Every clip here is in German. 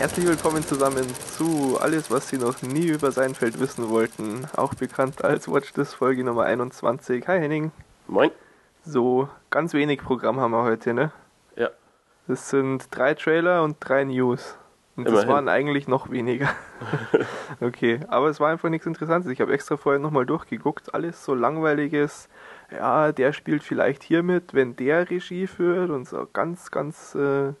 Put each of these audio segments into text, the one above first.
Herzlich willkommen zusammen zu Alles, was Sie noch nie über Seinfeld wissen wollten. Auch bekannt als Watch This Folge Nummer 21. Hi Henning. Moin. So, ganz wenig Programm haben wir heute, ne? Ja. Das sind drei Trailer und drei News. Und das Immerhin. waren eigentlich noch weniger. okay, aber es war einfach nichts Interessantes. Ich habe extra vorher nochmal durchgeguckt. Alles so langweiliges. Ja, der spielt vielleicht hier mit, wenn der Regie führt und so ganz, ganz, äh,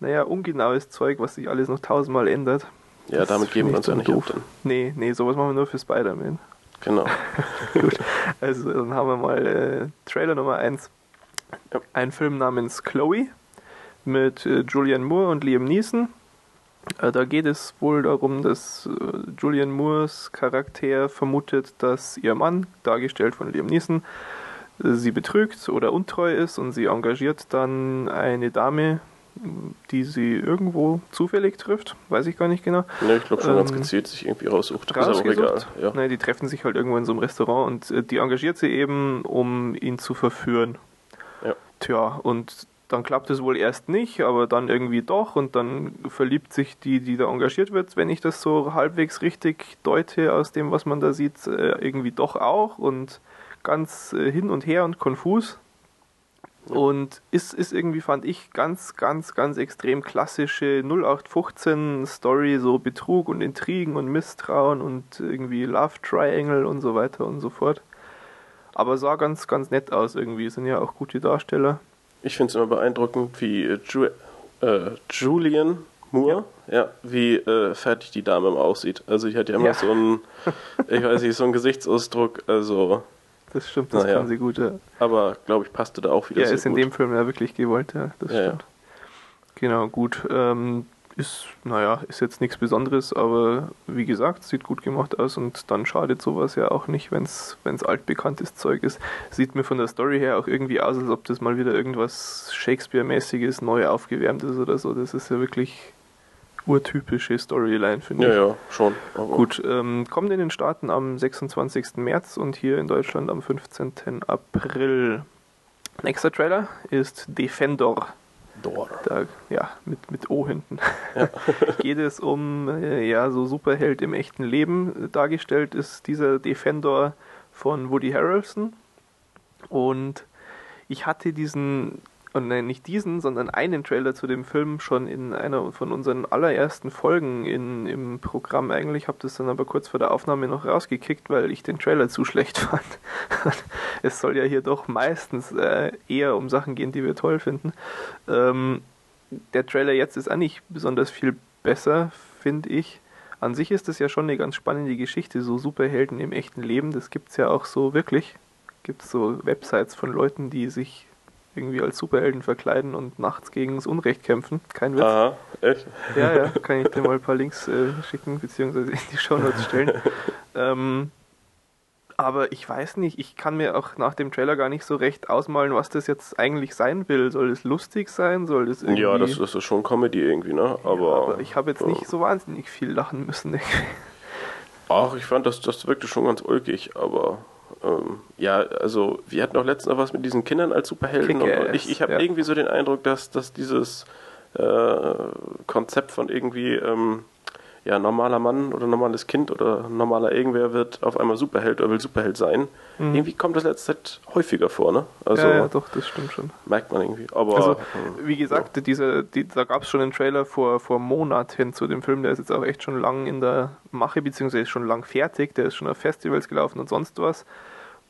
naja, ungenaues Zeug, was sich alles noch tausendmal ändert. Ja, Das damit geben wir uns ja nicht doof. ab. Dann. Nee, nee, sowas machen wir nur für Spider-Man. Genau. Gut, also dann haben wir mal äh, Trailer Nummer 1. Ja. Ein Film namens Chloe mit äh, Julianne Moore und Liam Neeson. Äh, da geht es wohl darum, dass äh, Julianne Moores Charakter vermutet, dass ihr Mann, dargestellt von Liam Neeson, äh, sie betrügt oder untreu ist und sie engagiert dann eine Dame, die sie irgendwo zufällig trifft, weiß ich gar nicht genau. Ne, ich glaube schon ganz Ähm, gezielt sich irgendwie raussucht. Ist aber egal. Ja. Nein, die treffen sich halt irgendwo in so einem Restaurant und äh, die engagiert sie eben, um ihn zu verführen. Ja. Tja, und dann klappt es wohl erst nicht, aber dann irgendwie doch und dann verliebt sich die, die da engagiert wird, wenn ich das so halbwegs richtig deute aus dem, was man da sieht, äh, irgendwie doch auch und ganz äh, hin und her und konfus. Und ist, ist irgendwie, fand ich, ganz, ganz, ganz extrem klassische 0815-Story, so Betrug und Intrigen und Misstrauen und irgendwie Love Triangle und so weiter und so fort. Aber sah ganz, ganz nett aus irgendwie, sind ja auch gute Darsteller. Ich finde es immer beeindruckend, wie äh, Ju äh, Julian Moore, ja. wie äh, fertig die Dame aussieht. Also ich hatte ja immer Ja. so einen, ich weiß nicht, so einen Gesichtsausdruck, also, Das stimmt, das Naja. kann sie gut. Ja, aber glaube ich, passte da auch wieder ja sehr ist in gut. dem Film ja wirklich gewollt, ja, das ja. stimmt. Genau, gut. Ähm, ist, naja, ist jetzt nichts Besonderes, aber wie gesagt, sieht gut gemacht aus und dann schadet sowas ja auch nicht, wenn es altbekanntes Zeug ist. Sieht mir von der Story her auch irgendwie aus, als ob das mal wieder irgendwas Shakespeare-mäßiges, neu aufgewärmt ist oder so. Das ist ja wirklich urtypische Storyline, finde ja, ich. ja, schon. Aber Gut, ähm, kommt in den Staaten am 26. März und hier in Deutschland am 15. April. Nächster Trailer ist Defender. Dor. Da, ja, mit, mit O hinten. Ja. Geht es um äh, ja, so Superheld im echten Leben. Dargestellt ist dieser Defender von Woody Harrelson. Und ich hatte diesen, und nein, nicht diesen, sondern einen Trailer zu dem Film schon in einer von unseren allerersten Folgen in, im Programm eigentlich. Habe das dann aber kurz vor der Aufnahme noch rausgekickt, weil ich den Trailer zu schlecht fand. es soll ja hier doch meistens äh, eher um Sachen gehen, die wir toll finden. Ähm, der Trailer jetzt ist auch nicht besonders viel besser, finde ich. An sich ist das ja schon eine ganz spannende Geschichte, so Superhelden im echten Leben. Das gibt es ja auch so wirklich. Gibt es so Websites von Leuten, die sich irgendwie als Superhelden verkleiden und nachts gegen das Unrecht kämpfen. Kein Witz. Aha, echt? Ja, ja, kann ich dir mal ein paar Links äh, schicken, beziehungsweise in die Shownotes stellen. ähm, aber ich weiß nicht, ich kann mir auch nach dem Trailer gar nicht so recht ausmalen, was das jetzt eigentlich sein will. Soll es lustig sein? Soll das irgendwie... Ja, das, das ist schon Comedy irgendwie, ne? Ja, Aber, aber ich habe jetzt nicht so wahnsinnig viel lachen müssen. Ach, ich fand, das, das wirkte schon ganz ulkig, aber ähm, ja, also wir hatten auch letztens noch was mit diesen Kindern als Superhelden und, und ich, ich habe ja. irgendwie so den Eindruck, dass, dass dieses äh, Konzept von irgendwie ähm, ja, normaler Mann oder normales Kind oder normaler irgendwer wird auf einmal Superheld oder will Superheld sein. Irgendwie kommt das letzte Zeit häufiger vor, ne? Also Mhm. ja, ja, doch, das stimmt schon. merkt man irgendwie. Aber Also, ähm, wie gesagt, diese, die, da gab es schon einen Trailer vor, vor Monaten zu dem Film, der ist jetzt auch echt schon lang in der Mache, beziehungsweise ist schon lang fertig, der ist schon auf Festivals gelaufen und sonst was.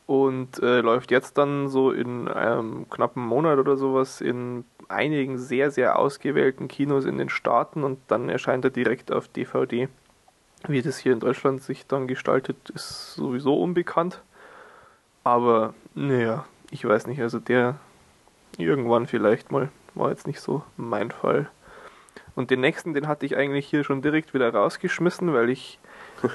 Und äh, läuft jetzt dann so in einem knappen Monat oder sowas in einigen sehr, sehr ausgewählten Kinos in den Staaten und dann erscheint er direkt auf DVD. Wie das hier in Deutschland sich dann gestaltet, ist sowieso unbekannt. Aber, naja, ich weiß nicht, also der irgendwann vielleicht mal, war jetzt nicht so mein Fall. Und den nächsten, den hatte ich eigentlich hier schon direkt wieder rausgeschmissen, weil ich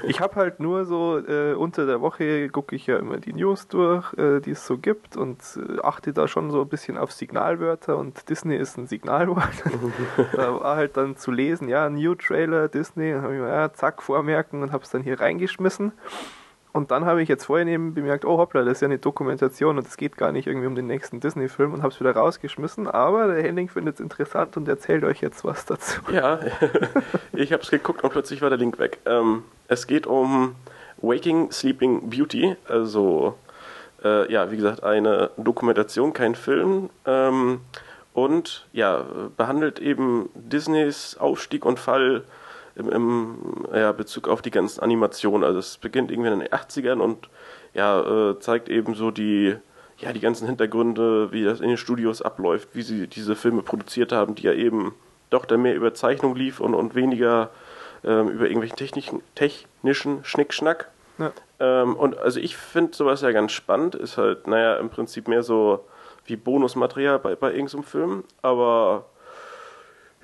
ich habe halt nur so äh, unter der Woche gucke ich ja immer die News durch, äh, die es so gibt und äh, achte da schon so ein bisschen auf Signalwörter und Disney ist ein Signalwort. da war halt dann zu lesen, ja, New Trailer Disney, dann habe ich mir ja, zack vormerken und habe es dann hier reingeschmissen. Und dann habe ich jetzt vorhin eben bemerkt, oh hoppla, das ist ja eine Dokumentation und es geht gar nicht irgendwie um den nächsten Disney-Film und habe es wieder rausgeschmissen. Aber der Henning findet es interessant und erzählt euch jetzt was dazu. Ja, ich habe es geguckt und plötzlich war der Link weg. Ähm, es geht um Waking Sleeping Beauty, also äh, ja, wie gesagt, eine Dokumentation, kein Film. Ähm, und ja, behandelt eben Disneys Aufstieg und Fall im, im ja, Bezug auf die ganzen Animationen. Also es beginnt irgendwie in den 80ern und ja, äh, zeigt eben so die, ja, die ganzen Hintergründe, wie das in den Studios abläuft, wie sie diese Filme produziert haben, die ja eben doch dann mehr über Zeichnung lief und, und weniger ähm, über irgendwelchen technischen, technischen Schnickschnack. Ja. Ähm, und also ich finde sowas ja ganz spannend, ist halt, naja, im Prinzip mehr so wie Bonusmaterial bei, bei irgendeinem Film, aber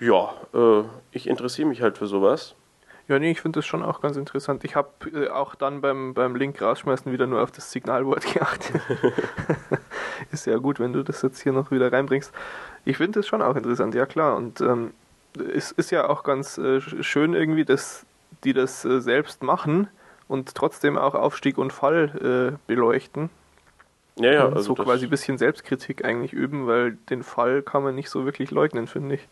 ja, äh, ich interessiere mich halt für sowas. Ja, nee, ich finde das schon auch ganz interessant. Ich habe äh, auch dann beim, beim Link rausschmeißen wieder nur auf das Signalwort geachtet. ist ja gut, wenn du das jetzt hier noch wieder reinbringst. Ich finde das schon auch interessant, ja klar. Und ähm, es ist ja auch ganz äh, schön irgendwie, dass die das äh, selbst machen und trotzdem auch Aufstieg und Fall äh, beleuchten. Ja, ja. Und also so quasi ein bisschen Selbstkritik eigentlich üben, weil den Fall kann man nicht so wirklich leugnen, finde ich.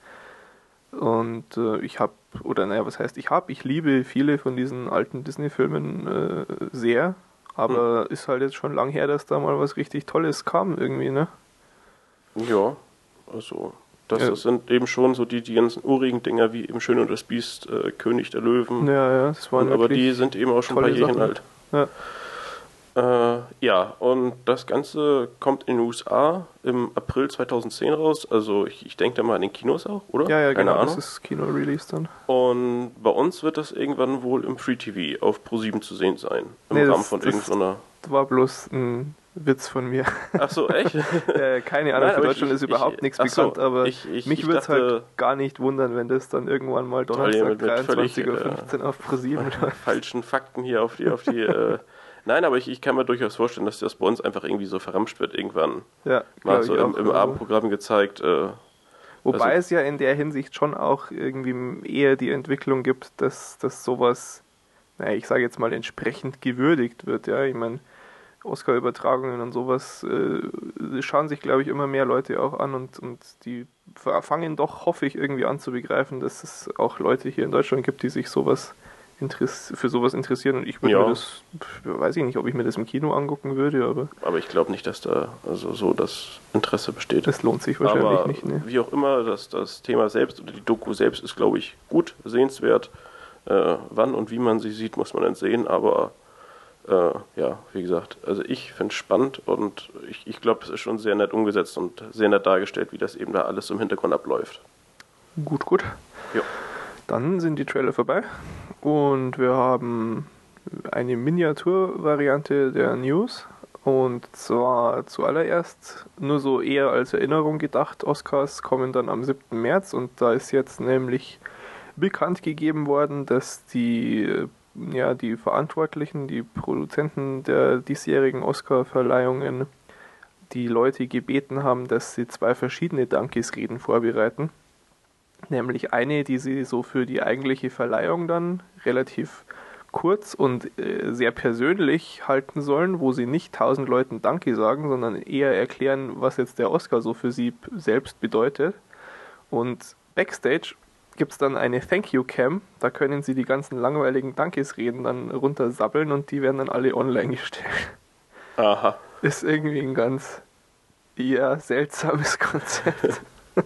Und äh, ich habe, oder naja, was heißt ich habe, ich liebe viele von diesen alten Disney-Filmen äh, sehr, aber hm. ist halt jetzt schon lang her, dass da mal was richtig Tolles kam irgendwie, ne? Ja, also das, ja. sind eben schon so die, die ganzen urigen Dinger wie eben Schön und das Biest, äh, König der Löwen. Ja, ja, das waren Aber die sind eben auch schon ein paar Jährchen alt. Ja. Äh, ja, und das Ganze kommt in den USA im April 2010 raus. Also ich, ich denke da mal an den Kinos auch, oder? Ja, ja, Keine genau, Ahnung. das ist Kino-Release dann. Und bei uns wird das irgendwann wohl im Free TV auf Pro7 zu sehen sein. Im nee, Rahmen von irgendeiner... Das war bloß ein Witz von mir. Ach so, echt? äh, keine Ahnung, für Deutschland ich, ist überhaupt ich, nichts bekannt, so, aber ich, mich würde es halt gar nicht wundern, wenn das dann irgendwann mal Donnerstag 23.15 Uhr auf Pro7 läuft. Falschen Fakten hier auf die, auf die äh, Nein, aber ich, ich kann mir durchaus vorstellen, dass das bei uns einfach irgendwie so verramscht wird irgendwann. Ja, mal so im, im Abendprogramm gezeigt. Äh, Wobei also, es ja in der Hinsicht schon auch irgendwie eher die Entwicklung gibt, dass, dass sowas, naja, ich sage jetzt mal, entsprechend gewürdigt wird. Ja, ich meine, Oscar-Übertragungen und sowas äh, schauen sich, glaube ich, immer mehr Leute auch an und, und die fangen doch, hoffe ich, irgendwie an zu begreifen, dass es auch Leute hier in Deutschland gibt, die sich sowas für sowas interessieren und ich würde ja. mir das, weiß ich nicht, ob ich mir das im Kino angucken würde, aber. Aber ich glaube nicht, dass da also so das Interesse besteht. Das lohnt sich wahrscheinlich aber nicht, ne? Wie auch immer, das, das Thema selbst oder die Doku selbst ist, glaube ich, gut, sehenswert. Äh, wann und wie man sie sieht, muss man dann sehen, aber äh, ja, wie gesagt, also ich finde es spannend und ich, ich glaube, es ist schon sehr nett umgesetzt und sehr nett dargestellt, wie das eben da alles im Hintergrund abläuft. Gut, gut. Ja. Dann sind die Trailer vorbei und wir haben eine Miniaturvariante der News. Und zwar zuallererst nur so eher als Erinnerung gedacht. Oscars kommen dann am 7. März und da ist jetzt nämlich bekannt gegeben worden, dass die, ja, die Verantwortlichen, die Produzenten der diesjährigen Oscar-Verleihungen die Leute gebeten haben, dass sie zwei verschiedene Dankesreden vorbereiten. Nämlich eine, die sie so für die eigentliche Verleihung dann relativ kurz und äh, sehr persönlich halten sollen, wo sie nicht tausend Leuten Danke sagen, sondern eher erklären, was jetzt der Oscar so für sie selbst bedeutet. Und backstage gibt es dann eine Thank You Cam, da können sie die ganzen langweiligen Dankesreden dann runtersabbeln und die werden dann alle online gestellt. Aha. Ist irgendwie ein ganz eher seltsames Konzept.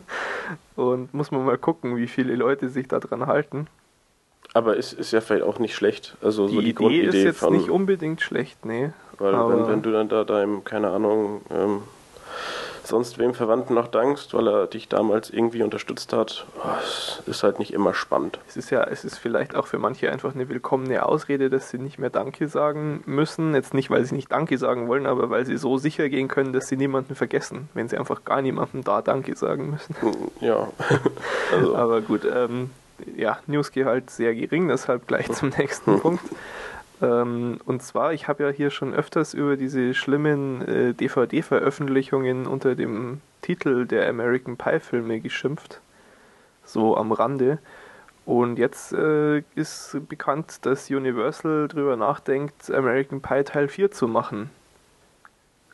Und muss man mal gucken, wie viele Leute sich daran halten. Aber ist, ist ja vielleicht auch nicht schlecht. Also die, so die Idee Grundidee ist jetzt von, nicht unbedingt schlecht, nee. Weil wenn, wenn, du dann da deinem, keine Ahnung, ähm, sonst wem Verwandten noch dankst, weil er dich damals irgendwie unterstützt hat, oh, ist halt nicht immer spannend. Es ist ja, es ist vielleicht auch für manche einfach eine willkommene Ausrede, dass sie nicht mehr Danke sagen müssen. Jetzt nicht, weil sie nicht Danke sagen wollen, aber weil sie so sicher gehen können, dass sie niemanden vergessen, wenn sie einfach gar niemandem da Danke sagen müssen. Hm, ja. also. Aber gut, ähm, ja, Newsgehalt sehr gering, deshalb gleich zum nächsten Punkt. Ähm, und zwar, ich habe ja hier schon öfters über diese schlimmen äh, DVD-Veröffentlichungen unter dem Titel der American Pie-Filme geschimpft. So am Rande. Und jetzt äh, ist bekannt, dass Universal drüber nachdenkt, American Pie Teil 4 zu machen.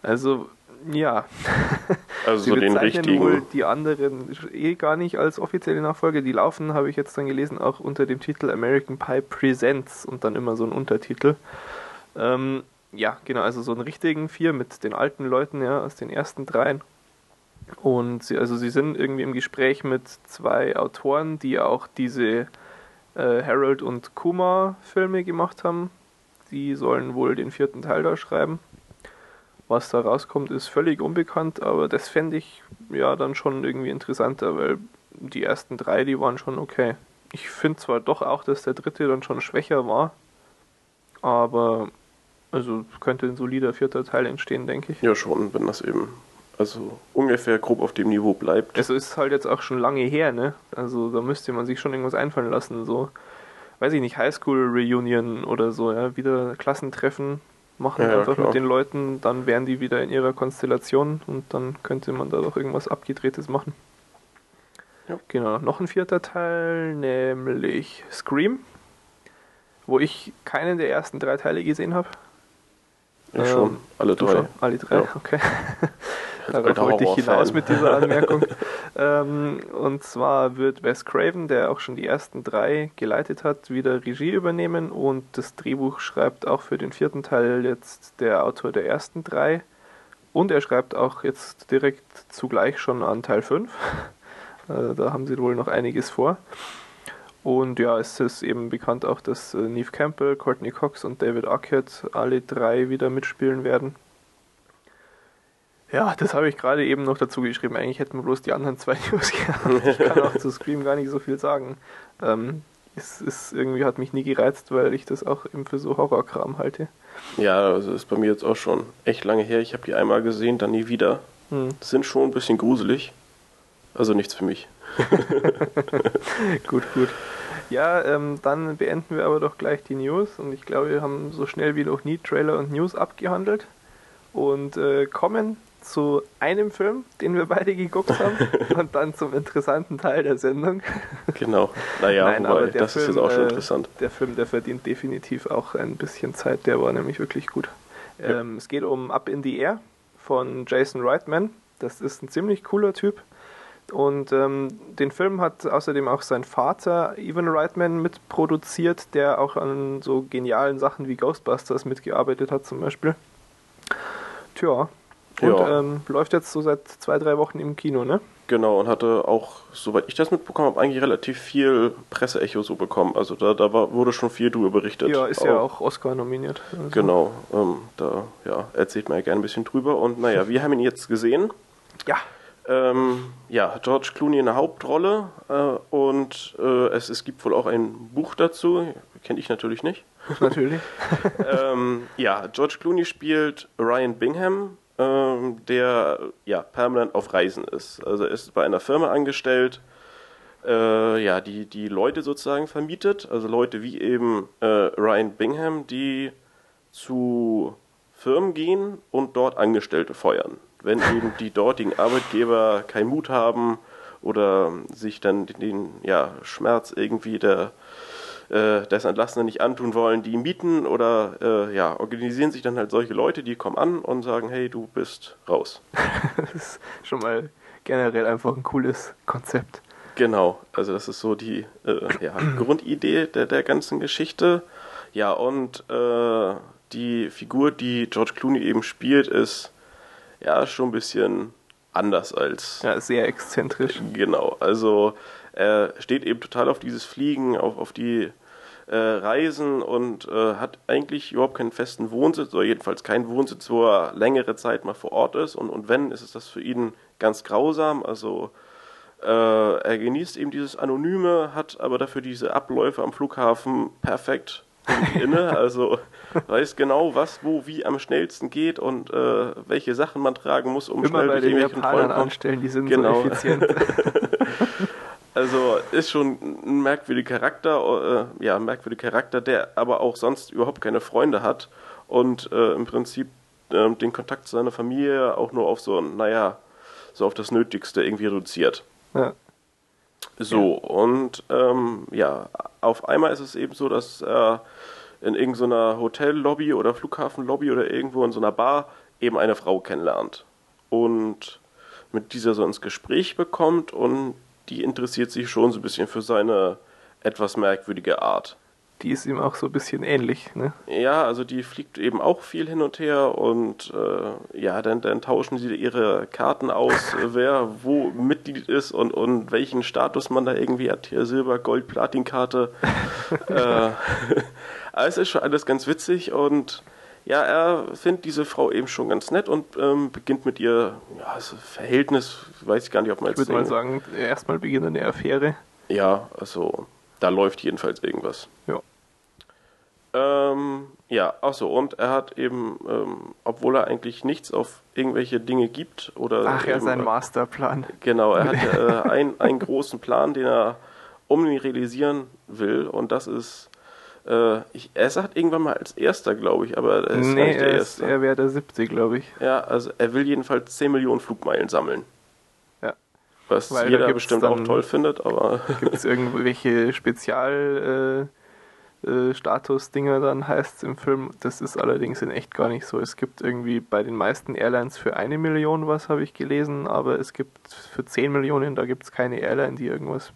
Also, ja. Also Sie so den bezeichnen wohl richtigen. die anderen eh gar nicht als offizielle Nachfolge. Die laufen, habe ich jetzt dann gelesen, auch unter dem Titel American Pie Presents und dann immer so ein Untertitel. Ähm, ja, genau, also so einen richtigen vier mit den alten Leuten, ja, aus den ersten dreien. Und sie, also sie sind irgendwie im Gespräch mit zwei Autoren, die auch diese äh, Harold und Kuma Filme gemacht haben. Die sollen wohl den vierten Teil da schreiben. Was da rauskommt, ist völlig unbekannt, aber das fände ich ja dann schon irgendwie interessanter, weil die ersten drei, die waren schon okay. Ich finde zwar doch auch, dass der dritte dann schon schwächer war, aber also könnte ein solider vierter Teil entstehen, denke ich. Ja, schon, wenn das eben also ungefähr grob auf dem Niveau bleibt. Es ist halt jetzt auch schon lange her, ne? Also da müsste man sich schon irgendwas einfallen lassen, so, weiß ich nicht, Highschool Reunion oder so, ja, wieder Klassentreffen machen Ja, einfach klar. mit den Leuten, dann wären die wieder in ihrer Konstellation und dann könnte man da doch irgendwas abgedrehtes machen. Ja. Genau, noch ein vierter Teil, nämlich Scream, wo ich keinen der ersten drei Teile gesehen habe. Ja, schon, Ähm, alle Du drei. schon? Alle drei, Ja. okay. Darauf wollte ich hinaus mit dieser Anmerkung. ähm, und zwar wird Wes Craven, der auch schon die ersten drei geleitet hat, wieder Regie übernehmen und das Drehbuch schreibt auch für den vierten Teil jetzt der Autor der ersten drei. Und er schreibt auch jetzt direkt zugleich schon an Teil 5. Äh, da haben sie wohl noch einiges vor. Und ja, es ist eben bekannt auch, dass äh, Neve Campbell, Courtney Cox und David Arquette alle drei wieder mitspielen werden. Ja, das habe ich gerade eben noch dazu geschrieben. Eigentlich hätten wir bloß die anderen zwei News gehabt. Ich kann auch zu Scream gar nicht so viel sagen. Ähm, es ist irgendwie hat mich nie gereizt, weil ich das auch eben für so Horrorkram halte. Ja, also ist bei mir jetzt auch schon echt lange her. Ich habe die einmal gesehen, dann nie wieder. Hm. Sind schon ein bisschen gruselig. Also nichts für mich. Gut, gut. Ja, ähm, dann beenden wir aber doch gleich die News und ich glaube, wir haben so schnell wie noch nie Trailer und News abgehandelt und äh, kommen zu einem Film, den wir beide geguckt haben und dann zum interessanten Teil der Sendung. Genau. Naja, Nein, wobei, das ist Film, jetzt auch schon äh, interessant. Der Film, der verdient definitiv auch ein bisschen Zeit, der war nämlich wirklich gut. Ja. Ähm, es geht um Up in the Air von Jason Reitman. Das ist ein ziemlich cooler Typ. Und ähm, den Film hat außerdem auch sein Vater Evan Reitman mitproduziert, der auch an so genialen Sachen wie Ghostbusters mitgearbeitet hat zum Beispiel. Tja. Und Ja. ähm, läuft jetzt so seit zwei, drei Wochen im Kino, ne? Genau, und hatte auch, soweit ich das mitbekommen habe, eigentlich relativ viel Presseecho so bekommen. Also da, da war, wurde schon viel drüber berichtet. Ja, ist ja auch Oscar nominiert. Also. Genau, ähm, da ja, erzählt man ja gerne ein bisschen drüber. Und naja, wir haben ihn jetzt gesehen. Ja, Ähm, ja, George Clooney in der Hauptrolle äh, und äh, es, es gibt wohl auch ein Buch dazu, kenne ich natürlich nicht. natürlich. ähm, ja, George Clooney spielt Ryan Bingham, ähm, der ja permanent auf Reisen ist. Also er ist bei einer Firma angestellt, äh, ja, die die Leute sozusagen vermietet, also Leute wie eben äh, Ryan Bingham, die zu Firmen gehen und dort Angestellte feuern. Wenn eben die dortigen Arbeitgeber keinen Mut haben oder sich dann den, den ja, Schmerz irgendwie der, äh, des Entlassenen nicht antun wollen, die mieten oder äh, ja, organisieren sich dann halt solche Leute, die kommen an und sagen, hey, du bist raus. Das ist schon mal generell einfach ein cooles Konzept. Genau, also das ist so die äh, ja, Grundidee der, der ganzen Geschichte. Ja, und äh, die Figur, die George Clooney eben spielt, ist ja schon ein bisschen anders als Ja, sehr exzentrisch. Genau, also er steht eben total auf dieses Fliegen, auf, auf die äh, Reisen und äh, hat eigentlich überhaupt keinen festen Wohnsitz oder jedenfalls keinen Wohnsitz, wo er längere Zeit mal vor Ort ist und, und wenn, ist es das für ihn ganz grausam, also äh, er genießt eben dieses Anonyme, hat aber dafür diese Abläufe am Flughafen perfekt inne, also weiß genau, was, wo, wie am schnellsten geht und äh, welche Sachen man tragen muss, um Immer schnell bei den Japanern anstellen, die sind Genau. so effizient. Also ist schon ein merkwürdiger Charakter, äh, ja, ein merkwürdiger Charakter, der aber auch sonst überhaupt keine Freunde hat und äh, im Prinzip äh, den Kontakt zu seiner Familie auch nur auf so, ein, naja, so auf das Nötigste irgendwie reduziert. ja. So, und ähm, ja, auf einmal ist es eben so, dass er in irgendeiner Hotellobby oder Flughafenlobby oder irgendwo in so einer Bar eben eine Frau kennenlernt. Und mit dieser so ins Gespräch bekommt und die interessiert sich schon so ein bisschen für seine etwas merkwürdige Art. Die ist ihm auch so ein bisschen ähnlich, ne? Ja, also die fliegt eben auch viel hin und her und äh, ja, dann, dann tauschen sie ihre Karten aus, wer wo Mitglied ist und, und welchen Status man da irgendwie hat. Hier Silber, Gold, Platinkarte. äh, es ist schon alles ganz witzig und ja, er findet diese Frau eben schon ganz nett und ähm, beginnt mit ihr, ja, also Verhältnis, weiß ich gar nicht, ob man jetzt. Ich würde mal sagen, erstmal beginnt eine Affäre. Ja, also da läuft jedenfalls irgendwas. Ja. Ähm, ja, achso, und er hat eben, ähm, obwohl er eigentlich nichts auf irgendwelche Dinge gibt oder. Ach ja, sein Masterplan. Genau, er hat äh, ein, einen großen Plan, den er unbedingt realisieren will, und das ist. Äh, ich, er sagt irgendwann mal als erster, glaube ich, aber er ist nee, nicht der er Erste. er wäre der siebte, glaube ich. Ja, also er will jedenfalls 10 Millionen Flugmeilen sammeln. Ja. Was Weil jeder bestimmt auch toll findet, aber. Gibt es irgendwelche Spezial. Äh, äh, Status-Dinger dann heißt es im Film. Das ist allerdings in echt gar nicht so. Es gibt irgendwie bei den meisten Airlines für eine Million was, habe ich gelesen, aber es gibt für 10 Millionen, da gibt es keine Airline, die irgendwas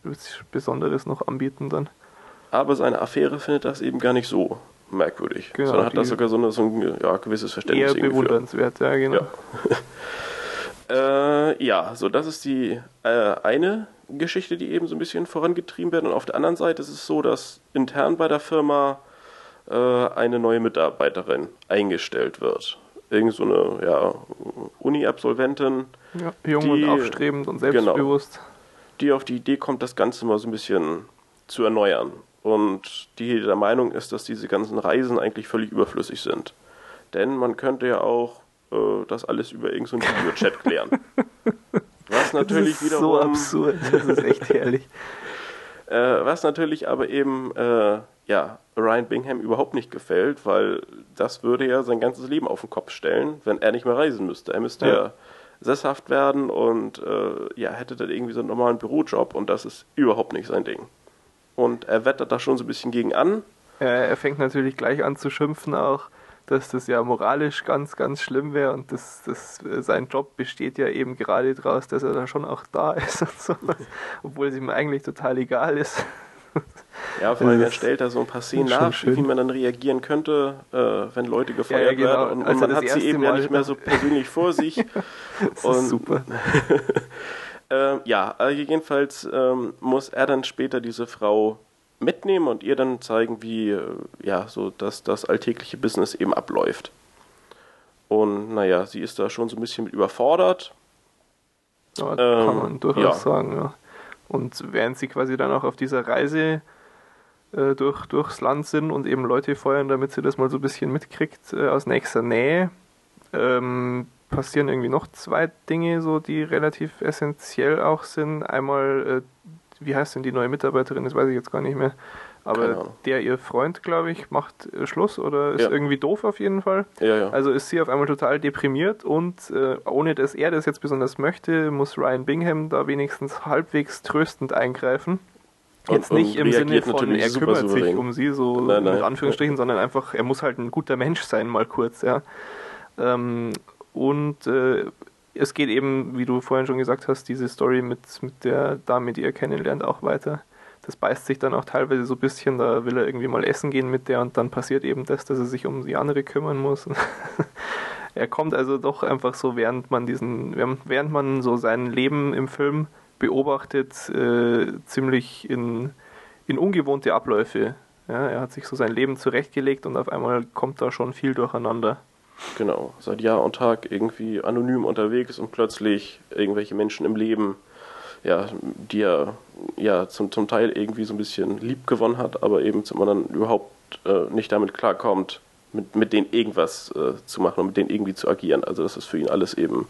Besonderes noch anbieten dann. Aber seine Affäre findet das eben gar nicht so merkwürdig, genau, sondern hat da sogar so, eine, so ein ja, gewisses Verständnis. Eher bewundernswert, ja, genau. Ja. äh, ja, so das ist die äh, eine Geschichte, die eben so ein bisschen vorangetrieben werden. Und auf der anderen Seite ist es so, dass intern bei der Firma äh, eine neue Mitarbeiterin eingestellt wird. Irgend so eine ja, Uni-Absolventin. Ja, jung die, und aufstrebend und selbstbewusst. Genau, die auf die Idee kommt, das Ganze mal so ein bisschen zu erneuern. Und die der Meinung ist, dass diese ganzen Reisen eigentlich völlig überflüssig sind. Denn man könnte ja auch äh, das alles über irgendeinen so Videochat klären. Was natürlich das ist wiederum. So absurd, das ist echt herrlich. äh, was natürlich aber eben äh, ja, Ryan Bingham überhaupt nicht gefällt, weil das würde ja sein ganzes Leben auf den Kopf stellen, wenn er nicht mehr reisen müsste. Er müsste ja, ja sesshaft werden und äh, ja, hätte dann irgendwie so einen normalen Bürojob und das ist überhaupt nicht sein Ding. Und er wettert da schon so ein bisschen gegen an. er fängt natürlich gleich an zu schimpfen auch dass das ja moralisch ganz, ganz schlimm wäre und das, das, sein Job besteht ja eben gerade daraus, dass er da schon auch da ist und so, obwohl es ihm eigentlich total egal ist. Ja, vor allem er stellt da so ein paar Szenen nach, schön. wie man dann reagieren könnte, äh, wenn Leute gefeuert ja, ja, genau. werden und, und man hat sie eben Mal ja nicht mehr so persönlich vor sich. das und, ist super. äh, ja, also jedenfalls ähm, muss er dann später diese Frau mitnehmen und ihr dann zeigen, wie äh, ja so dass das alltägliche Business eben abläuft. Und naja, sie ist da schon so ein bisschen mit überfordert. Ja, ähm, kann man durchaus ja. sagen, ja. Und während sie quasi dann auch auf dieser Reise äh, durch, durchs Land sind und eben Leute feuern, damit sie das mal so ein bisschen mitkriegt äh, aus nächster Nähe, ähm, passieren irgendwie noch zwei Dinge, so die relativ essentiell auch sind. Einmal äh, wie heißt denn die neue Mitarbeiterin, das weiß ich jetzt gar nicht mehr. Aber der, ihr Freund, glaube ich, macht äh, Schluss oder ist ja. irgendwie doof auf jeden Fall. Ja, ja. Also ist sie auf einmal total deprimiert und äh, ohne dass er das jetzt besonders möchte, muss Ryan Bingham da wenigstens halbwegs tröstend eingreifen. Jetzt und, nicht und im Sinne von, er kümmert sich um sie, so nein, nein. mit Anführungsstrichen, sondern einfach, er muss halt ein guter Mensch sein, mal kurz, ja. Ähm, und äh, es geht eben, wie du vorhin schon gesagt hast, diese Story mit, mit der Dame, die er kennenlernt, auch weiter. Das beißt sich dann auch teilweise so ein bisschen, da will er irgendwie mal essen gehen mit der und dann passiert eben das, dass er sich um die andere kümmern muss. er kommt also doch einfach so, während man diesen, während man so sein Leben im Film beobachtet, äh, ziemlich in, in ungewohnte Abläufe. Ja, er hat sich so sein Leben zurechtgelegt und auf einmal kommt da schon viel durcheinander. Genau, seit Jahr und Tag irgendwie anonym unterwegs und plötzlich irgendwelche Menschen im Leben, ja, die er ja zum, zum Teil irgendwie so ein bisschen lieb gewonnen hat, aber eben zum anderen überhaupt äh, nicht damit klarkommt, mit, mit denen irgendwas äh, zu machen und mit denen irgendwie zu agieren. Also das ist für ihn alles eben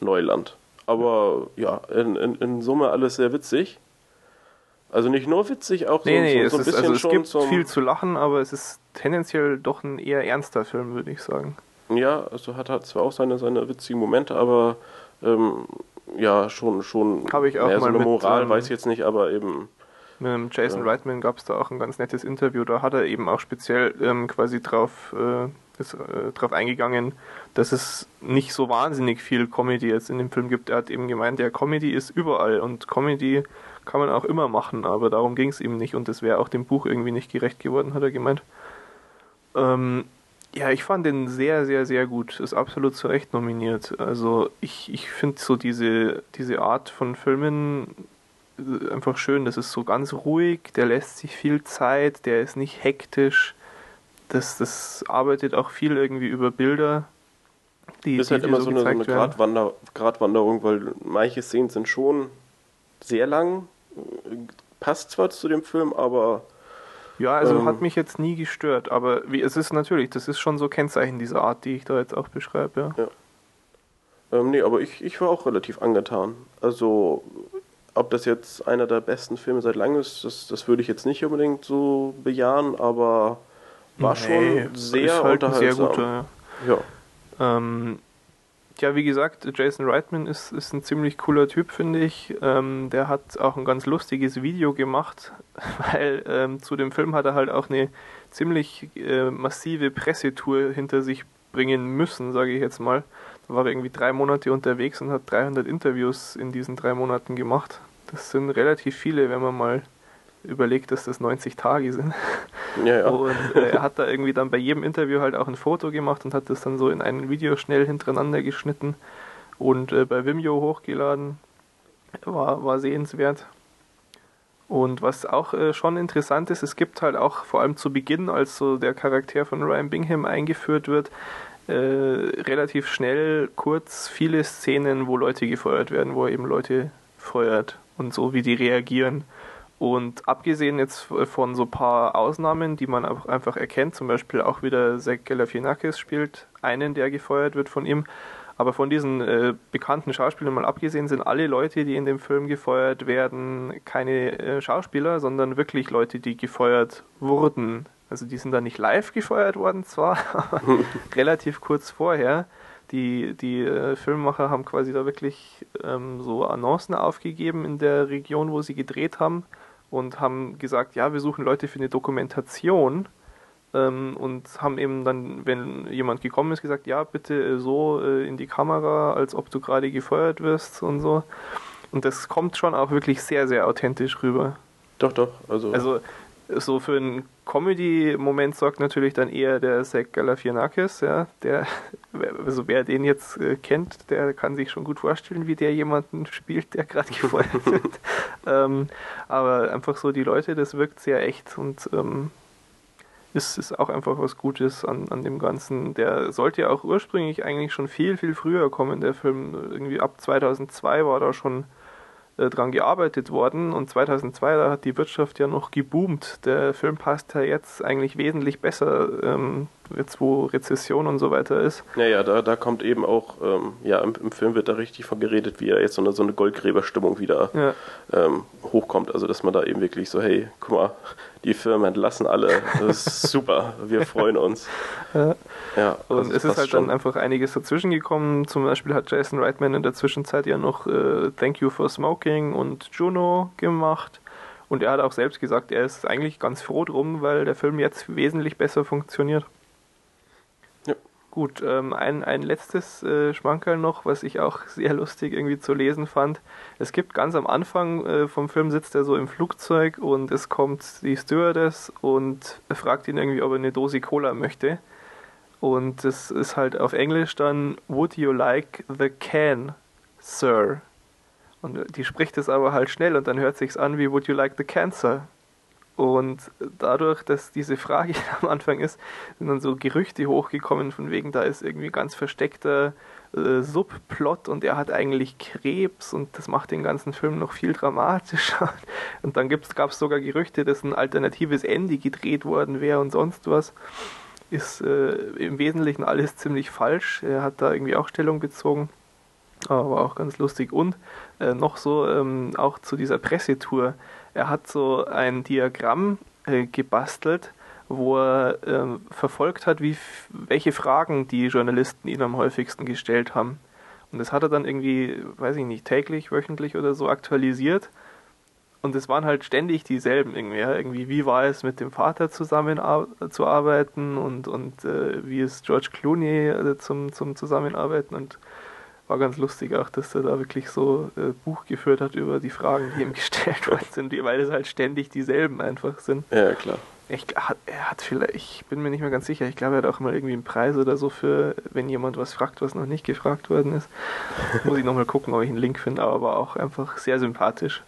Neuland. Aber ja, in, in, in Summe alles sehr witzig. Also nicht nur witzig, auch nee, so, nee, so, so ein bisschen ist, also es gibt viel zu lachen, aber es ist tendenziell doch ein eher ernster Film, würde ich sagen. Ja, also hat, hat zwar auch seine, seine witzigen Momente, aber ähm, ja, schon, schon Habe ich auch mehr so mal eine mit, Moral, ähm, weiß ich jetzt nicht, aber eben, Mit dem Jason Ja. Reitman gab es da auch ein ganz nettes Interview. Da hat er eben auch speziell ähm, quasi drauf, äh, ist, äh, drauf eingegangen, dass es nicht so wahnsinnig viel Comedy jetzt in dem Film gibt. Er hat eben gemeint, ja, Comedy ist überall und Comedy kann man auch immer machen, aber darum ging es ihm nicht und das wäre auch dem Buch irgendwie nicht gerecht geworden, hat er gemeint. Ähm, ja, ich fand den sehr, sehr, sehr gut. Ist absolut zu Recht nominiert. Also ich, ich finde so diese, diese Art von Filmen äh, einfach schön. Das ist so ganz ruhig, der lässt sich viel Zeit, der ist nicht hektisch. Das, das arbeitet auch viel irgendwie über Bilder. Die, ist die halt immer so eine, so eine gezeigt werden. Gratwander, Gratwanderung, weil manche Szenen sind schon sehr lang, passt zwar zu dem Film, aber Ja, also ähm, hat mich jetzt nie gestört, aber wie, es ist natürlich, das ist schon so Kennzeichen dieser Art, die ich da jetzt auch beschreibe. Ja. Ähm, nee, aber ich, ich war auch relativ angetan. Also, ob das jetzt einer der besten Filme seit langem ist, das, das würde ich jetzt nicht unbedingt so bejahen, aber war Nee, schon sehr ist halt unterhaltsam. sehr guter, ja. ja. Ähm, ja, wie gesagt, Jason Reitman ist, ist ein ziemlich cooler Typ, finde ich. Ähm, der hat auch ein ganz lustiges Video gemacht, weil ähm, zu dem Film hat er halt auch eine ziemlich äh, massive Pressetour hinter sich bringen müssen, sage ich jetzt mal. Da war er irgendwie drei Monate unterwegs und hat 300 Interviews in diesen drei Monaten gemacht. Das sind relativ viele, wenn man mal überlegt, dass das 90 Tage sind. Ja, ja. Und äh, er hat da irgendwie dann bei jedem Interview halt auch ein Foto gemacht und hat das dann so in ein Video schnell hintereinander geschnitten und äh, bei Vimeo hochgeladen. War, war sehenswert. Und was auch äh, schon interessant ist, es gibt halt auch vor allem zu Beginn, als so der Charakter von Ryan Bingham eingeführt wird, äh, relativ schnell, kurz viele Szenen, wo Leute gefeuert werden, wo er eben Leute feuert und so, wie die reagieren. Und abgesehen jetzt von so ein paar Ausnahmen, die man auch einfach erkennt, zum Beispiel auch wieder Zach Galifianakis spielt einen, der gefeuert wird von ihm. Aber von diesen äh, bekannten Schauspielern mal abgesehen sind alle Leute, die in dem Film gefeuert werden, keine äh, Schauspieler, sondern wirklich Leute, die gefeuert wurden. Also die sind da nicht live gefeuert worden zwar, aber relativ kurz vorher. Die, die äh, Filmemacher haben quasi da wirklich ähm, so Annoncen aufgegeben in der Region, wo sie gedreht haben und haben gesagt, ja, wir suchen Leute für eine Dokumentation ähm, und haben eben dann, wenn jemand gekommen ist, gesagt, ja, bitte äh, so äh, in die Kamera, als ob du gerade gefeuert wirst und so. Und das kommt schon auch wirklich sehr, sehr authentisch rüber. Doch, doch. Also, Also so für einen Comedy-Moment sorgt natürlich dann eher der Zach Galifianakis, ja, der, also wer den jetzt äh, kennt, der kann sich schon gut vorstellen, wie der jemanden spielt, der gerade gefeuert wird. ähm, aber einfach so die Leute, das wirkt sehr echt und ähm, ist, ist auch einfach was Gutes an, an dem Ganzen. Der sollte ja auch ursprünglich eigentlich schon viel, viel früher kommen, der Film. Irgendwie ab 2002 war da schon äh, dran gearbeitet worden und 2002, da hat die Wirtschaft ja noch geboomt. Der Film passt ja jetzt eigentlich wesentlich besser, ähm, jetzt wo Rezession und so weiter ist. ja, ja, da, da kommt eben auch, ähm, ja, im, im Film wird da richtig von geredet, wie er jetzt so eine, so eine Goldgräberstimmung wieder Ja, ähm, hochkommt. Also, dass man da eben wirklich so, hey, guck mal, die Firmen entlassen alle. Das ist super, wir freuen uns. Ja. Ja, und also es ist halt schon. dann einfach einiges dazwischen gekommen. Zum Beispiel hat Jason Reitman in der Zwischenzeit ja noch äh, Thank You for Smoking und Juno gemacht. Und er hat auch selbst gesagt, er ist eigentlich ganz froh drum, weil der Film jetzt wesentlich besser funktioniert. Gut, ähm, ein, ein letztes äh, Schmankerl noch, was ich auch sehr lustig irgendwie zu lesen fand. Es gibt ganz am Anfang äh, vom Film sitzt er so im Flugzeug und es kommt die Stewardess und fragt ihn irgendwie, ob er eine Dose Cola möchte. Und das ist halt auf Englisch dann Would you like the can, sir? Und die spricht es aber halt schnell und dann hört sich's an wie Would you like the cancer? Und dadurch, dass diese Frage am Anfang ist, sind dann so Gerüchte hochgekommen, von wegen, da ist irgendwie ganz versteckter äh, Subplot und er hat eigentlich Krebs und das macht den ganzen Film noch viel dramatischer. Und dann gab es sogar Gerüchte, dass ein alternatives Ende gedreht worden wäre und sonst was. Ist äh, im Wesentlichen alles ziemlich falsch. Er hat da irgendwie auch Stellung bezogen. Aber auch ganz lustig. Und äh, noch so, ähm, auch zu dieser Pressetour. Er hat so ein Diagramm äh, gebastelt, wo er ähm, verfolgt hat, wie, welche Fragen die Journalisten ihm am häufigsten gestellt haben. Und das hat er dann irgendwie, weiß ich nicht, täglich, wöchentlich oder so aktualisiert. Und es waren halt ständig dieselben irgendwie. Ja? Irgendwie, wie war es mit dem Vater zusammen zu arbeiten und, und äh, wie ist George Clooney äh, zum, zum Zusammenarbeiten und war ganz lustig auch, dass er da wirklich so äh, Buch geführt hat über die Fragen, die ihm gestellt worden sind, weil es halt ständig dieselben einfach sind. Ja, klar. Ich, er hat vielleicht, ich bin mir nicht mehr ganz sicher, ich glaube, er hat auch mal irgendwie einen Preis oder so für, wenn jemand was fragt, was noch nicht gefragt worden ist. Muss ich nochmal gucken, ob ich einen Link finde, aber war auch einfach sehr sympathisch.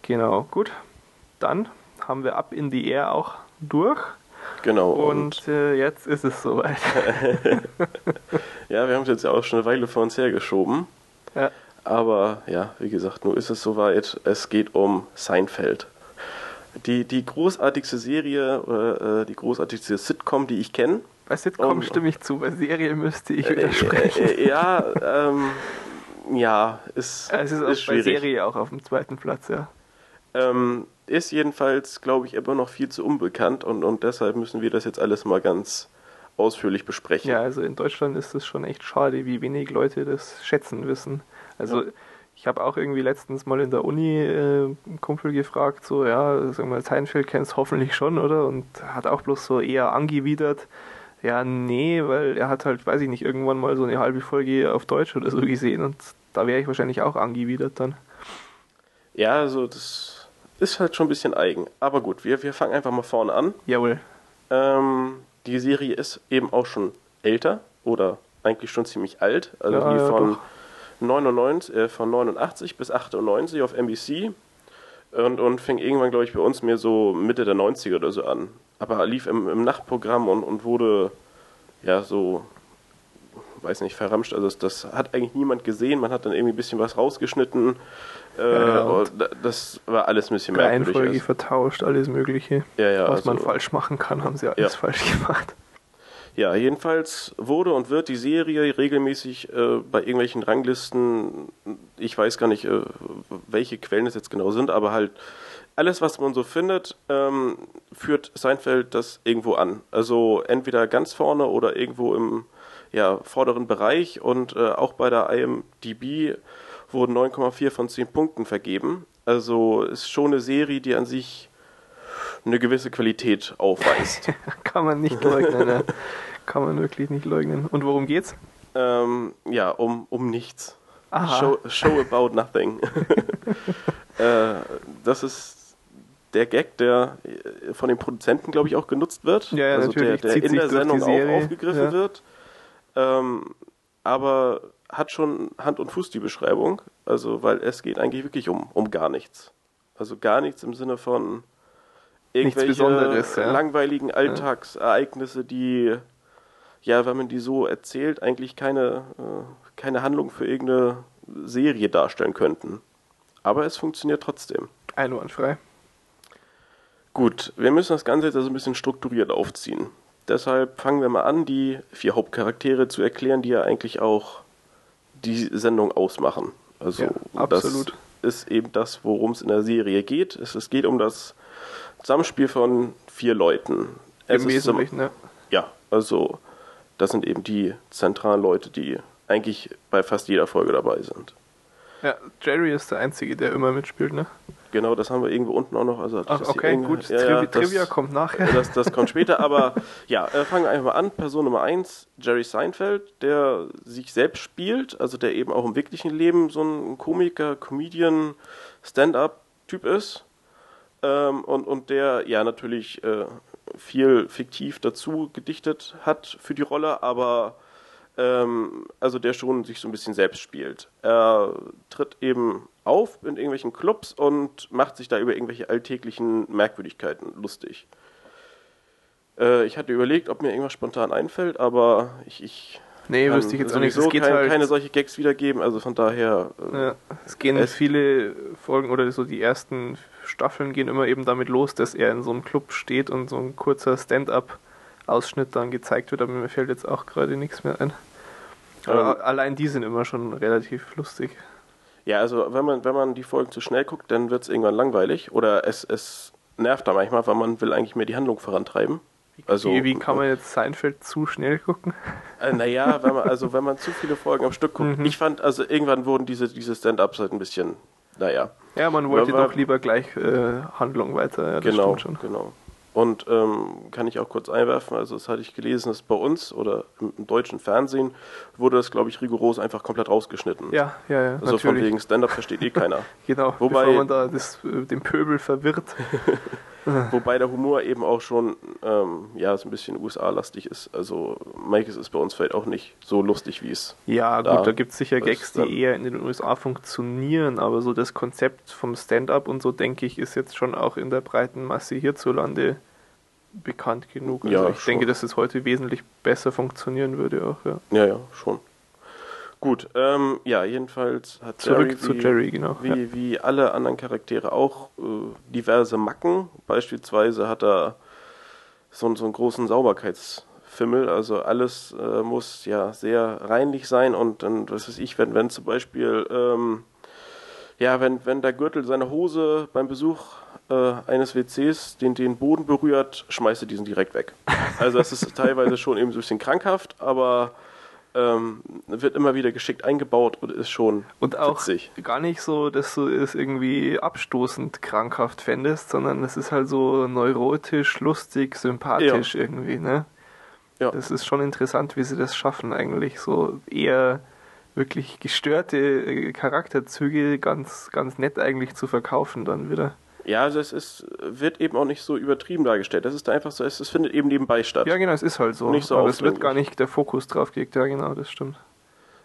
Genau, gut. Dann haben wir ab in die Air auch durch. Genau. Und, und äh, jetzt ist es soweit. ja, wir haben es jetzt ja auch schon eine Weile vor uns hergeschoben. Ja. Aber ja, wie gesagt, nun ist es soweit. Es geht um Seinfeld. Die, die großartigste Serie, äh, die großartigste Sitcom, die ich kenne. Bei Sitcom um, stimme ich zu, bei Serie müsste ich äh, widersprechen. Äh, äh, ja, ähm, ja, ist, es ist, ist bei Serie auch auf dem zweiten Platz, ja. Ähm, ist jedenfalls, glaube ich, immer noch viel zu unbekannt und, und deshalb müssen wir das jetzt alles mal ganz ausführlich besprechen. Ja, also in Deutschland ist es schon echt schade, wie wenig Leute das schätzen wissen. Also ja. ich habe auch irgendwie letztens mal in der Uni äh, einen Kumpel gefragt, so, ja, sag mal, Seinfeld kennst hoffentlich schon, oder? Und hat auch bloß so eher angewidert, ja, nee, weil er hat halt, weiß ich nicht, irgendwann mal so eine halbe Folge auf Deutsch oder so gesehen und da wäre ich wahrscheinlich auch angewidert dann. Ja, also das ist halt schon ein bisschen eigen. Aber gut, wir, wir fangen einfach mal vorne an. Jawohl. Ähm, die Serie ist eben auch schon älter oder eigentlich schon ziemlich alt. Also ja, die von, 99, äh, von 89 bis 98 auf NBC. Und, und fing irgendwann, glaube ich, bei uns mehr so Mitte der 90er oder so an. Aber lief im, im Nachtprogramm und, und wurde ja so weiß nicht, verramscht. Also das, das, hat eigentlich niemand gesehen. Man hat dann irgendwie ein bisschen was rausgeschnitten. Äh, ja, das war alles ein bisschen merkwürdig. Reihenfolge also. vertauscht, alles Mögliche. Ja, ja, was also, man falsch machen kann, haben sie alles falsch gemacht. Ja, jedenfalls wurde und wird die Serie regelmäßig äh, bei irgendwelchen Ranglisten, ich weiß gar nicht, äh, welche Quellen es jetzt genau sind, aber halt alles, was man so findet, ähm, führt Seinfeld das irgendwo an. Also entweder ganz vorne oder irgendwo im ja, vorderen Bereich und äh, auch bei der IMDb wurden 9,4 von 10 Punkten vergeben. Also ist schon eine Serie, die an sich eine gewisse Qualität aufweist. Kann man nicht leugnen, ne? Kann man wirklich nicht leugnen. Und worum geht's? Ähm, ja, um, um nichts. Show, show about nothing. äh, das ist der Gag, der von den Produzenten, glaube ich, auch genutzt wird. Ja, ja also natürlich. der, der in der Sendung auch aufgegriffen ja. wird. Ähm, aber hat schon Hand und Fuß die Beschreibung, also weil es geht eigentlich wirklich um, um gar nichts. Also gar nichts im Sinne von irgendwelche ja. langweiligen Alltagsereignisse, die, ja, wenn man die so erzählt, eigentlich keine, äh, keine Handlung für irgendeine Serie darstellen könnten. Aber es funktioniert trotzdem. Einwandfrei. Gut, wir müssen das Ganze jetzt also ein bisschen strukturiert aufziehen. Deshalb fangen wir mal an, die vier Hauptcharaktere zu erklären, die ja eigentlich auch die Sendung ausmachen. Also ja, absolut. das ist eben das, worum es in der Serie geht. Es, es, geht um das Zusammenspiel von vier Leuten. Es Im Wesentlichen, ne? Ja, also das sind eben die zentralen Leute, die eigentlich bei fast jeder Folge dabei sind. Ja, Jerry ist der Einzige, der immer mitspielt, ne? Genau, das haben wir irgendwo unten auch noch. Also Ach, okay, gut. Ja, Trivi das, Trivia kommt nachher. Das, das kommt später, aber ja, äh, fangen wir einfach mal an. Person Nummer 1, Jerry Seinfeld, der sich selbst spielt, also der eben auch im wirklichen Leben so ein Komiker, Comedian, Stand-up-Typ ist. Ähm, und, und der ja natürlich äh, viel fiktiv dazu gedichtet hat für die Rolle, aber ähm, also der schon sich so ein bisschen selbst spielt. Er tritt eben auf in irgendwelchen Clubs und macht sich da über irgendwelche alltäglichen Merkwürdigkeiten lustig. Äh, ich hatte überlegt, ob mir irgendwas spontan einfällt, aber ich, ich Nee, wüsste ich jetzt auch nicht. Es geht kein, halt keine solche Gags wiedergeben, also von daher. Äh, ja, es gehen es viele Folgen oder so die ersten Staffeln gehen immer eben damit los, dass er in so einem Club steht und so ein kurzer Stand-up Ausschnitt dann gezeigt wird, aber mir fällt jetzt auch gerade nichts mehr ein. Aber ähm, allein die sind immer schon relativ lustig. Ja, also wenn man, wenn man die Folgen zu schnell guckt, dann wird es irgendwann langweilig oder es, es nervt da manchmal, weil man will eigentlich mehr die Handlung vorantreiben. Also, wie, wie kann man jetzt Seinfeld zu schnell gucken? Äh, naja, wenn man, also wenn man zu viele Folgen am Stück guckt. Mhm. Ich fand, also irgendwann wurden diese, diese Stand-Ups halt ein bisschen, naja. Ja, man wollte doch lieber gleich äh, Handlung weiter. Ja, das genau, stimmt schon. genau. Und ähm, kann ich auch kurz einwerfen, also das hatte ich gelesen, dass bei uns oder im, im deutschen Fernsehen wurde das, glaube ich, rigoros einfach komplett rausgeschnitten. Ja, ja, ja, Also von natürlich. wegen Stand-Up versteht eh keiner. Genau, Wobei- man da das, äh, den Pöbel verwirrt. Wobei der Humor eben auch schon, ähm, ja, so ein bisschen USA-lastig ist. Also Mike's ist bei uns vielleicht auch nicht so lustig, wie es. Ja, Da gut, da gibt es sicher Gags, die eher in den USA funktionieren, aber so das Konzept vom Stand-up und so, denke ich, ist jetzt schon auch in der breiten Masse hierzulande bekannt genug. Also Ja, ich schon. denke, dass es heute wesentlich besser funktionieren würde auch, ja. Ja, ja, schon. Gut, ähm, ja, jedenfalls hat Zurück Jerry, zu wie, Jerry, genau. wie, ja. wie alle anderen Charaktere auch äh, diverse Macken. Beispielsweise hat er so, so einen großen Sauberkeitsfimmel. Also alles äh, muss ja sehr reinlich sein und dann, was weiß ich, wenn, wenn zum Beispiel, ähm, ja, wenn, wenn der Gürtel seiner Hose beim Besuch äh, eines WCs den, den Boden berührt, schmeißt er diesen direkt weg. Also das ist teilweise schon eben so ein bisschen krankhaft, aber ähm, wird immer wieder geschickt eingebaut und ist schon Und auch witzig. gar nicht so, dass du es irgendwie abstoßend krankhaft fändest, sondern es ist halt so neurotisch, lustig, sympathisch irgendwie, ne? Ja. Das ist schon interessant, wie sie das schaffen, eigentlich so eher wirklich gestörte äh, Charakterzüge ganz, ganz nett eigentlich zu verkaufen dann wieder. Ja, also es ist, wird eben auch nicht so übertrieben dargestellt. Das ist einfach so, es, es findet eben nebenbei statt. Ja, genau, es ist halt so. Nicht so Aber es wird gar nicht der Fokus drauf gelegt. Ja, genau, das stimmt.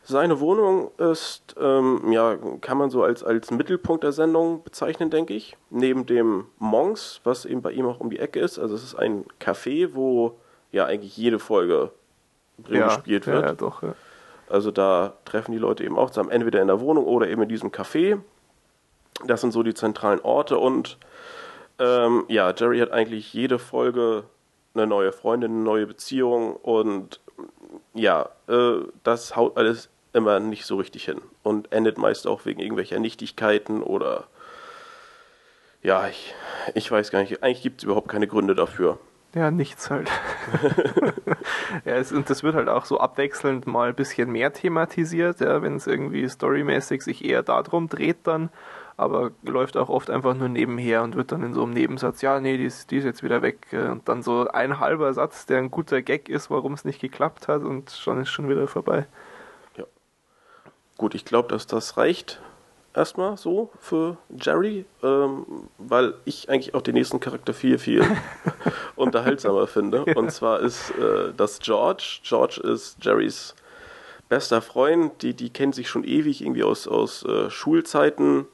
Seine Wohnung ist, ähm, ja, kann man so als, als Mittelpunkt der Sendung bezeichnen, denke ich. Neben dem Monks, was eben bei ihm auch um die Ecke ist. Also es ist ein Café, wo ja eigentlich jede Folge drin ja, gespielt ja, wird. ja, doch. Ja. Also da treffen die Leute eben auch zusammen, entweder in der Wohnung oder eben in diesem Café. Das sind so die zentralen Orte und ähm, ja, Jerry hat eigentlich jede Folge eine neue Freundin, eine neue Beziehung und ja, äh, das haut alles immer nicht so richtig hin und endet meist auch wegen irgendwelcher Nichtigkeiten oder ja, ich, ich weiß gar nicht, eigentlich gibt es überhaupt keine Gründe dafür. Ja, nichts halt. ja, es, und das wird halt auch so abwechselnd mal ein bisschen mehr thematisiert, ja, wenn es irgendwie storymäßig sich eher darum dreht dann, aber läuft auch oft einfach nur nebenher und wird dann in so einem Nebensatz, ja, nee, die ist, die ist jetzt wieder weg. äh, Und dann so ein halber Satz, der ein guter Gag ist, warum es nicht geklappt hat und schon ist schon wieder vorbei. Gut, ich glaube, dass das reicht erstmal so für Jerry, ähm, weil ich eigentlich auch den nächsten Charakter viel, viel unterhaltsamer finde. Und zwar ist äh, das George. George ist Jerrys bester Freund. Die, die kennen sich schon ewig irgendwie aus, aus äh, Schulzeiten.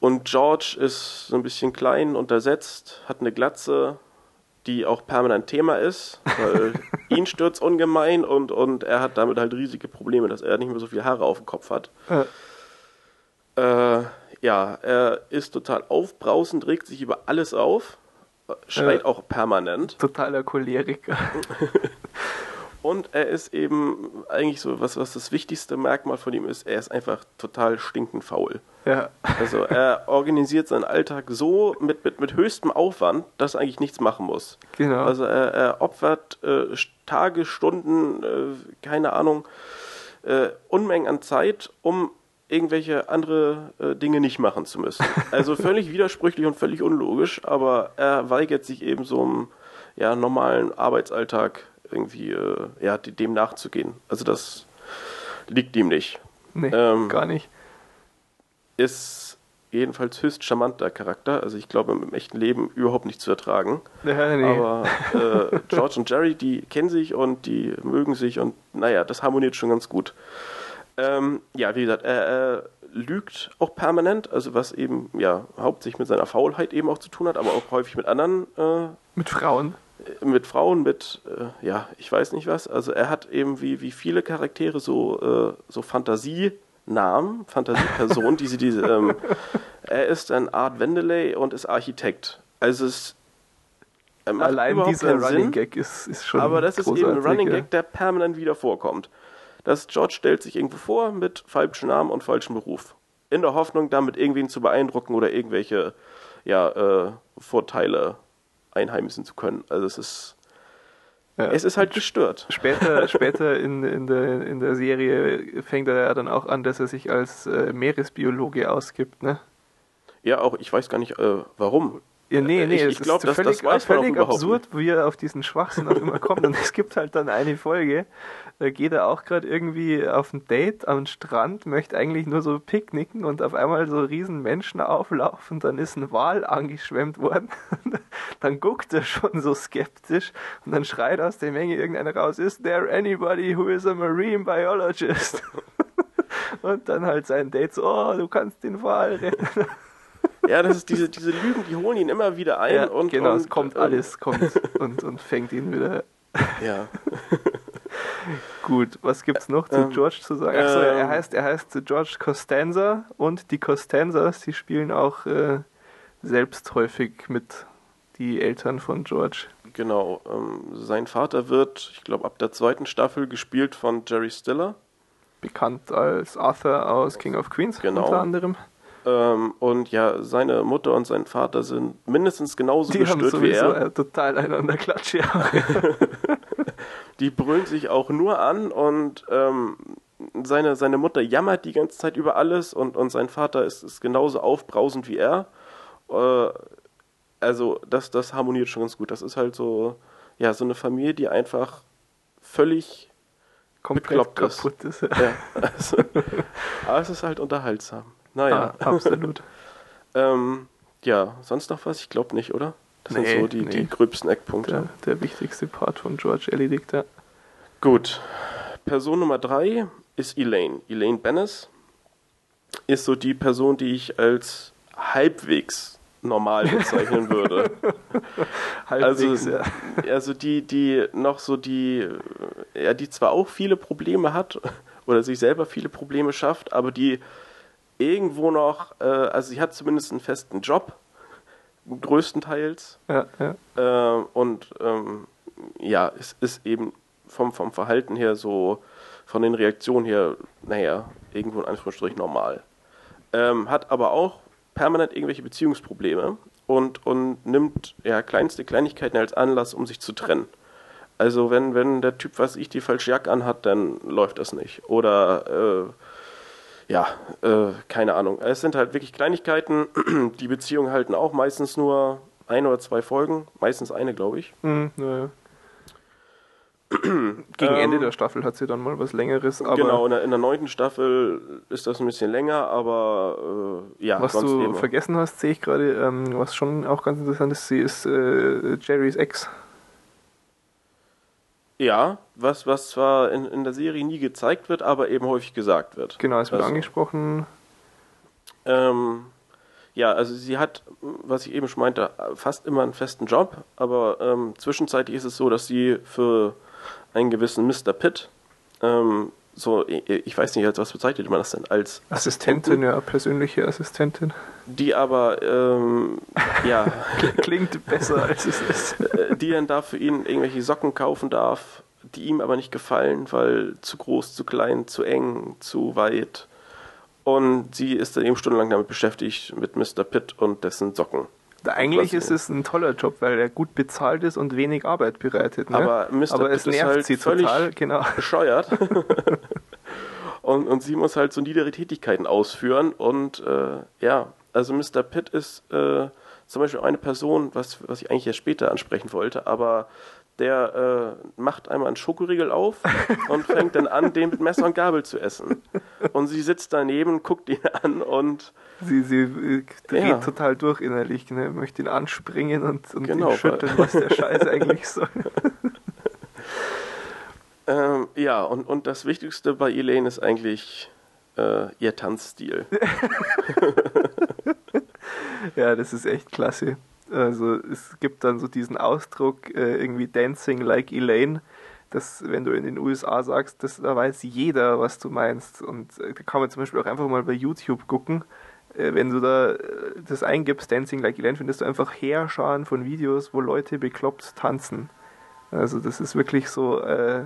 Und George ist so ein bisschen klein, untersetzt, hat eine Glatze, die auch permanent Thema ist, weil ihn stürzt ungemein und, und er hat damit halt riesige Probleme, dass er nicht mehr so viele Haare auf dem Kopf hat. Äh, Äh, ja, er ist total aufbrausend, regt sich über alles auf, äh, schreit Äh. auch permanent totaler Choleriker. und er ist eben eigentlich so, was, was das wichtigste Merkmal von ihm ist, er ist einfach total stinkend faul. ja. Also er organisiert seinen Alltag so mit, mit, mit höchstem Aufwand, dass er eigentlich nichts machen muss. Genau. Also er, er opfert äh, Tage, Stunden, äh, keine Ahnung, äh, Unmengen an Zeit, um irgendwelche andere äh, Dinge nicht machen zu müssen. Also völlig widersprüchlich und völlig unlogisch, aber er weigert sich eben so einem ja, normalen Arbeitsalltag irgendwie äh, ja, dem nachzugehen. Also das liegt ihm nicht. nee, ähm, gar nicht. Ist jedenfalls höchst charmanter Charakter. Also ich glaube im echten Leben überhaupt nicht zu ertragen. Ja, nee. Aber äh, George und Jerry, die kennen sich und die mögen sich und naja, das harmoniert schon ganz gut. Ähm, ja, wie gesagt, er, er lügt auch permanent, also was eben ja hauptsächlich mit seiner Faulheit eben auch zu tun hat, aber auch häufig mit anderen, äh, Mit Frauen. Mit Frauen, mit äh, ja, ich weiß nicht was. Also er hat eben wie, wie viele Charaktere so, äh, so Fantasienamen, Fantasiepersonen, die sie diese, ähm, er ist ein Art Wendeley und ist Architekt. Also es macht Allein dieser Running Sinn. Gag ist, ist schon Aber das ist eben ein Running. Gag, der permanent wieder vorkommt. Das George stellt sich irgendwo vor mit falschem Namen und falschem Beruf. In der Hoffnung, damit irgendwen zu beeindrucken oder irgendwelche ja, äh, Vorteile einheimsen zu können. Also es ist Ja. Es ist halt gestört. Später, später in, in, der, in der Serie fängt er ja dann auch an, dass er sich als äh, Meeresbiologe ausgibt, ne? Ja, auch ich weiß gar nicht, äh, warum. Ja, nee, nee, ich, ich glaube, das, völlig, das weiß völlig absurd, wie er auf diesen Schwachsinn auch immer kommt. Und es gibt halt dann eine Folge, da geht er auch gerade irgendwie auf ein Date am Strand, möchte eigentlich nur so picknicken und auf einmal so riesen Menschen auflaufen, dann ist ein Wal angeschwemmt worden. dann guckt er schon so skeptisch und dann schreit aus der Menge irgendeiner raus, is there anybody who is a marine biologist? und dann halt sein Date so, oh, du kannst den Wal retten. Ja, das ist diese, diese Lügen, die holen ihn immer wieder ein. Ja, und, genau, und, es kommt und, alles, kommt und, und fängt ihn wieder. Ja. Gut, was gibt's noch zu ähm, George zu sagen? Achso, ähm, er heißt, er heißt George Costanza und die Costanzas, die spielen auch äh, selbst häufig mit die Eltern von George. Genau, ähm, sein Vater wird, ich glaube, ab der zweiten Staffel gespielt von Jerry Stiller. Bekannt als Arthur aus King of Queens genau. unter anderem. Ähm, und ja, seine Mutter und sein Vater sind mindestens genauso die gestört haben wie er. Äh, total einander klatsche. die brüllen sich auch nur an und ähm, seine, seine Mutter jammert die ganze Zeit über alles und, und sein Vater ist, ist genauso aufbrausend wie er. Äh, also das, das harmoniert schon ganz gut. Das ist halt so, ja, so eine Familie, die einfach völlig Komplett kaputt ist. ist. Ja, also, aber es ist halt unterhaltsam. Naja. Ah, absolut. ähm, ja, sonst noch was? Ich glaube nicht, oder? Das nee, sind so die, nee. die gröbsten Eckpunkte. Der, der, wichtigste Part von George erledigt, ja. Gut. Person Nummer drei ist Elaine. Elaine Bennis ist so die Person, die ich als halbwegs normal bezeichnen würde. halbwegs, also, ja. also die, die noch so die, ja, die zwar auch viele Probleme hat oder sich selber viele Probleme schafft, aber die irgendwo noch, äh, also sie hat zumindest einen festen Job, größtenteils. Ja, ja. Äh, und ähm, ja, es ist eben vom, vom Verhalten her so, von den Reaktionen her, naja, irgendwo in Anführungsstrichen normal. Ähm, hat aber auch permanent irgendwelche Beziehungsprobleme und, und nimmt ja kleinste Kleinigkeiten als Anlass, um sich zu trennen. Also wenn, wenn der Typ, was ich, die falsche Jacke anhat, dann läuft das nicht. Oder äh, ja, äh, keine Ahnung. Es sind halt wirklich Kleinigkeiten. Die Beziehungen halten auch meistens nur ein oder zwei Folgen, meistens eine, glaube ich. Mhm, ja, Gegen ähm, Ende der Staffel hat sie dann mal was Längeres. Genau, in der, in der neunten Staffel ist das ein bisschen länger, aber äh, ja. Was du vergessen hast, sehe ich gerade, ähm, was schon auch ganz interessant ist, sie ist äh, Jerrys Ex. Ja, was, was zwar in, in der Serie nie gezeigt wird, aber eben häufig gesagt wird. Genau, es wird also, angesprochen. Ähm, ja, also sie hat, was ich eben schon meinte, fast immer einen festen Job, aber ähm, zwischenzeitlich ist es so, dass sie für einen gewissen Mr. Pitt ähm, so, ich weiß nicht, als was bezeichnet man das denn? Als Assistentin, ja, persönliche Assistentin. Die aber, ähm, ja. Klingt besser, als es ist. Äh, die dann da für ihn irgendwelche Socken kaufen darf, die ihm aber nicht gefallen, weil zu groß, zu klein, zu eng, zu weit. Und sie ist dann eben stundenlang damit beschäftigt, mit Mr. Pitt und dessen Socken. Eigentlich ist es ein toller Job, weil er gut bezahlt ist und wenig Arbeit bereitet. Ne? Aber, Mr. Aber es nervt halt sie total, genau. bescheuert. und, und sie muss halt so niedere Tätigkeiten ausführen. Und äh, ja, also Mr. Pitt ist äh, zum Beispiel eine Person, was, was ich eigentlich erst später ansprechen wollte, aber der äh, macht einmal einen Schokoriegel auf und fängt dann an, den mit Messer und Gabel zu essen. Und sie sitzt daneben, guckt ihn an und. Sie, sie äh, dreht ja. total durch innerlich, ne? möchte ihn anspringen und, und genau, ihn schütteln, was der Scheiß eigentlich soll. ähm, ja, und, und das Wichtigste bei Elaine ist eigentlich äh, ihr Tanzstil. ja, das ist echt klasse. Also es gibt dann so diesen Ausdruck äh, irgendwie Dancing like Elaine, dass wenn du in den USA sagst, das, da weiß jeder, was du meinst. Und äh, da kann man zum Beispiel auch einfach mal bei YouTube gucken. Äh, wenn du da äh, das eingibst, Dancing like Elaine, findest du einfach Heerscharen von Videos, wo Leute bekloppt tanzen. Also das ist wirklich so äh,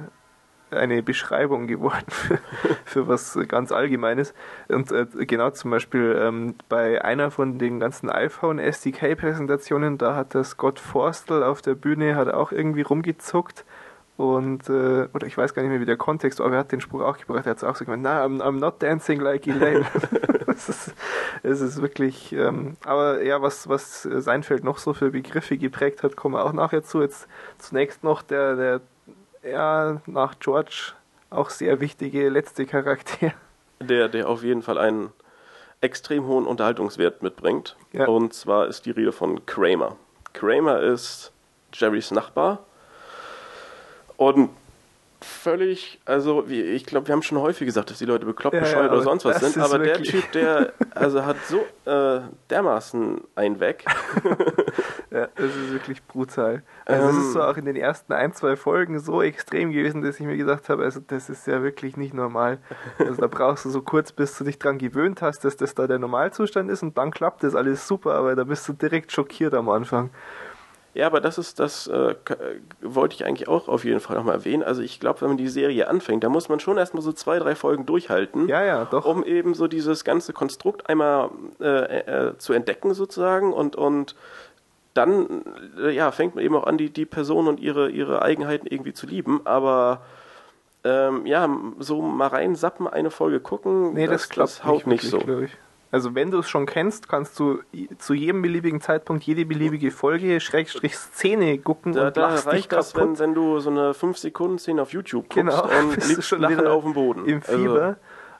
eine Beschreibung geworden für, für was ganz Allgemeines. Und äh, genau zum Beispiel ähm, bei einer von den ganzen iPhone SDK-Präsentationen, da hat der Scott Forstel auf der Bühne hat auch irgendwie rumgezuckt Und, äh, oder ich weiß gar nicht mehr, wie der Kontext war, aber er hat den Spruch auch gebracht. Er hat es auch so gemeint, na, I'm, I'm not dancing like Elaine. es, ist, es ist wirklich, ähm, aber ja, was, was Seinfeld noch so für Begriffe geprägt hat, kommen wir auch nachher zu. Jetzt zunächst noch der, der, ja, nach George auch sehr wichtige letzte Charakter. Der, der auf jeden Fall einen extrem hohen Unterhaltungswert mitbringt. Ja. Und zwar ist die Rede von Kramer. Kramer ist Jerrys Nachbar und völlig, also wie, ich glaube, wir haben schon häufig gesagt, dass die Leute bekloppt, Ja, bescheuert ja, oder sonst was sind, aber der Typ, der also hat so äh, dermaßen einen weg. Ja, das ist wirklich brutal. Also es Ähm. ist so auch in den ersten ein, zwei Folgen so extrem gewesen, dass ich mir gedacht habe, also das ist ja wirklich nicht normal. Also da brauchst du so kurz, bis du dich dran gewöhnt hast, dass das da der Normalzustand ist und dann klappt das alles super, aber da bist du direkt schockiert am Anfang. Ja, aber das ist, das äh, äh, wollte ich eigentlich auch auf jeden Fall nochmal erwähnen. Also ich glaube, wenn man die Serie anfängt, da muss man schon erstmal so zwei, drei Folgen durchhalten. Ja, ja, doch. um eben so dieses ganze Konstrukt einmal äh, äh, zu entdecken sozusagen und, und dann äh, ja, fängt man eben auch an, die, die Person und ihre, ihre Eigenheiten irgendwie zu lieben, aber ähm, ja, so mal reinsappen, eine Folge gucken, Nee, das, klappt haut nicht, wirklich, so. Also wenn du es schon kennst, kannst du zu jedem beliebigen Zeitpunkt jede beliebige Folge, Schrägstrich Szene gucken Da, und da lachst dich reicht das, kaputt. wenn, wenn du so eine 5-Sekunden-Szene auf YouTube guckst Genau, und liegst schon wieder auf dem Boden. im Also, Fieber.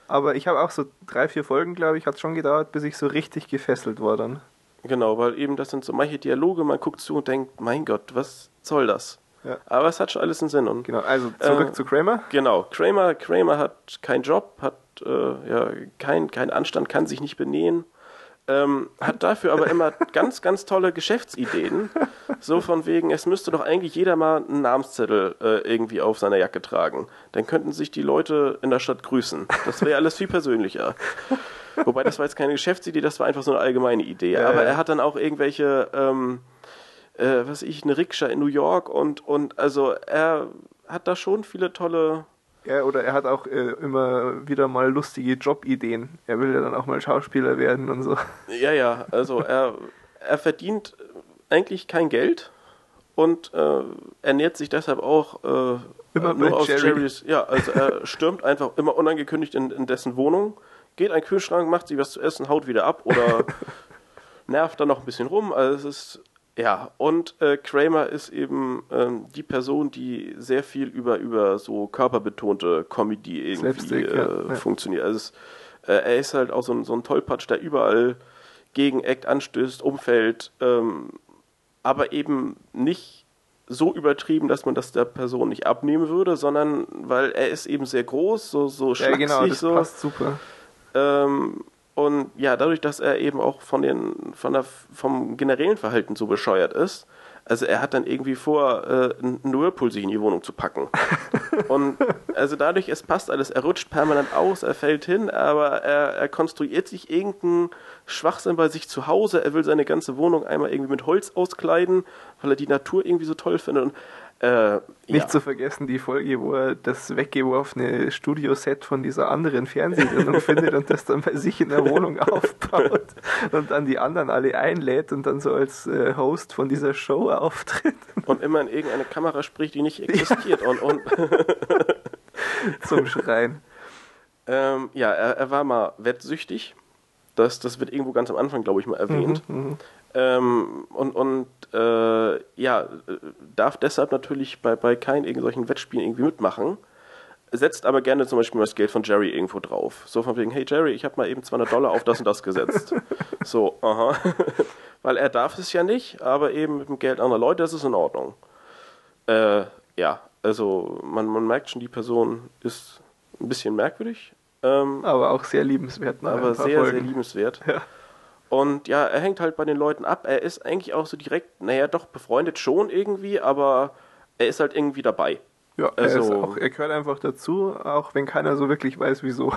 Aber ich habe auch so drei, vier Folgen, glaube ich, hat es schon gedauert, bis ich so richtig gefesselt war dann. Genau, weil eben das sind so manche Dialoge, man guckt zu und denkt, mein Gott, was soll das? Ja. Aber es hat schon alles einen Sinn. Und Genau, also zurück Äh, zu Kramer. Genau, Kramer, Kramer hat keinen Job, hat äh, ja, keinen kein Anstand, kann sich nicht benehmen, ähm, hat dafür aber immer ganz, ganz tolle Geschäftsideen. So von wegen, es müsste doch eigentlich jeder mal einen Namenszettel äh, irgendwie auf seiner Jacke tragen. Dann könnten sich die Leute in der Stadt grüßen. Das wäre alles viel persönlicher. Wobei das war jetzt keine Geschäftsidee, das war einfach so eine allgemeine Idee. Ja, aber er hat dann auch irgendwelche, ähm, äh, was weiß ich, eine Rikscha in New York und, und also er hat da schon viele tolle Ja, oder er hat auch äh, immer wieder mal lustige Jobideen. Er will ja dann auch mal Schauspieler werden und so. Ja, ja, also er, er verdient eigentlich kein Geld und äh, ernährt sich deshalb auch äh, Immer nur aus Jerry. Jerrys. Ja, also er stürmt einfach immer unangekündigt in, in dessen Wohnung, geht an den Kühlschrank, macht sich was zu essen, haut wieder ab oder nervt dann noch ein bisschen rum. Also es ist ja und äh, Kramer ist eben ähm, die Person, die sehr viel über über so körperbetonte Comedy irgendwie äh, ja, ja. funktioniert. Also es, äh, er ist halt auch so ein, so ein Tollpatsch, der überall gegen Act anstößt, umfällt, ähm, aber eben nicht so übertrieben, dass man das der Person nicht abnehmen würde, sondern weil er ist eben sehr groß, so so Ja, schlaksig, genau, das so. passt super. Ähm, und ja, dadurch, dass er eben auch von den, von der, vom generellen Verhalten so bescheuert ist, also er hat dann irgendwie vor, äh, einen Whirlpool sich in die Wohnung zu packen. und also dadurch, es passt alles, er rutscht permanent aus, er fällt hin, aber er, er konstruiert sich irgendeinen Schwachsinn bei sich zu Hause, er will seine ganze Wohnung einmal irgendwie mit Holz auskleiden, weil er die Natur irgendwie so toll findet und äh, Nicht ja. zu vergessen die Folge, wo er das weggeworfene Studioset von dieser anderen Fernsehsendung findet und das dann bei sich in der Wohnung aufbaut und dann die anderen alle einlädt und dann so als äh, Host von dieser Show auftritt und immer in irgendeine Kamera spricht, die nicht existiert und, und zum Schreien. Ähm, ja, er, er war mal wettsüchtig. Das, das wird irgendwo ganz am Anfang, glaube ich, mal erwähnt. Mhm, Ähm, und und äh, ja, darf deshalb natürlich bei, bei keinen irgendwelchen Wettspielen irgendwie mitmachen. Setzt aber gerne zum Beispiel mal das Geld von Jerry irgendwo drauf. So von wegen, hey Jerry, ich habe mal eben 200 Dollar auf das und das gesetzt. so, aha. Weil er darf es ja nicht, aber eben mit dem Geld anderer Leute, ist in Ordnung. Äh, ja, also man, man merkt schon, die Person ist ein bisschen merkwürdig. Ähm, Aber auch sehr liebenswert. nach aber sehr, Folgen. sehr liebenswert. Ja. Und ja, er hängt halt bei den Leuten ab. Er ist eigentlich auch so direkt, naja, doch befreundet schon irgendwie, aber er ist halt irgendwie dabei. Ja, er, Also- auch, er gehört einfach dazu, auch wenn keiner so wirklich weiß, wieso.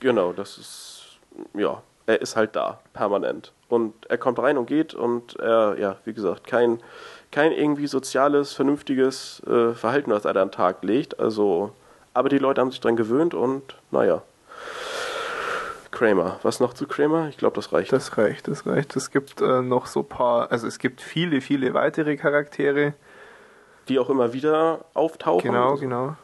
Genau, das ist, ja, er ist halt da, permanent. Und er kommt rein und geht und er, ja, wie gesagt, kein, kein irgendwie soziales, vernünftiges äh, Verhalten, was er da an den Tag legt. Also, aber die Leute haben sich dran gewöhnt und, naja. Kramer. Was noch zu Kramer? Ich glaube, das reicht. Das reicht, das reicht. Es gibt äh, noch so ein paar, also es gibt viele, viele weitere Charaktere. die auch immer wieder auftauchen. Genau, genau.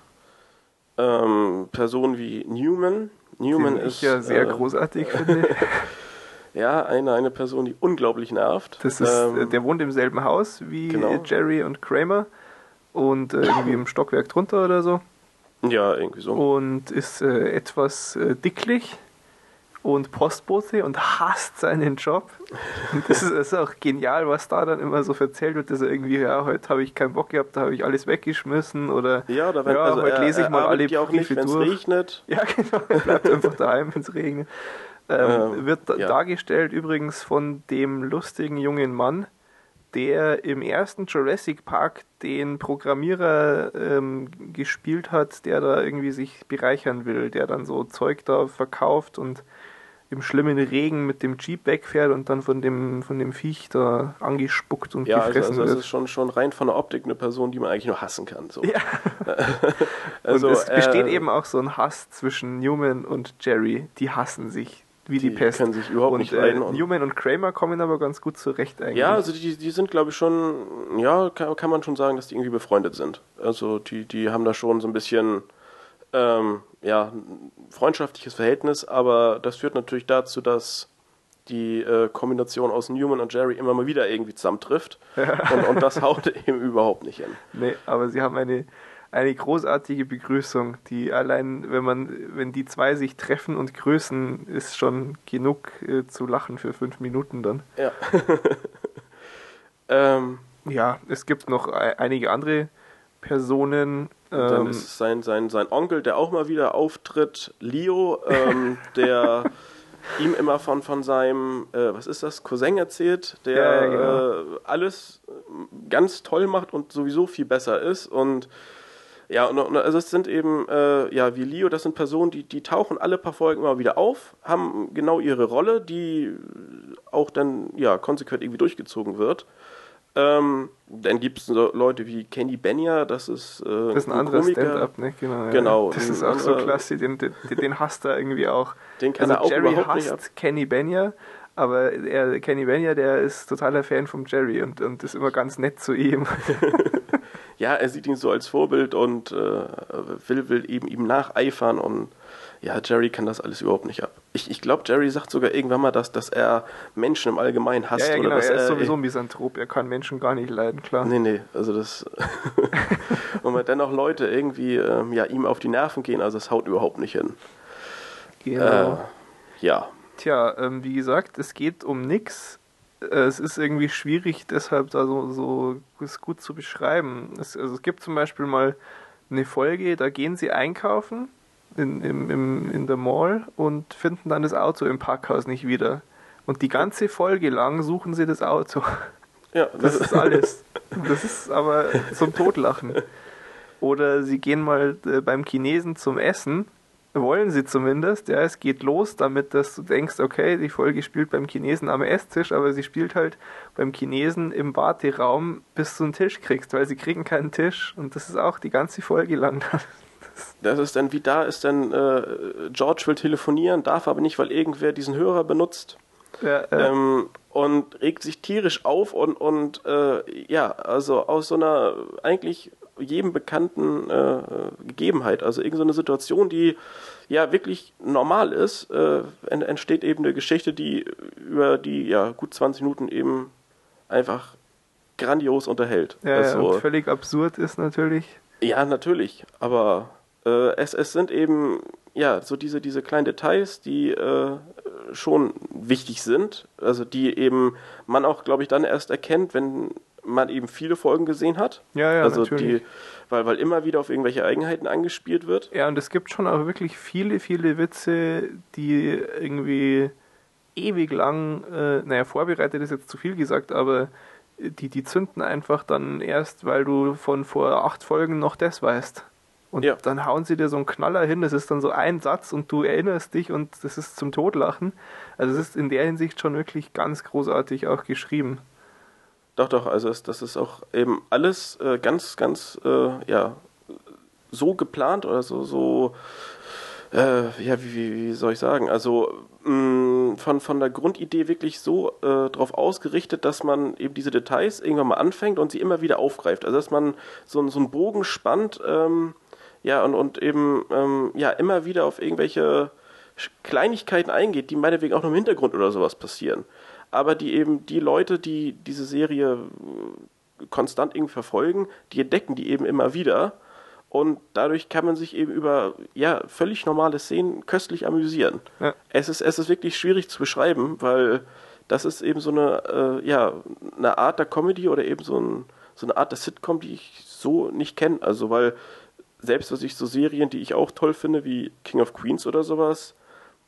Ähm, Personen wie Newman. Newman Den ist ich ja sehr äh, großartig finde. ja eine, eine Person, die unglaublich nervt. Das ist, Ähm, äh, der wohnt im selben Haus wie Genau. Jerry und Kramer und äh, irgendwie im Stockwerk drunter oder so ja, irgendwie so. und ist äh, etwas äh, dicklich und Postbote und hasst seinen Job. Und das ist, das ist auch genial, was da dann immer so erzählt wird, dass er irgendwie, ja, heute habe ich keinen Bock gehabt, da habe ich alles weggeschmissen oder Ja, oder wenn ja, also heute er, lese ich mal alle ja auch nicht, Briefe wenn es regnet. Ja, genau. Er bleibt einfach daheim, wenn es regnet. Ähm, Ähm, wird ja. dargestellt übrigens von dem lustigen jungen Mann, der im ersten Jurassic Park den Programmierer ähm, gespielt hat, der da irgendwie sich bereichern will, der dann so Zeug da verkauft und im schlimmen Regen mit dem Jeep wegfährt und dann von dem, von dem Viech da angespuckt und Ja, also, gefressen also es wird. ist schon, schon rein von der Optik eine Person, die man eigentlich nur hassen kann. So. Ja. also, und es besteht äh, eben auch so ein Hass zwischen Newman und Jerry. Die hassen sich wie die, Die Pest. können sich überhaupt und, nicht äh, leiden und- Newman und Kramer kommen aber ganz gut zurecht eigentlich. Ja, also die, die sind, glaube ich, schon, ja, kann, kann man schon sagen, dass die irgendwie befreundet sind. Also die, die haben da schon so ein bisschen, ähm, ja, ein freundschaftliches Verhältnis, aber das führt natürlich dazu, dass die äh, Kombination aus Newman und Jerry immer mal wieder irgendwie zusammentrifft. und, und das haut eben überhaupt nicht hin. Nee, aber sie haben eine, eine großartige Begrüßung, die allein, wenn man, wenn die zwei sich treffen und grüßen, ist schon genug äh, zu lachen für fünf Minuten dann. Ja. ähm, Ja, es gibt noch ei- einige andere Personen. Dann Ähm, ist es sein, sein, sein Onkel, der auch mal wieder auftritt, Leo, ähm, der ihm immer von, von seinem, äh, was ist das, Cousin erzählt, der Ja, ja, genau. äh, alles äh, ganz toll macht und sowieso viel besser ist. Und ja, und, und also es sind eben, äh, ja, wie Leo, das sind Personen, die, die tauchen alle paar Folgen immer wieder auf, haben genau ihre Rolle, die auch dann, ja, konsequent irgendwie durchgezogen wird. Ähm, dann gibt es so Leute wie Kenny Benya, das ist, äh, das ist ein anderer Stand-up, ne? Genau. ja. Genau, Das ein ist auch so klasse, den, den, den hasst er irgendwie auch. Den kann also er auch Jerry überhaupt nicht ab. hasst Kenny Benya, aber er, Kenny Benya, der ist totaler Fan von Jerry und, und ist immer ganz nett zu ihm. Ja, er sieht ihn so als Vorbild und äh, will, will eben ihm nacheifern und ja, Jerry kann das alles überhaupt nicht ab. Ich, ich glaube, Jerry sagt sogar irgendwann mal, dass, dass er Menschen im Allgemeinen hasst. ja, ja, oder genau, dass er ist sowieso ein Misanthrop, er kann Menschen gar nicht leiden, klar. Nee, nee, also das. und wenn dennoch Leute irgendwie ähm, ja, ihm auf die Nerven gehen, also das haut überhaupt nicht hin. Genau. Äh, ja. Tja, ähm, wie gesagt, es geht um nix. Äh, Es ist irgendwie schwierig, deshalb da so, so es gut zu beschreiben. Es, also es gibt zum Beispiel mal eine Folge, da gehen sie einkaufen in, im, im, in der Mall und finden dann das Auto im Parkhaus nicht wieder. Und die ganze Folge lang suchen sie das Auto. Ja, Das ist alles. Das ist aber zum Totlachen. Oder sie gehen mal äh, beim Chinesen zum Essen, wollen sie zumindest, ja, es geht los damit, dass du denkst, okay, die Folge spielt beim Chinesen am Esstisch, aber sie spielt halt beim Chinesen im Warteraum, bis du einen Tisch kriegst, weil sie kriegen keinen Tisch und das ist auch die ganze Folge lang. Das ist dann wie da ist dann äh, George will telefonieren, darf aber nicht, weil irgendwer diesen Hörer benutzt. ja, äh, ähm, und regt sich tierisch auf und, und äh, ja, also aus so einer eigentlich jedem bekannten äh, Gegebenheit, also irgendeine so Situation, die ja wirklich normal ist, äh, ent- entsteht eben eine Geschichte, die über die ja gut 20 Minuten eben einfach grandios unterhält. ja, ja, also, und völlig absurd ist natürlich. Ja, natürlich, aber äh, es, es sind eben ja so diese, diese kleinen Details, die äh, schon wichtig sind, also die eben man auch, glaube ich, dann erst erkennt, wenn man eben viele Folgen gesehen hat. Ja, ja, also natürlich. die, weil, weil immer wieder auf irgendwelche Eigenheiten angespielt wird. Ja, und es gibt schon auch wirklich viele, viele Witze, die irgendwie ewig lang, äh, naja, vorbereitet ist jetzt zu viel gesagt, aber die, die zünden einfach dann erst, weil du von vor acht Folgen noch das weißt. Und Ja. dann hauen sie dir so einen Knaller hin, das ist dann so ein Satz und du erinnerst dich und das ist zum Totlachen. Also es ist in der Hinsicht schon wirklich ganz großartig auch geschrieben. Doch, doch, also es, das ist auch eben alles äh, ganz, ganz, äh, ja, so geplant oder so, so äh, ja, wie, wie, soll ich sagen? Also mh, von, von der Grundidee wirklich so äh, darauf ausgerichtet, dass man eben diese Details irgendwann mal anfängt und sie immer wieder aufgreift. Also dass man so, so einen Bogen spannt, ähm, ja, und, und eben ähm, ja immer wieder auf irgendwelche Kleinigkeiten eingeht, die meinetwegen auch noch im Hintergrund oder sowas passieren. Aber die eben die Leute, die diese Serie äh, konstant irgendwie verfolgen, die entdecken die eben immer wieder und dadurch kann man sich eben über ja völlig normale Szenen köstlich amüsieren. Ja. Es ist es ist wirklich schwierig zu beschreiben, weil das ist eben so eine äh, ja eine Art der Comedy oder eben so, ein, so eine Art der Sitcom, die ich so nicht kenne. Also weil selbst was ich so Serien, die ich auch toll finde, wie King of Queens oder sowas,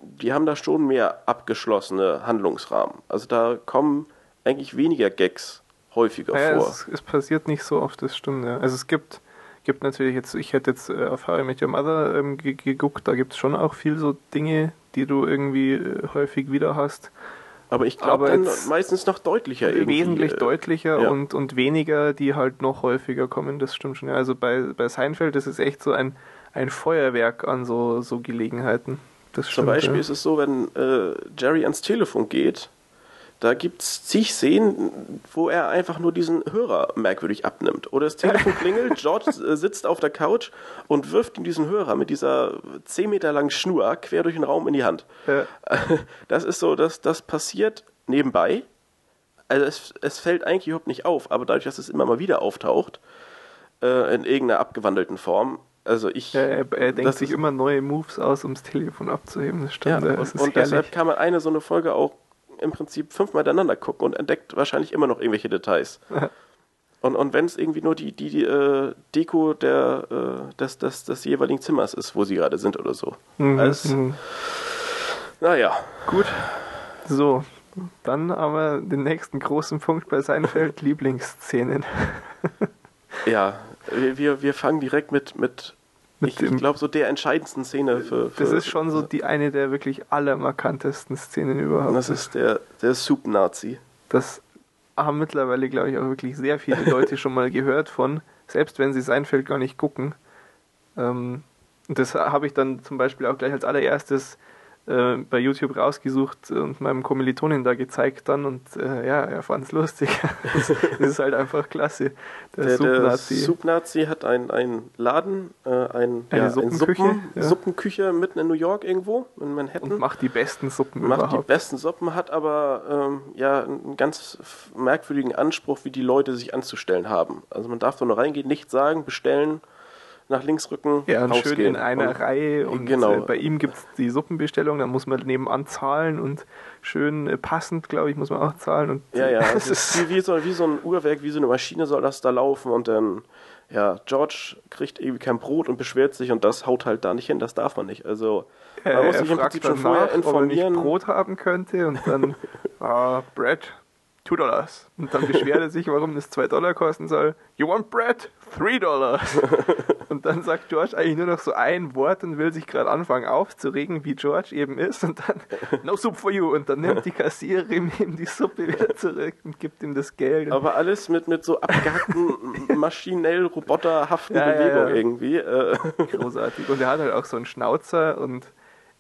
die haben da schon mehr abgeschlossene Handlungsrahmen. Also da kommen eigentlich weniger Gags häufiger ja, vor. Es, es, passiert nicht so oft, das stimmt. Ja. Also es gibt gibt natürlich jetzt, ich hätte jetzt äh, auf How I Met Your Mother ähm, geguckt, da gibt es schon auch viel so Dinge, die du irgendwie äh, häufig wieder hast. Aber ich glaube dann meistens noch deutlicher irgendwie. Wesentlich äh, deutlicher ja. und, und weniger, die halt noch häufiger kommen, das stimmt schon. Ja. Also bei, bei Seinfeld, das ist echt so ein, ein Feuerwerk an so, so Gelegenheiten. Das stimmt, Zum Beispiel ja. ist es so, wenn äh, Jerry ans Telefon geht, da gibt es zig Szenen, wo er einfach nur diesen Hörer merkwürdig abnimmt. Oder das Telefon klingelt, George äh, sitzt auf der Couch und wirft ihm diesen Hörer mit dieser 10 Meter langen Schnur quer durch den Raum in die Hand. Ja. Das ist so, dass das passiert nebenbei. Also es, es fällt eigentlich überhaupt nicht auf, aber dadurch, dass es immer mal wieder auftaucht, äh, in irgendeiner abgewandelten Form, also ich. Ja, er, er denkt sich immer neue Moves aus, um das Telefon abzuheben. Das stimmt. Ja, und, und deshalb kann man eine so eine Folge auch im Prinzip fünfmal miteinander gucken und entdeckt wahrscheinlich immer noch irgendwelche Details. und und wenn es irgendwie nur die, die, die äh, Deko der, äh, des, des, des jeweiligen Zimmers ist, wo sie gerade sind oder so. Mhm. Also, mhm. Naja. Gut. So, dann aber den nächsten großen Punkt bei Seinfeld, Lieblingsszenen. ja, wir, wir fangen direkt mit, mit ich, ich glaube, so der entscheidendsten Szene für, für Das ist schon so die eine der wirklich allermarkantesten Szenen überhaupt. Und das ist der, der Soup-Nazi. Das haben mittlerweile, glaube ich, auch wirklich sehr viele Leute schon mal gehört von, selbst wenn sie Seinfeld gar nicht gucken. Ähm, das habe ich dann zum Beispiel auch gleich als allererstes äh, bei YouTube rausgesucht und meinem Kommilitonin da gezeigt dann und äh, ja, er fand es lustig. das ist halt einfach klasse. Der, der Subnazi. hat einen Laden, äh, ein, Eine ja, Suppenküche, Suppen, ja. Suppenküche mitten in New York irgendwo, in Manhattan. Und macht die besten Suppen Macht überhaupt. die besten Suppen, hat aber ähm, ja einen ganz merkwürdigen Anspruch, wie die Leute sich anzustellen haben. Also man darf da nur reingehen, nichts sagen, bestellen nach links rücken. Ja, und schön in einer und, Reihe. Und genau. Äh, bei ihm gibt es die Suppenbestellung, da muss man nebenan zahlen und schön äh, passend, glaube ich, muss man auch zahlen. Und ja, ja, das ist wie, wie, so, wie so ein Uhrwerk, wie so eine Maschine soll das da laufen und dann, ja, George kriegt irgendwie kein Brot und beschwert sich und das haut halt da nicht hin, das darf man nicht. Also man ja, muss sich im Prinzip schon vorher informieren. Ob er Brot haben könnte und dann, ah, Bread, 2 Dollars. Und dann beschwert er sich, warum das 2 Dollar kosten soll. You want bread? 3 Dollars. Und dann sagt George eigentlich nur noch so ein Wort und will sich gerade anfangen aufzuregen, wie George eben ist. Und dann, no soup for you. Und dann nimmt die Kassiererin ihm die Suppe wieder zurück und gibt ihm das Geld. Aber alles mit, mit so abgehackten, maschinell roboterhaften ja, Bewegungen ja, ja. irgendwie. Äh. Großartig. Und er hat halt auch so einen Schnauzer und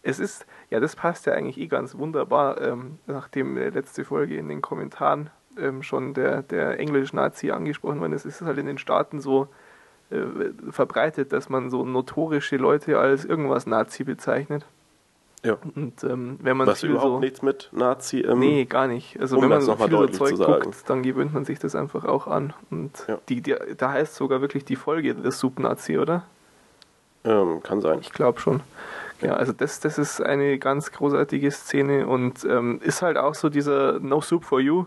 es ist, ja, das passt ja eigentlich eh ganz wunderbar, ähm, nachdem die letzte Folge in den Kommentaren ähm, schon der, der Englisch-Nazi angesprochen worden ist. Es ist halt in den Staaten so äh, verbreitet, dass man so notorische Leute als irgendwas Nazi bezeichnet. Ja. Und ähm, wenn man Was überhaupt so, nichts mit Nazi im Nee, gar nicht. Also um wenn man so viel so Zeug guckt, dann gewöhnt man sich das einfach auch an. Und ja. die, die, da heißt sogar wirklich die Folge des Sub-Nazi, oder? Ähm, kann sein. Ich glaube schon. Ja, also das, das ist eine ganz großartige Szene und ähm, ist halt auch so dieser No Soup for You.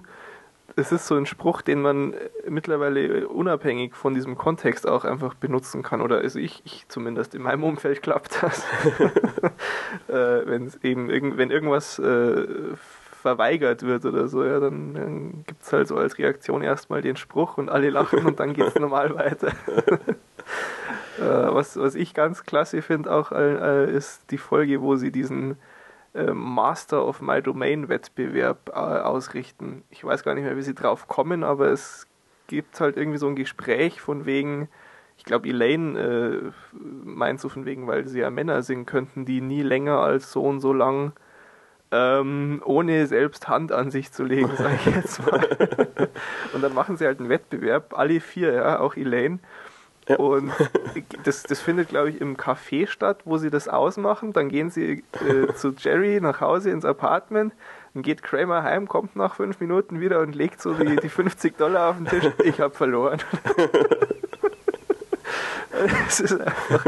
Es ist so ein Spruch, den man mittlerweile unabhängig von diesem Kontext auch einfach benutzen kann. Oder also ich, ich zumindest in meinem Umfeld klappt das. äh, wenn eben irgend, wenn irgendwas äh, verweigert wird oder so, ja, dann, dann gibt es halt so als Reaktion erstmal den Spruch und alle lachen und dann geht es normal weiter. Äh, was, was ich ganz klasse finde auch, äh, ist die Folge, wo sie diesen äh, Master of My Domain Wettbewerb äh, ausrichten. Ich weiß gar nicht mehr, wie sie drauf kommen, aber es gibt halt irgendwie so ein Gespräch von wegen, ich glaube, Elaine äh, meint so von wegen, weil sie ja Männer sind, könnten die nie länger als so und so lang ähm, ohne selbst Hand an sich zu legen, sage ich jetzt mal. und dann machen sie halt einen Wettbewerb, alle vier, ja, auch Elaine. Ja. Und das, das findet, glaube ich, im Café statt, wo sie das ausmachen. Dann gehen sie äh, zu Jerry nach Hause ins Apartment. Dann geht Kramer heim, kommt nach fünf Minuten wieder und legt so die, die 50 Dollar auf den Tisch. Ich habe verloren. Es ist einfach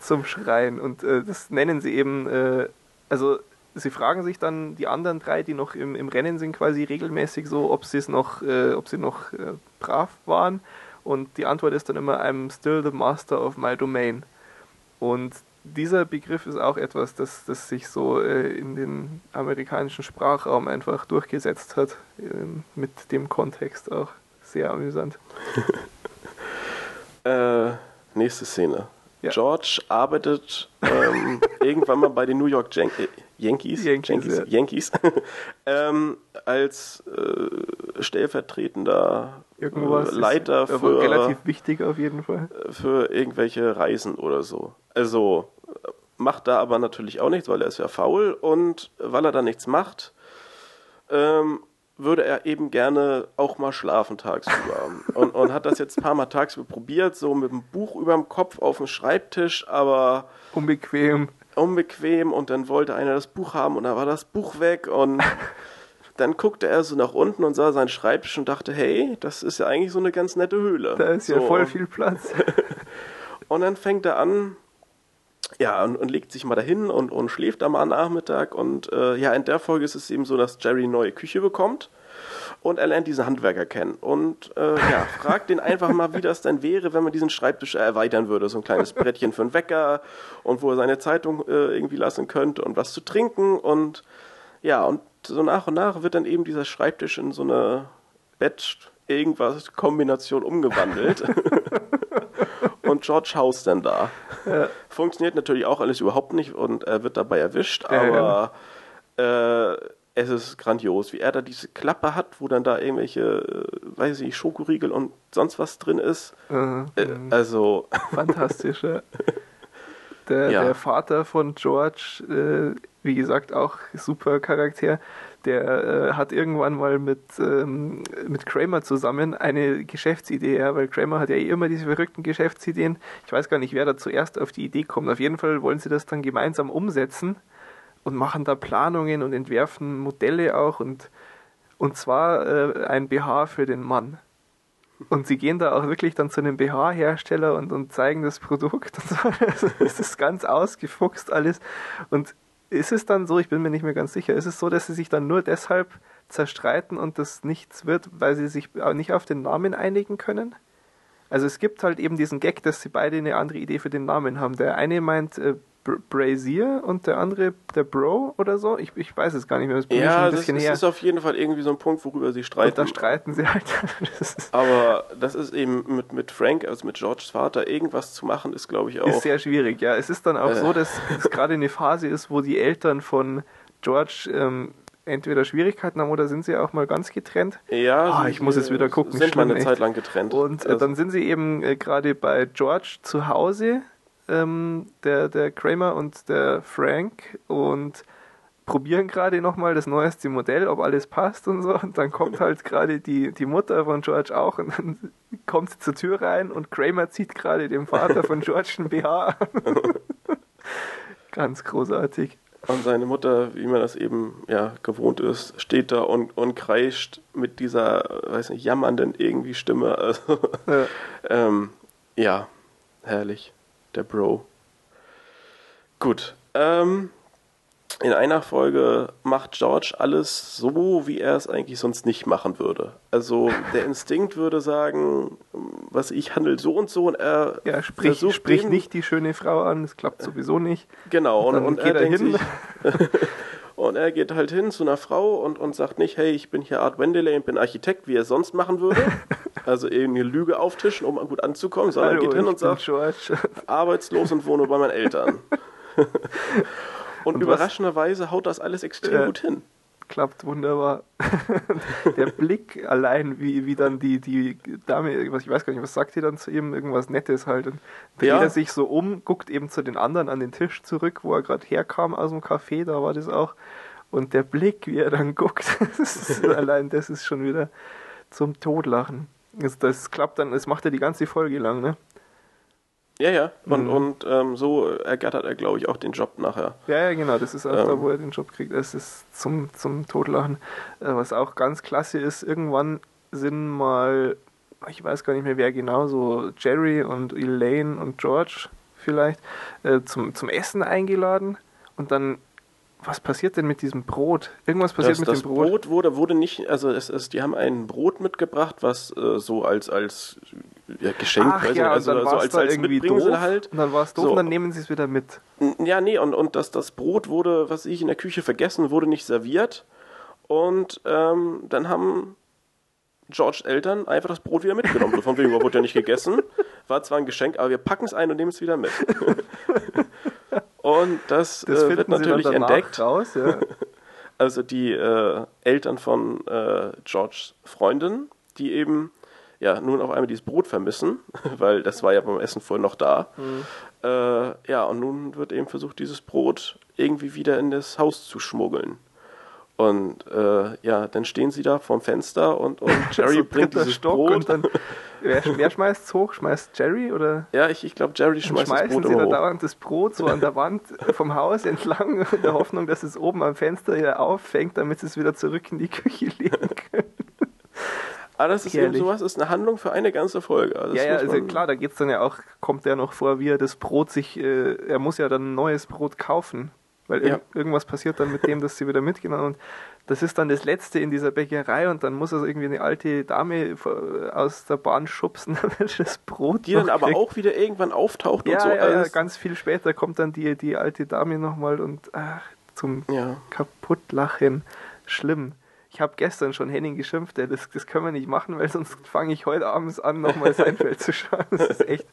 zum Schreien. Und äh, das nennen sie eben, äh, also sie fragen sich dann die anderen drei, die noch im, im Rennen sind, quasi regelmäßig so, ob sie es noch, äh, ob sie noch äh, brav waren. Und die Antwort ist dann immer, I'm still the master of my domain. Und dieser Begriff ist auch etwas, das, das sich so äh, in den amerikanischen Sprachraum einfach durchgesetzt hat, äh, mit dem Kontext auch. Sehr amüsant. äh, nächste Szene. Ja. George arbeitet ähm, irgendwann mal bei den New York Jan äh, Yankees, Yankees, Yankees. Yankees ähm, als äh, stellvertretender Irgendwas Leiter ist, für relativ wichtig auf jeden Fall für irgendwelche Reisen oder so. Also macht da aber natürlich auch nichts, weil er ist ja faul und weil er da nichts macht, ähm, würde er eben gerne auch mal schlafen tagsüber. und, und hat das jetzt ein paar Mal tagsüber probiert, so mit einem Buch über dem Kopf auf dem Schreibtisch, aber. Unbequem. Unbequem und dann wollte einer das Buch haben und da war das Buch weg und dann guckte er so nach unten und sah seinen Schreibtisch und dachte, hey, das ist ja eigentlich so eine ganz nette Höhle. Da ist so. ja voll viel Platz. und dann fängt er an, ja, und, und, legt sich mal dahin und, und schläft am Nachmittag. Und äh, ja, in der Folge ist es eben so, dass Jerry eine neue Küche bekommt und er lernt diesen Handwerker kennen. Und äh, ja, fragt den einfach mal, wie das denn wäre, wenn man diesen Schreibtisch erweitern würde. So ein kleines Brettchen für einen Wecker und wo er seine Zeitung äh, irgendwie lassen könnte und was zu trinken. Und ja, und so nach und nach wird dann eben dieser Schreibtisch in so eine Bett irgendwas Kombination umgewandelt. und George House dann da. Ja. Funktioniert natürlich auch alles überhaupt nicht und er wird dabei erwischt, aber ja. äh, es ist grandios, wie er da diese Klappe hat, wo dann da irgendwelche, äh, weiß ich, Schokoriegel und sonst was drin ist. Mhm. Äh, also. Fantastisch, ja. Der, ja. der Vater von George, äh, wie gesagt, auch super Charakter der äh, hat irgendwann mal mit, ähm, mit Kramer zusammen eine Geschäftsidee, ja, weil Kramer hat ja eh immer diese verrückten Geschäftsideen. Ich weiß gar nicht, wer da zuerst auf die Idee kommt. Auf jeden Fall wollen sie das dann gemeinsam umsetzen und machen da Planungen und entwerfen Modelle auch und, und zwar äh, ein BH für den Mann. Und sie gehen da auch wirklich dann zu einem BH-Hersteller und, und zeigen das Produkt und so. Das ist ganz ausgefuchst alles. Und ist es dann so, ich bin mir nicht mehr ganz sicher, ist es so, dass sie sich dann nur deshalb zerstreiten und das nichts wird, weil sie sich nicht auf den Namen einigen können? Also es gibt halt eben diesen Gag, dass sie beide eine andere Idee für den Namen haben. Der eine meint äh, Brazier und der andere der Bro oder so. Ich, ich weiß es gar nicht mehr. Das ja, das, das ist auf jeden Fall irgendwie so ein Punkt, worüber sie streiten. Und da streiten sie halt. Aber das ist eben mit, mit Frank, also mit Georges Vater, irgendwas zu machen, ist glaube ich auch. Ist sehr schwierig, ja. Es ist dann auch äh. so, dass es gerade eine Phase ist, wo die Eltern von George ähm, entweder Schwierigkeiten haben oder sind sie auch mal ganz getrennt. Ja, ah, ich muss jetzt wieder gucken. Sind mal eine Zeit lang getrennt. Und äh, also. dann sind sie eben äh, gerade bei George zu Hause ähm, der, der Kramer und der Frank und probieren gerade nochmal das neueste Modell, ob alles passt und so. Und dann kommt halt gerade die, die Mutter von George auch und dann kommt sie zur Tür rein und Kramer zieht gerade dem Vater von George ein BH an. Ganz großartig. Und seine Mutter, wie man das eben ja gewohnt ist, steht da und, und kreischt mit dieser, weiß nicht, jammernden irgendwie Stimme. Also, ja. ähm, ja, herrlich der Bro. Gut. Ähm, in einer Folge macht George alles so, wie er es eigentlich sonst nicht machen würde. Also der Instinkt würde sagen, was ich handelt so und so und er ja, sprich, sprich nicht die schöne Frau an, das klappt sowieso nicht. Genau, und, und, und er, er denkt hin. sich, Und er geht halt hin zu einer Frau und, und sagt nicht, hey, ich bin hier Art Wendeley und bin Architekt, wie er sonst machen würde. also eben eine Lüge auftischen, um gut anzukommen, sondern Hallo, geht hin und sagt, George. arbeitslos und wohne bei meinen Eltern. und, und überraschenderweise haut das alles extrem ja. gut hin. Klappt wunderbar. der Blick allein, wie, wie dann die, die Dame, ich weiß gar nicht, was sagt die dann zu ihm? Irgendwas Nettes halt. Und dreht Ja. er sich so um, guckt eben zu den anderen an den Tisch zurück, wo er gerade herkam aus dem Café, da war das auch. Und der Blick, wie er dann guckt, das ist, allein das ist schon wieder zum Todlachen. Das, das klappt dann, das macht er die ganze Folge lang, ne? Ja, ja. Und, Mhm. und ähm, so ergattert er, glaube ich, auch den Job nachher. Ja, ja, genau, das ist auch Ähm. da, wo er den Job kriegt. Das ist zum, zum Totlachen. Äh, Was auch ganz klasse ist, irgendwann sind mal, ich weiß gar nicht mehr wer genau, so Jerry und Elaine und George vielleicht, äh, zum, zum Essen eingeladen und dann, was passiert denn mit diesem Brot? Irgendwas passiert Das, mit das dem Brot. Brot wurde, wurde nicht, also es, es, die haben ein Brot mitgebracht, was äh, so als, als ja, Geschenk, Ach weiß ja, also, und dann so war es als, als Mitbringsel halt. Und dann war es doof So. und dann nehmen sie es wieder mit. Ja, nee, und, und das, das Brot wurde, was ich in der Küche vergessen, wurde nicht serviert. Und ähm, dann haben George Eltern einfach das Brot wieder mitgenommen. Von wegen, wurde ja nicht gegessen. War zwar ein Geschenk, aber wir packen es ein und nehmen es wieder mit. und das, Das äh, wird natürlich entdeckt. raus, ja. Also die äh, Eltern von äh, Georges Freundin, die eben ja nun auf einmal dieses Brot vermissen, weil das war ja beim Essen vorher noch da. Äh, ja, und nun wird eben versucht, dieses Brot irgendwie wieder in das Haus zu schmuggeln. Und äh, ja, dann stehen sie da vorm Fenster und, und Jerry so bringt dieses Stock Brot. und dann, wer, wer schmeißt es hoch? Schmeißt Jerry oder? ja, ich, ich glaube, Jerry Dann schmeißt das schmeißen Brot sie da dauernd das Brot so an der Wand vom Haus entlang in der Hoffnung, dass es oben am Fenster wieder auffängt, damit sie es wieder zurück in die Küche legen können. Aber das ist eben Herrlich. sowas, ist eine Handlung für eine ganze Folge. Also ja, ja, also klar, da geht's dann ja auch, kommt ja noch vor, wie er das Brot sich, äh, er muss ja dann neues Brot kaufen, weil ir Ja. irgendwas passiert dann mit dem, dass sie wieder mitgenommen und das ist dann das Letzte in dieser Bäckerei und dann muss er irgendwie eine alte Dame aus der Bahn schubsen, damit das Brot die dann aber kriegt. auch wieder irgendwann auftaucht Ja, und so. ja, ja, alles. ganz viel später kommt dann die, die alte Dame nochmal und ach, zum ja. Kaputtlachen. Schlimm. Ich habe gestern schon Henning geschimpft, ey, das, das können wir nicht machen, weil sonst fange ich heute abends an, nochmal Seinfeld zu schauen. Das ist echt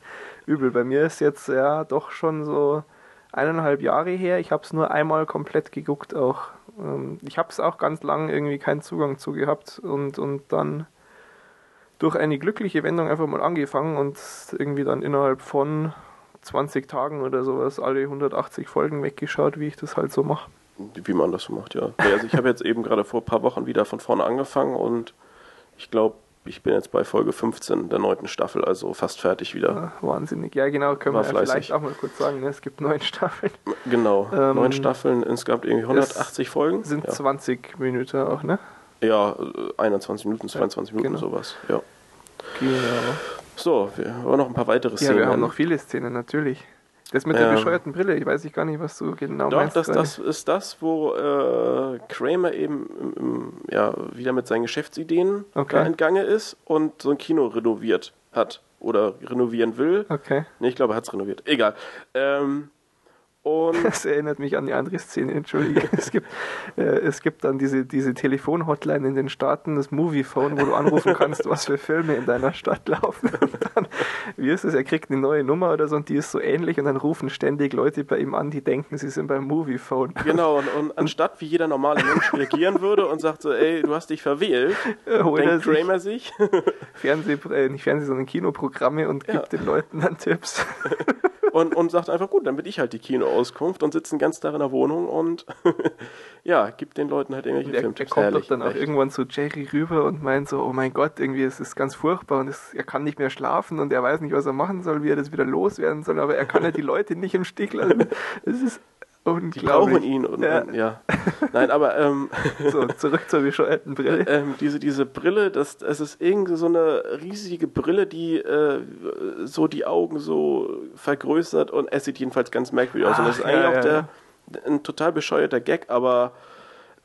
übel. Bei mir ist jetzt ja doch schon so eineinhalb Jahre her. Ich habe es nur einmal komplett geguckt auch. Ähm, Ich habe es auch ganz lang irgendwie keinen Zugang zu gehabt und, und dann durch eine glückliche Wendung einfach mal angefangen und irgendwie dann innerhalb von 20 Tagen oder sowas alle 180 Folgen weggeschaut, wie ich das halt so mache. Wie man das so macht, ja. Also ich habe jetzt eben gerade vor ein paar Wochen wieder von vorne angefangen und ich glaube, ich bin jetzt bei Folge 15 der neunten Staffel, also fast fertig wieder. Ah, Wahnsinnig. Ja, genau, können War wir ja vielleicht auch mal kurz sagen. Ne? Es gibt neun Staffeln. Genau, Ähm, neun Staffeln, insgesamt irgendwie 180 Folgen. Sind ja. 20 Minuten auch, ne? ja, äh, 21 Minuten, 22 Minuten, genau. sowas. Ja. Genau. So, wir haben noch ein paar weitere Ja, Szenen. wir haben noch viele Szenen, natürlich. Das mit der Ähm, bescheuerten Brille, ich weiß ich gar nicht, was du genau Doch, meinst. das, gerade. das ist das, wo äh, Kramer eben im, im, ja, wieder mit seinen Geschäftsideen Okay. da entgange ist und so ein Kino renoviert hat oder renovieren will. Okay. Nee, ich glaube, er hat es renoviert. Egal. Ähm, und Das erinnert mich an die andere Szene, entschuldige. Es gibt, äh, es gibt dann diese, diese Telefon-Hotline in den Staaten, das Moviephone, wo du anrufen kannst, was für Filme in deiner Stadt laufen. Und dann, wie ist es, er kriegt eine neue Nummer oder so und die ist so ähnlich und dann rufen ständig Leute bei ihm an, die denken, sie sind beim Moviephone. genau, und, und anstatt wie jeder normale Mensch reagieren würde und sagt so, ey, du hast dich verwählt, Holt er denkt sich Kramer sich, Fernseh, äh, nicht Fernseh, sondern Kinoprogramme und Ja. gibt den Leuten dann Tipps. Und, und sagt einfach, gut, dann bin ich halt die Kinoauskunft und sitze den ganzen Tag in der Wohnung und ja, gibt den Leuten halt irgendwelche Der, der kommt doch dann auch echt. irgendwann zu Jerry rüber und meint so, oh mein Gott, irgendwie ist es ganz furchtbar und es, er kann nicht mehr schlafen und er weiß nicht, was er machen soll, wie er das wieder loswerden soll, aber er kann ja die Leute nicht im Stich lassen. Es ist unglaublich. Die brauchen ihn und Ja. ja. Und, ja. Nein, aber ähm, So, zurück zur bescheuerten Brille. ähm, diese, diese Brille, das, es ist irgendwie so eine riesige Brille, die äh, so die Augen so vergrößert und es sieht jedenfalls ganz merkwürdig aus. Und das ist Ach, eigentlich ja, auch ja, der, ein total bescheuerter Gag, aber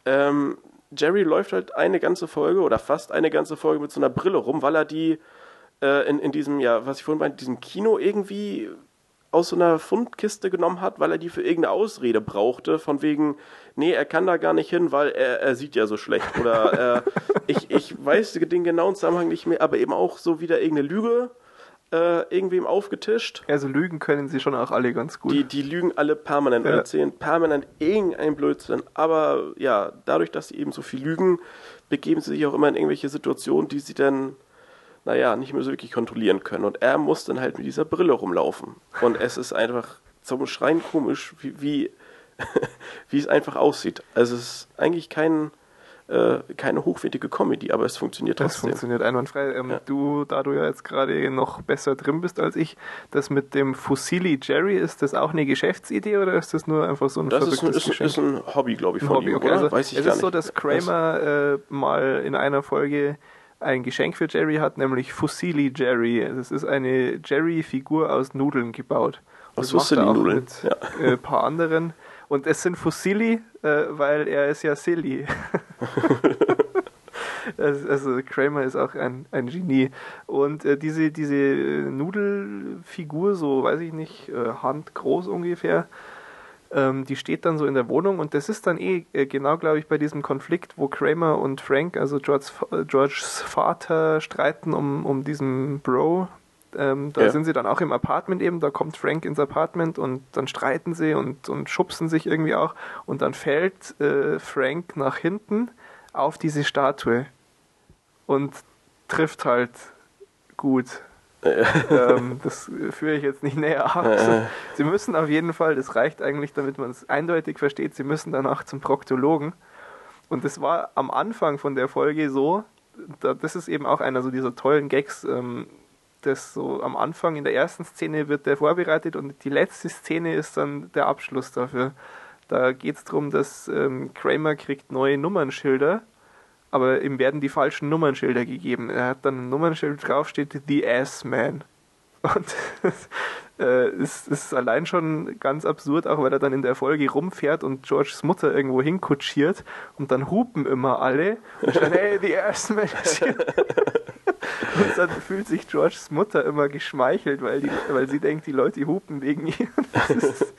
ähm, Jerry läuft halt eine ganze Folge oder fast eine ganze Folge mit so einer Brille rum, weil er die äh, in, in diesem, ja, was ich vorhin meinte, diesem Kino irgendwie aus so einer Fundkiste genommen hat, weil er die für irgendeine Ausrede brauchte, von wegen, nee, er kann da gar nicht hin, weil er, er sieht ja so schlecht. Oder äh, ich, ich weiß den genauen Zusammenhang nicht mehr, aber eben auch so wieder irgendeine Lüge. äh, irgendwem aufgetischt. Also lügen können sie schon auch alle ganz gut. Die, die lügen alle permanent und Ja. erzählen permanent irgendeinen Blödsinn. Aber ja, dadurch, dass sie eben so viel lügen, begeben sie sich auch immer in irgendwelche Situationen, die sie dann, naja, nicht mehr so wirklich kontrollieren können. Und er muss dann halt mit dieser Brille rumlaufen. Und es ist einfach zum Schreien komisch, wie, wie, wie es einfach aussieht. Also es ist eigentlich kein, äh, keine hochwertige Comedy, aber es funktioniert trotzdem. funktioniert einwandfrei. Ähm, Ja. Du, da du ja jetzt gerade noch besser drin bist als ich, das mit dem Fusilli Jerry, ist das auch eine Geschäftsidee oder ist das nur einfach so ein Das ist, ein- ist, ist ein Hobby, glaube ich, Ein von Hobby, ihm, okay. Also, Weiß ich es ist so, nicht. dass Kramer äh, mal in einer Folge ein Geschenk für Jerry hat, nämlich Fusilli Jerry. Das ist eine Jerry-Figur aus Nudeln gebaut. Aus Das auch Fusilli-Nudeln, mit ja. äh, ein paar anderen. Und es sind Fusilli, äh, weil er ist ja silly. Also Kramer ist auch ein, ein Genie. Und äh, diese, diese Nudelfigur, so weiß ich nicht, äh, handgroß ungefähr, ähm, die steht dann so in der Wohnung und das ist dann eh äh, genau, glaube ich, bei diesem Konflikt, wo Kramer und Frank, also Georges, äh, Georges Vater, streiten um, um diesen Bro. Ähm, da Ja. sind sie dann auch im Apartment eben, da kommt Frank ins Apartment und dann streiten sie und, und schubsen sich irgendwie auch und dann fällt äh, Frank nach hinten auf diese Statue und trifft halt gut. Ähm, das äh, führe ich jetzt nicht näher aus. Sie müssen auf jeden Fall, das reicht eigentlich, damit man es eindeutig versteht, Sie müssen danach zum Proktologen. Und das war am Anfang von der Folge so, da, das ist eben auch einer so dieser tollen Gags, ähm, das so am Anfang in der ersten Szene wird der vorbereitet und die letzte Szene ist dann der Abschluss dafür. Da geht es darum, dass ähm, Kramer kriegt neue Nummernschilder, aber ihm werden die falschen Nummernschilder gegeben. Er hat dann ein Nummernschild drauf, steht The Ass Man. Und äh, ist, ist allein schon ganz absurd, auch weil er dann in der Folge rumfährt und Georges Mutter irgendwo hinkutschiert und dann hupen immer alle und schreien, hey, Man ist hier. Und dann fühlt sich Georges Mutter immer geschmeichelt, weil, die, weil sie denkt, die Leute hupen wegen ihr. Ist,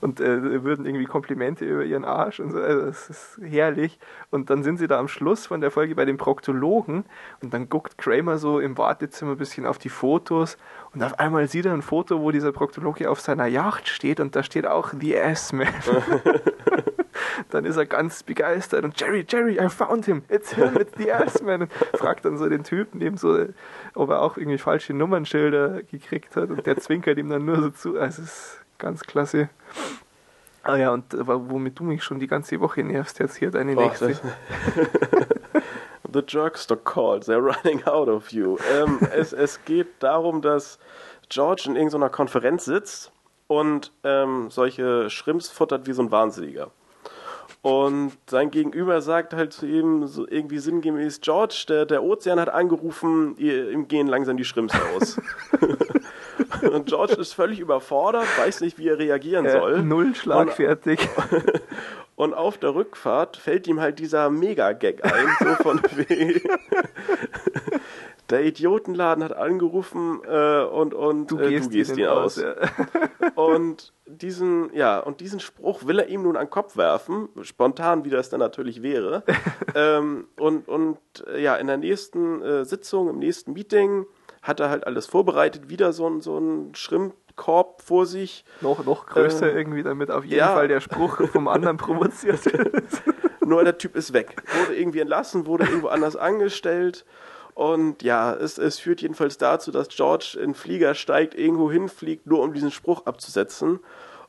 und äh, würden irgendwie Komplimente über ihren Arsch und so. Also das ist herrlich. Und dann sind sie da am Schluss von der Folge bei dem Proktologen und dann guckt Kramer so im Wartezimmer ein bisschen auf die Fotos und auf einmal sieht er ein Foto, wo dieser Proktologe auf seiner Yacht steht und da steht auch The Ass-Man. dann ist er ganz begeistert und Jerry, Jerry, I found him. It's him, it's the Ass-Man. Und fragt dann so den Typen eben so, ob er auch irgendwie falsche Nummernschilder gekriegt hat und der zwinkert ihm dann nur so zu. Also es ist ganz klasse. Ah ja, und äh, womit du mich schon die ganze Woche nervst, jetzt hier deine Boah, nächste. The Jerkster called, they're running out of you. Ähm, es, es geht darum, dass George in irgendeiner Konferenz sitzt und ähm, solche Shrimps futtert wie so ein Wahnsinniger. Und sein Gegenüber sagt halt zu ihm so irgendwie sinngemäß, George, der, der Ozean hat angerufen, ihr, ihm gehen langsam die Shrimps aus. und George ist völlig überfordert, weiß nicht, wie er reagieren soll. Äh, null schlagfertig. Und auf der Rückfahrt fällt ihm halt dieser Mega-Gag ein, so von wegen. Der Idiotenladen hat angerufen äh, und, und Du äh, gehst, du gehst ihnen ihn aus. Ja. Und diesen, ja, und diesen Spruch will er ihm nun an den Kopf werfen, spontan wie das dann natürlich wäre. ähm, und und äh, ja, in der nächsten äh, Sitzung, im nächsten Meeting hat er halt alles vorbereitet, wieder so, ein- so ein Schrimpkorb vor sich. Noch, noch größer Äh, irgendwie, damit auf jeden ja. Fall der Spruch vom anderen provoziert wird. Nur der Typ ist weg. Wurde irgendwie entlassen, wurde irgendwo anders angestellt. Und ja, es, es führt jedenfalls dazu, dass George in Flieger steigt, irgendwo hinfliegt, nur um diesen Spruch abzusetzen.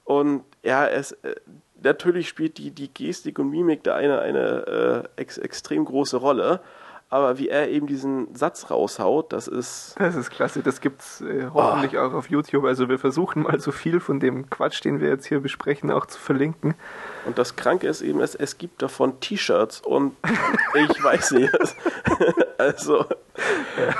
Und ja, es äh, natürlich spielt die, die Gestik und Mimik da eine, eine äh, ex, extrem große Rolle. Aber wie er eben diesen Satz raushaut, das ist. Das ist klasse, das gibt's äh, hoffentlich auch auf YouTube. Also wir versuchen mal so viel von dem Quatsch, den wir jetzt hier besprechen, auch zu verlinken. Und das Kranke ist eben, es, es gibt davon T-Shirts und ich weiß nicht. Also,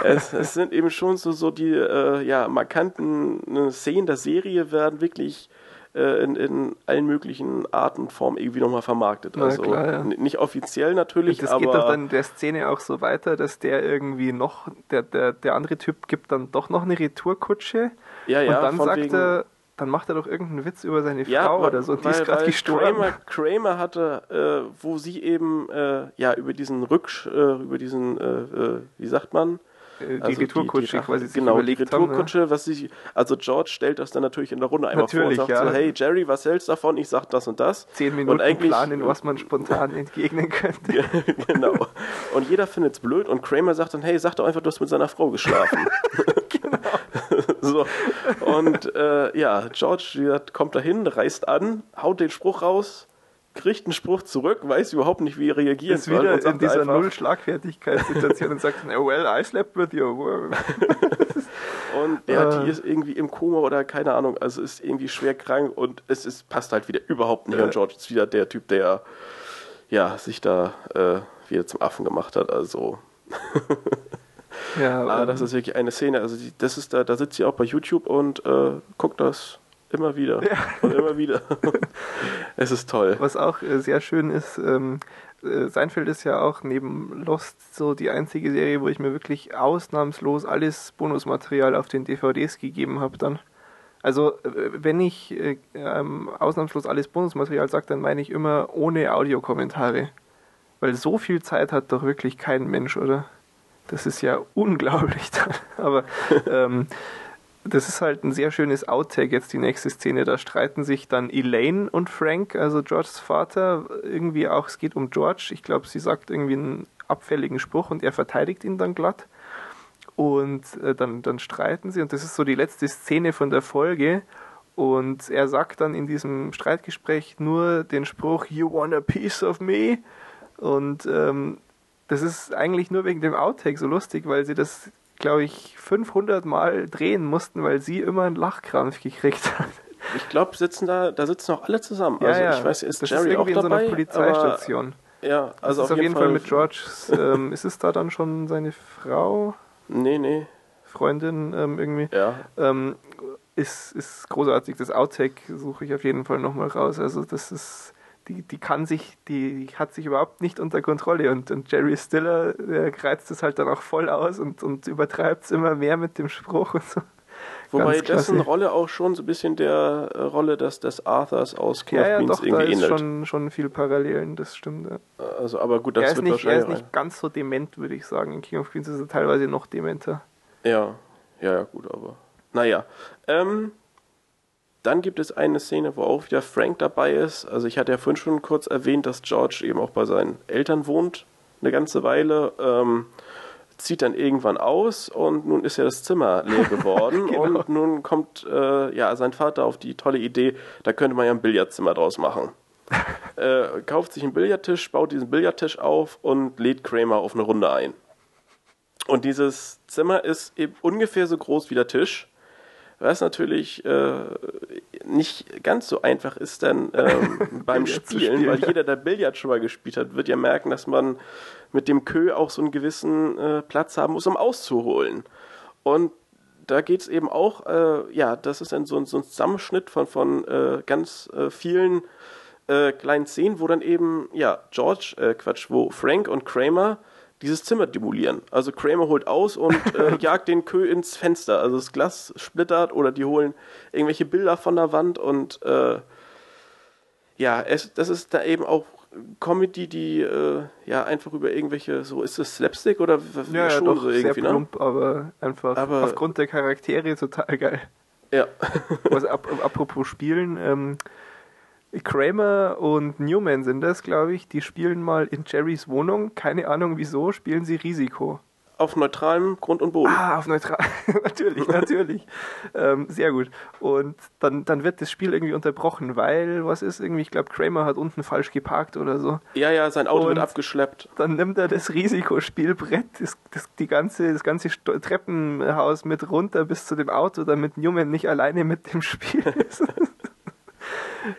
es, es sind eben schon so, so die äh, ja, markanten äh, Szenen der Serie werden wirklich äh, in, in allen möglichen Arten und Formen irgendwie nochmal vermarktet. Na Also klar, ja. nicht offiziell natürlich, das aber geht doch dann in der Szene auch so weiter, dass der irgendwie noch, der, der, der andere Typ gibt dann doch noch eine Retourkutsche ja, ja, und dann sagt wegen, er, dann macht er doch irgendeinen Witz über seine Ja, Frau weil- oder so, die weil, ist gerade gestorben. Kramer, Kramer hatte, äh, wo sie eben äh, ja über diesen Rücksch, äh, über diesen, äh, äh, wie sagt man, die Also Retourkutsche die, quasi sich genau, die überlegt haben. ne? Retourkutsche, was sich, also George stellt das dann natürlich in der Runde einmal Natürlich, vor und sagt ja. so, hey Jerry, was hältst du davon? Ich sag das und das. Zehn Minuten und eigentlich, planen, was man spontan entgegnen könnte. genau. Und jeder findet's blöd und Kramer sagt dann, hey, sag doch einfach, du hast mit seiner Frau geschlafen. genau. so. Und äh, ja, George kommt dahin, reißt an, haut den Spruch raus, kriegt einen Spruch zurück, weiß überhaupt nicht, wie er reagieren Ist soll wieder in dieser Null-Schlagfertigkeitssituation und sagt, "Oh, well, I slept with you. Und der Äh. die ist irgendwie im Koma oder keine Ahnung, also ist irgendwie schwer krank und es ist, passt halt wieder überhaupt nicht. Ja. Und George ist wieder der Typ, der ja, sich da äh, wieder zum Affen gemacht hat. Also, Ja, ähm, das ist wirklich eine Szene. Also, die, das ist da, da sitzt sie auch bei YouTube und äh, guckt das immer wieder und immer wieder. es ist toll. Was auch äh, sehr schön ist, ähm, äh, Seinfeld ist ja auch neben Lost so die einzige Serie, wo ich mir wirklich ausnahmslos alles Bonusmaterial auf den DVDs gegeben habe dann. Also äh, wenn ich äh, ähm, ausnahmslos alles Bonusmaterial sage, dann meine ich immer ohne Audiokommentare. Weil so viel Zeit hat doch wirklich kein Mensch, oder? Das ist ja unglaublich. Aber ähm, das ist halt ein sehr schönes Outtake jetzt die nächste Szene. Da streiten sich dann Elaine und Frank, also Georges Vater, irgendwie auch, es geht um George. Ich glaube, sie sagt irgendwie einen abfälligen Spruch und er verteidigt ihn dann glatt. Und äh, dann, dann streiten sie und das ist so die letzte Szene von der Folge. Und er sagt dann in diesem Streitgespräch nur den Spruch, You want a piece of me? Und ähm, das ist eigentlich nur wegen dem Outtake so lustig, weil sie das, glaube ich, 500 Mal drehen mussten, weil sie immer einen Lachkrampf gekriegt hat. Ich glaube, sitzen da, da sitzen auch alle zusammen. Ja, also ja. ich weiß, ist das Jerry ist auch irgendwie in so einer dabei? Polizeistation. Aber, ja, also das ist auf jeden Fall, mit Georges, ähm, ist es da dann schon seine Frau, Nee, nee. Freundin ähm, irgendwie? Ja. Ähm, ist, ist großartig. Das Outtake suche ich auf jeden Fall nochmal raus. Also das ist, die, die kann sich, die hat sich überhaupt nicht unter Kontrolle und, und Jerry Stiller, der reizt es halt dann auch voll aus und, und übertreibt es immer mehr mit dem Spruch und so. Wobei Ganz klasse. dessen Rolle auch schon so ein bisschen der äh, Rolle des, des Arthurs aus King Ja, ja, doch, da irgendwie ist ähnelt. schon, schon viel Parallelen, das stimmt. Ja. Also, aber gut, das er, ist wird nicht, er ist wahrscheinlich. nicht ganz so dement, würde ich sagen. In King of Queens ist er teilweise noch dementer. Ja, ja, ja, gut, aber. Naja. Ähm, dann gibt es eine Szene, wo auch wieder Frank dabei ist. Also ich hatte ja vorhin schon kurz erwähnt, dass George eben auch bei seinen Eltern wohnt, eine ganze Weile. Ähm, zieht dann irgendwann aus und nun ist ja das Zimmer leer geworden Genau. und nun kommt äh, ja sein Vater auf die tolle Idee, da könnte man ja ein Billardzimmer draus machen. äh, kauft sich einen Billardtisch, baut diesen Billardtisch auf und lädt Kramer auf eine Runde ein. Und dieses Zimmer ist eben ungefähr so groß wie der Tisch, was natürlich äh, nicht ganz so einfach ist dann ähm, beim Spielen, spielen, weil ja. jeder, der Billard schon mal gespielt hat, wird ja merken, dass man mit dem Kö auch so einen gewissen äh, Platz haben muss, um auszuholen. Und da geht es eben auch, äh, ja, das ist dann so, ein- so ein Zusammenschnitt von, von äh, ganz äh, vielen äh, kleinen Szenen, wo dann eben, ja, George, äh, Quatsch, wo Frank und Kramer dieses Zimmer demolieren. Also Kramer holt aus und äh, jagt den Kö ins Fenster. Also das Glas splittert oder die holen irgendwelche Bilder von der Wand und äh, ja, es, das ist da eben auch Comedy, die äh, ja einfach über irgendwelche, so ist es Slapstick oder Ja, ja, doch, so sehr irgendwie, ne? plump, aber einfach Aber- aufgrund der Charaktere total geil. Ja. Was, ap apropos Spielen, ähm, Kramer und Newman sind das, glaube ich. Die spielen mal in Jerrys Wohnung. Keine Ahnung wieso, spielen sie Risiko. Auf neutralem Grund und Boden. Ah, auf neutral. natürlich, natürlich. ähm, sehr gut. Und dann, dann wird das Spiel irgendwie unterbrochen, weil, was ist irgendwie, ich glaube, Kramer hat unten falsch geparkt oder so. Ja, ja, sein Auto wird Und- abgeschleppt. Dann nimmt er das Risikospielbrett, das, das, die ganze, das ganze Sto- Treppenhaus mit runter bis zu dem Auto, damit Newman nicht alleine mit dem Spiel ist.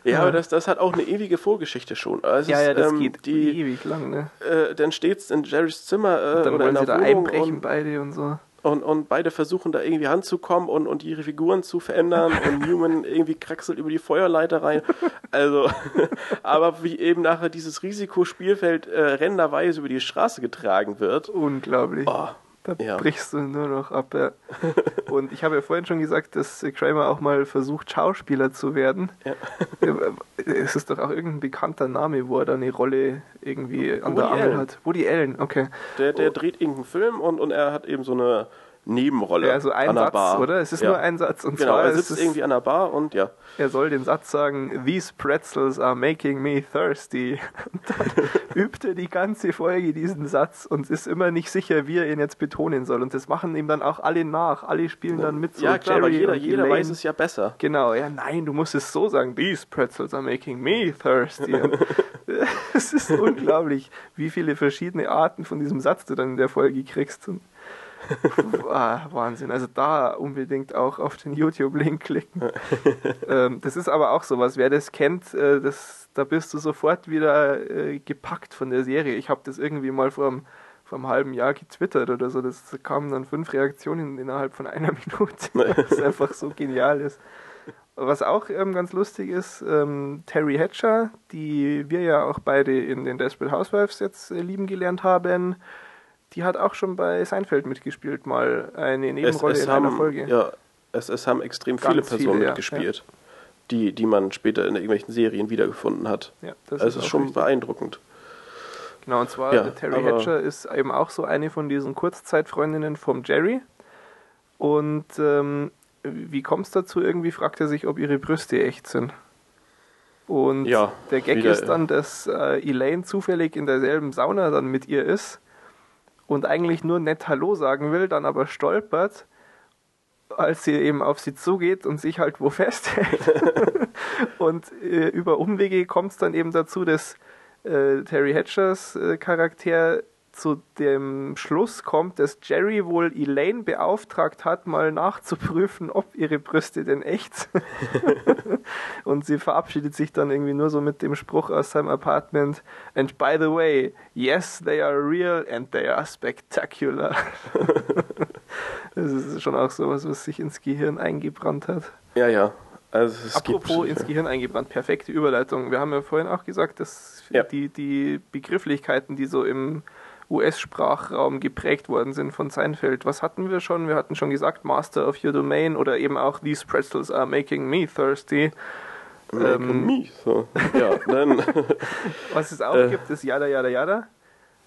Ja, aber das, das hat auch eine ewige Vorgeschichte schon. Also ja, ja, das ähm, geht Die, ewig lang, ne? äh, dann steht's in Jerrys Zimmer äh, Dann oder wollen in sie der da Wohnung einbrechen und, beide und so. und, und beide versuchen da irgendwie ranzukommen und, und ihre Figuren zu verändern und Newman irgendwie kraxelt über die Feuerleiter rein. Also, aber wie eben nachher dieses Risikospielfeld äh, rennenderweise über die Straße getragen wird, Unglaublich. oh, Da Ja. brichst du nur noch ab. Ja. Und ich habe ja vorhin schon gesagt, dass Kramer auch mal versucht, Schauspieler zu werden. Ja. Es ist doch auch irgendein bekannter Name, wo er da eine Rolle irgendwie an Woody der Angel hat. Woody Allen, okay. Der, der Oh. dreht irgendeinen Film und, und er hat eben so eine Nebenrolle Ja, also ein an der Satz, Bar. oder? Es ist ja. nur ein Satz. Und Genau, zwar er sitzt irgendwie an der Bar und ja. er soll den Satz sagen, These pretzels are making me thirsty. Und dann übt er die ganze Folge diesen Satz und ist immer nicht sicher, wie er ihn jetzt betonen soll. Und das machen ihm dann auch alle nach. Alle spielen dann mit. So ja, klar, aber Jerry jeder, und jeder Elaine. weiß es ja besser. Genau, ja, nein, du musst es so sagen. These pretzels are making me thirsty. Es ist unglaublich, wie viele verschiedene Arten von diesem Satz du dann in der Folge kriegst. Und, ah, Wahnsinn. Also da unbedingt auch auf den YouTube-Link klicken. ähm, das ist aber auch sowas. Wer das kennt, äh, das, da bist du sofort wieder äh, gepackt von der Serie. Ich habe das irgendwie mal vor einem, vor einem halben Jahr getwittert oder so. Das kamen dann fünf Reaktionen innerhalb von einer Minute. Was einfach so genial ist. Was auch ähm, ganz lustig ist, ähm, Terry Hatcher, die wir ja auch beide in den Desperate Housewives jetzt äh, lieben gelernt haben, die hat auch schon bei Seinfeld mitgespielt, mal eine Nebenrolle es, in einer haben, Folge. ja, es, es haben extrem Ganz viele Personen viele, ja, mitgespielt, Die, die man später in irgendwelchen Serien wiedergefunden hat. Ja, das Also es ist auch schon richtig. beeindruckend. Genau, und zwar Ja, Terry Hatcher ist eben auch so eine von diesen Kurzzeitfreundinnen vom Jerry. Und ähm, wie kommt es dazu? Irgendwie fragt er sich, ob ihre Brüste echt sind. Und Ja, der Gag wieder, ist dann, dass äh, Elaine zufällig in derselben Sauna dann mit ihr ist und eigentlich nur nett Hallo sagen will, dann aber stolpert, als sie eben auf sie zugeht und sich halt wo festhält. und äh, über Umwege kommt es dann eben dazu, dass äh, Terry Hatchers äh, Charakter zu dem Schluss kommt, dass Jerry wohl Elaine beauftragt hat, mal nachzuprüfen, ob ihre Brüste denn echt sind. und sie verabschiedet sich dann irgendwie nur so mit dem Spruch aus seinem Apartment. And by the way, yes, they are real and they are spectacular. das ist schon auch sowas, was sich ins Gehirn eingebrannt hat. Ja, ja. Also es Apropos gibt, ins Gehirn eingebrannt, perfekte Überleitung. Wir haben ja vorhin auch gesagt, dass Ja. die, die Begrifflichkeiten, die so im US-Sprachraum geprägt worden sind von Seinfeld, was hatten wir schon? Wir hatten schon gesagt, Master of Your Domain oder eben auch These Pretzels are making me thirsty. Make ähm, me. So. Ja, dann, Was es auch Äh. gibt, ist Yada Yada Yada.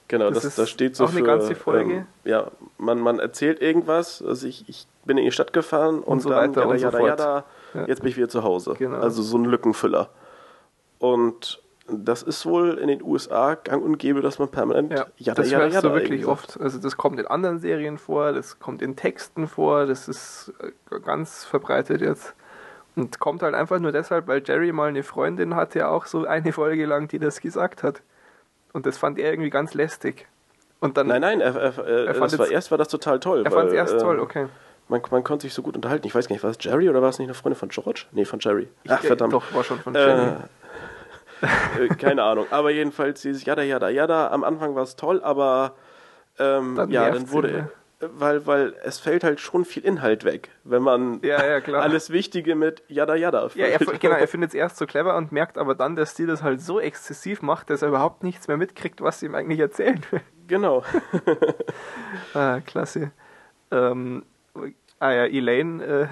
genau, Das das, das steht so auch eine für, ganze Folge. Ähm, ja, man, man erzählt irgendwas, also ich, ich bin in die Stadt gefahren und, so dann weiter jada, und so jada, fort. jada, Ja. jetzt bin ich wieder zu Hause. Genau. Also so ein Lückenfüller. Und das ist wohl in den USA gang und gäbe, dass man permanent Ja, jada, das jada, hörst jada du wirklich oft. Also das kommt in anderen Serien vor, das kommt in Texten vor, das ist äh, ganz verbreitet jetzt. Und kommt halt einfach nur deshalb, weil Jerry mal eine Freundin hatte, auch so eine Folge lang, die das gesagt hat. Und das fand er irgendwie ganz lästig. Und dann, Nein, nein, er, er, er, fand das war, erst war das total toll. er fand es erst äh, toll, okay. Man, man konnte sich so gut unterhalten. Ich weiß gar nicht, war es Jerry oder war es nicht eine Freundin von George? Nee, von Jerry. Ach, Ich- verdammt. Doch, war schon von Äh, Jenny. Äh, keine Ahnung. Aber jedenfalls dieses Jada, Jada, Jada. Am Anfang war es toll, aber ähm, Dann ja, dann wurde. immer. Weil, weil es fällt halt schon viel Inhalt weg, wenn man Ja, ja, alles Wichtige mit Jada, Jada ja, er, genau, er findet es erst so clever und merkt aber dann, dass die das halt so exzessiv macht, dass er überhaupt nichts mehr mitkriegt, was sie ihm eigentlich erzählen will. genau. Ah, klasse. Ähm, ah ja, Elaine, äh,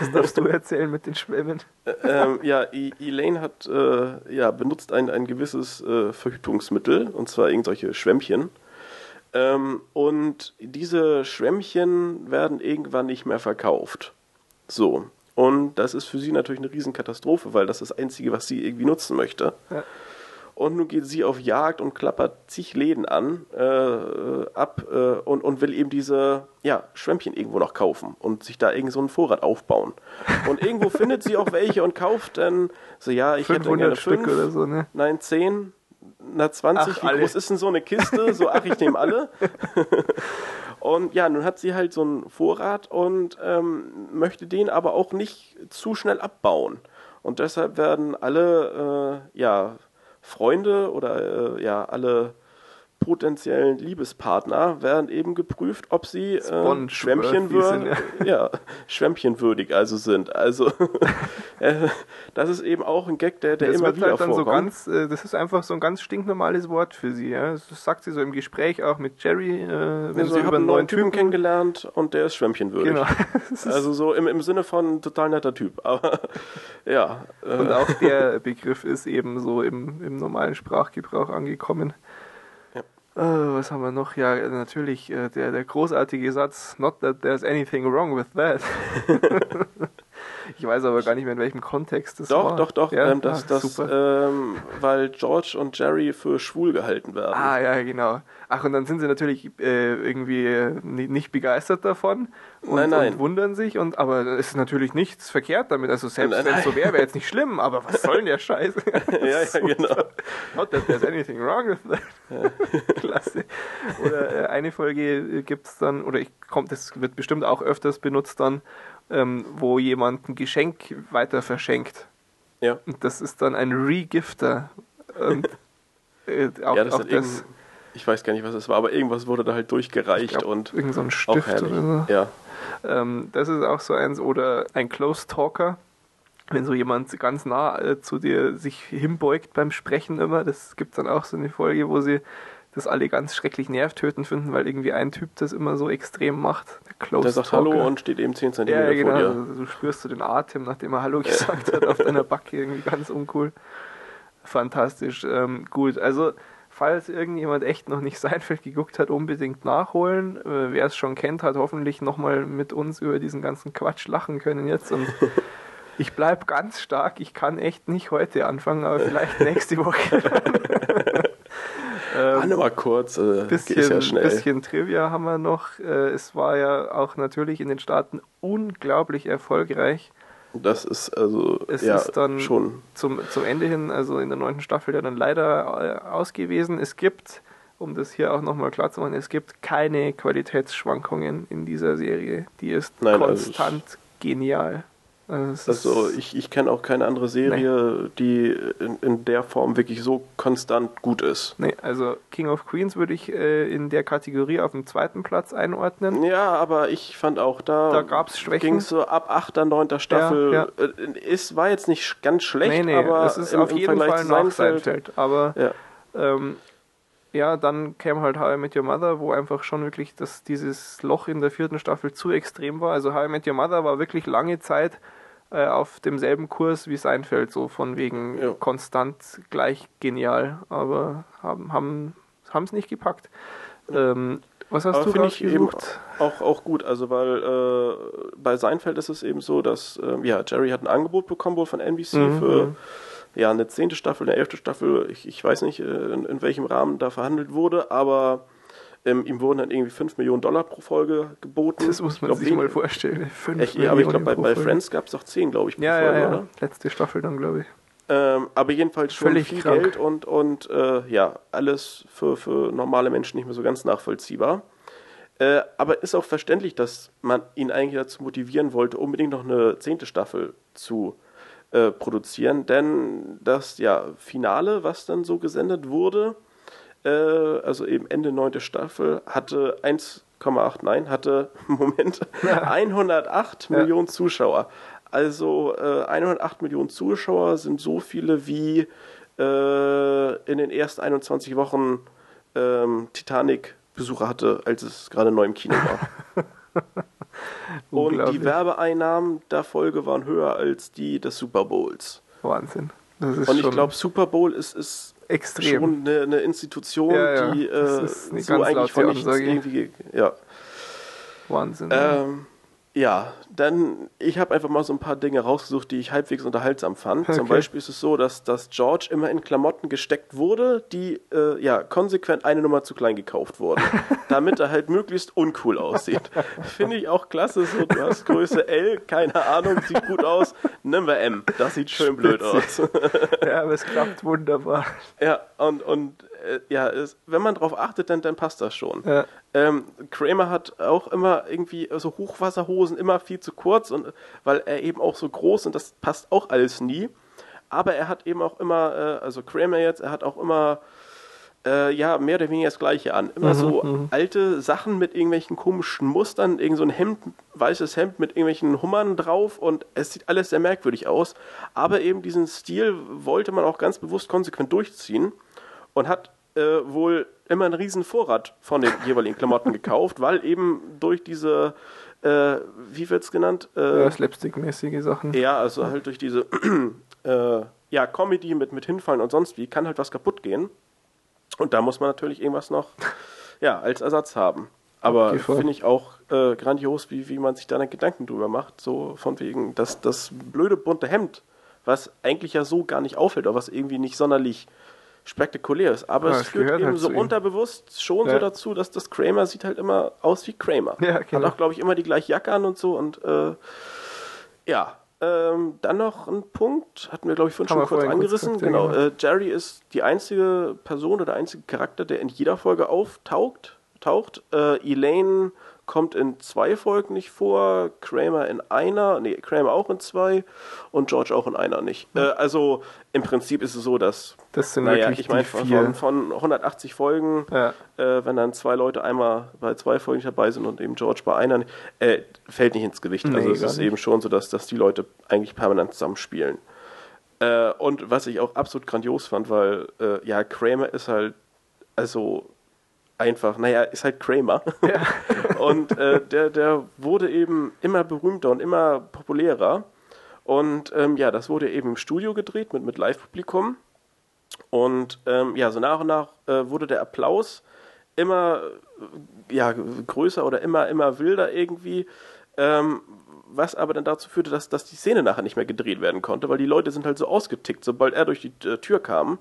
was darfst du erzählen mit den Schwämmen? ähm, ja, E- Elaine hat äh, ja, benutzt ein, ein gewisses äh, Verhütungsmittel, und zwar irgendwelche Schwämmchen. Ähm, und diese Schwämmchen werden irgendwann nicht mehr verkauft. So. Und das ist für sie natürlich eine Riesenkatastrophe, weil das ist das Einzige, was sie irgendwie nutzen möchte. Ja. Und nun geht sie auf Jagd und klappert zig Läden an, äh, ab äh, und, und will eben diese ja, Schwämmchen irgendwo noch kaufen und sich da irgend so einen Vorrat aufbauen. Und irgendwo findet sie auch welche und kauft dann so, ja, ich hätte 500 gerne Stück fünf, oder so, ne? nein, zehn, na 20, Ach, wie alle. groß ist denn so eine Kiste? So, ach, ich nehme alle. und ja, nun hat sie halt so einen Vorrat und ähm, möchte den aber auch nicht zu schnell abbauen. Und deshalb werden alle, äh, ja, Freunde oder äh, ja, alle potenziellen Liebespartner werden eben geprüft, ob sie äh, Sponge- Schwämmchen wie sind, würden, ja, schwämmchenwürdig also sind. Also Äh, das ist eben auch ein Gag, der, der das immer wird wieder halt dann so vorkommt. ganz, äh, das ist einfach so ein ganz stinknormales Wort für sie. Ja? Das sagt sie so im Gespräch auch mit Jerry, äh, wenn Also sie über einen neuen Typen Typen kennengelernt und der ist schwämmchenwürdig. Genau. Also so im, im Sinne von total netter Typ. Aber ja. Äh, Und auch der Begriff ist eben so im, im normalen Sprachgebrauch angekommen. Äh, was haben wir noch? Ja, natürlich äh, der, der großartige Satz, not that there's anything wrong with that. ich weiß aber gar nicht mehr, in welchem Kontext das doch, war. doch, doch, Ja? ähm, das, das, ähm, weil George und Jerry für schwul gehalten werden. Ah, ja, genau. Ach, und dann sind sie natürlich äh, irgendwie äh, ni- nicht begeistert davon und, Nein, nein. und wundern sich. Und, aber es ist natürlich nichts verkehrt damit. Also selbst wenn es so wäre, wäre jetzt nicht schlimm. Aber was soll denn der Scheiß? ja, ja, genau. Not that there's anything wrong with that. Klasse. Oder äh, eine Folge gibt es dann, oder ich komm, das wird bestimmt auch öfters benutzt dann, ähm, wo jemand ein Geschenk weiter verschenkt. Ja. Und das ist dann ein Regifter. Und, äh, auch, ja, das auch irgend, ich weiß gar nicht, was es war, aber irgendwas wurde da halt durchgereicht glaub, und irgend so ein Stift oder so. Ja. Ähm, das ist auch so eins. Oder ein Close Talker. Wenn so jemand ganz nah äh, zu dir sich hinbeugt beim Sprechen immer, das gibt dann auch so eine Folge, wo sie das alle ganz schrecklich nervtötend finden, weil irgendwie ein Typ das immer so extrem macht. Der Close Der sagt Talker. Hallo und steht eben 10 cm ja, genau. vor dir. Also, du spürst so den Atem, nachdem er Hallo gesagt hat, auf deiner Backe irgendwie ganz uncool. Fantastisch. Ähm, gut, also falls irgendjemand echt noch nicht Seinfeld geguckt hat, unbedingt nachholen. Äh, Wer es schon kennt, hat hoffentlich nochmal mit uns über diesen ganzen Quatsch lachen können jetzt. Und ich bleib ganz stark. Ich kann echt nicht heute anfangen, aber vielleicht nächste Woche. nur mal kurz, äh, bisschen, ja schnell. bisschen Trivia haben wir noch. Äh, Es war ja auch natürlich in den Staaten unglaublich erfolgreich. Das ist also Es ja, ist dann schon. zum, zum Ende hin, also in der neunten Staffel, ja dann leider äh, ausgewiesen. Es gibt, um das hier auch nochmal klar zu machen, es gibt keine Qualitätsschwankungen in dieser Serie. Die ist Nein, also konstant genial. Also, es Also ich, ich kenne auch keine andere Serie, die in, in der Form wirklich so konstant gut ist. Nee, also King of Queens würde ich äh, in der Kategorie auf dem zweiten Platz einordnen. Ja, aber ich fand auch da, Da gab's Schwächen. ging so ab 8. 9. Staffel. Ja, Äh, ist, war jetzt nicht ganz schlecht, nee, nee, aber es ist im, auf im jeden Vergleich Fall nach Seinfeld. Aber Ja. ähm, ja, dann kam halt How I Met Your Mother, wo einfach schon wirklich das, dieses Loch in der vierten Staffel zu extrem war. Also How I Met Your Mother war wirklich lange Zeit äh, auf demselben Kurs wie Seinfeld, so von wegen Ja. konstant gleich genial, aber haben haben es nicht gepackt. Ähm, was hast Aber du finde ich eben auch, auch gut, also weil äh, bei Seinfeld ist es eben so, dass ähm, ja, Jerry hat ein Angebot bekommen wohl von NBC Mhm. für ja, eine zehnte Staffel, eine elfte Staffel, ich, ich weiß nicht, äh, in, in welchem Rahmen da verhandelt wurde, aber ähm, ihm wurden dann irgendwie 5 Millionen Dollar pro Folge geboten. Das muss man glaub, sich mal vorstellen. Fünf Echt, ja, aber ich Millionen glaube, bei, bei. Friends gab es auch 10, glaube ich, pro Ja, ja, Folge, ja. oder? Letzte Staffel dann, glaube ich. Ähm, aber jedenfalls schon Völlig viel krank. Geld und, und äh, ja, alles für, für normale Menschen nicht mehr so ganz nachvollziehbar. Äh, aber ist auch verständlich, dass man ihn eigentlich dazu motivieren wollte, unbedingt noch eine zehnte Staffel zu äh, produzieren. Denn das ja, Finale, was dann so gesendet wurde, äh, also eben Ende neunte Staffel, hatte 1,8, nein, hatte, Moment, 108 Ja. Millionen Zuschauer. Also äh, 108 Millionen Zuschauer sind so viele wie äh, in den ersten 21 Wochen ähm, Titanic Besucher hatte, als es gerade neu im Kino war. Und die. Werbeeinnahmen der Folge waren höher als die des Super Bowls. Wahnsinn. Und ich glaube, Super Bowl ist, ist extrem. schon eine, eine Institution, Ja, ja. die äh, so eigentlich von nichts irgendwie. ge- Ja. Wahnsinn. ja. Ähm, ja, dann, ich habe einfach mal so ein paar Dinge rausgesucht, die ich halbwegs unterhaltsam fand. Zum Okay. Beispiel ist es so, dass, dass George immer in Klamotten gesteckt wurde, die äh, ja konsequent eine Nummer zu klein gekauft wurden, damit er halt möglichst uncool aussieht. Finde ich auch klasse, so du hast Größe L, keine Ahnung, sieht gut aus, nimm wir M, das sieht schön blöd aus. ja, aber es klappt wunderbar. Ja, und, und äh, ja, es, wenn man drauf achtet, dann, dann passt das schon. Ja. Ähm, Kramer hat auch immer irgendwie so Hochwasserhosen immer viel zu kurz und weil er eben auch so groß und das passt auch alles nie. Aber er hat eben auch immer, äh, also Kramer jetzt, er hat auch immer äh, ja mehr oder weniger das Gleiche an. Immer Mhm, so mhm. alte Sachen mit irgendwelchen komischen Mustern, irgend so ein Hemd, weißes Hemd mit irgendwelchen Hummern drauf und es sieht alles sehr merkwürdig aus. Aber eben diesen Stil wollte man auch ganz bewusst konsequent durchziehen und hat äh, wohl immer einen riesen Vorrat von den jeweiligen Klamotten gekauft, weil eben durch diese, äh, wie wird's genannt? Äh, Ja, Slapstick-mäßige Sachen. ja, also halt durch diese äh, ja, Comedy mit, mit Hinfallen und sonst wie kann halt was kaputt gehen. Und da muss man natürlich irgendwas noch ja, als Ersatz haben. Aber finde ich auch äh, grandios, wie, wie man sich da Gedanken drüber macht. So von wegen, dass das blöde bunte Hemd, was eigentlich ja so gar nicht auffällt, oder was irgendwie nicht sonderlich spektakulär ist. Aber Ja, es es führt eben halt so unterbewusst schon Ja. so dazu, dass das Kramer sieht halt immer aus wie Kramer. Ja, genau. Hat auch, glaube ich, immer die gleiche Jacke an und so. Und äh, ja, ähm, dann noch ein Punkt, hatten wir, glaube ich, vorhin Haben schon kurz kurz angerissen. genau, genau. äh, Jerry ist die einzige Person oder der einzige Charakter, der in jeder Folge auftaucht. Taucht. Äh, Elaine kommt in zwei Folgen nicht vor, Kramer in einer, nee, Kramer auch in zwei und George auch in einer nicht. Äh, also im Prinzip ist es so, dass, Das sind naja, wirklich ich meine, von, von, von 180 Folgen Ja. äh, wenn dann zwei Leute einmal bei zwei Folgen dabei sind und eben George bei einer, nicht- äh, fällt nicht ins Gewicht. Nee, also es ist nicht. eben schon so, dass, dass die Leute eigentlich permanent zusammenspielen. Äh, und was ich auch absolut grandios fand, weil äh, ja, Kramer ist halt, also einfach, naja, ist halt Kramer. und äh, der, der wurde eben immer berühmter und immer populärer. Und ähm, ja, das wurde eben im Studio gedreht mit, mit Live-Publikum. Und ähm, ja, so nach und nach äh, wurde der Applaus immer äh, ja, größer oder immer, immer wilder irgendwie. Ähm, was aber dann dazu führte, dass, dass die Szene nachher nicht mehr gedreht werden konnte, weil die Leute sind halt so ausgetickt, sobald er durch die äh, Tür kam,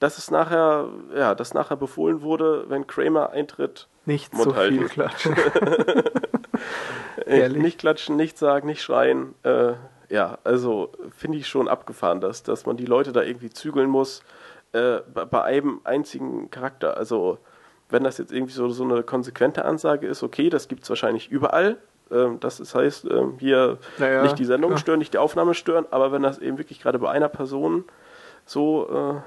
dass es nachher, ja, dass nachher befohlen wurde, wenn Kramer eintritt, Nicht Mund so halten. viel klatschen. äh, nicht klatschen, nicht sagen, nicht schreien. Äh, ja, also finde ich schon abgefahren, dass, dass man die Leute da irgendwie zügeln muss äh, bei, bei einem einzigen Charakter. Also wenn das jetzt irgendwie so, so eine konsequente Ansage ist, okay, das gibt es wahrscheinlich überall. Ähm, das ist, heißt, ähm, hier Naja, nicht die Sendung klar. stören, nicht die Aufnahme stören, aber wenn das eben wirklich gerade bei einer Person so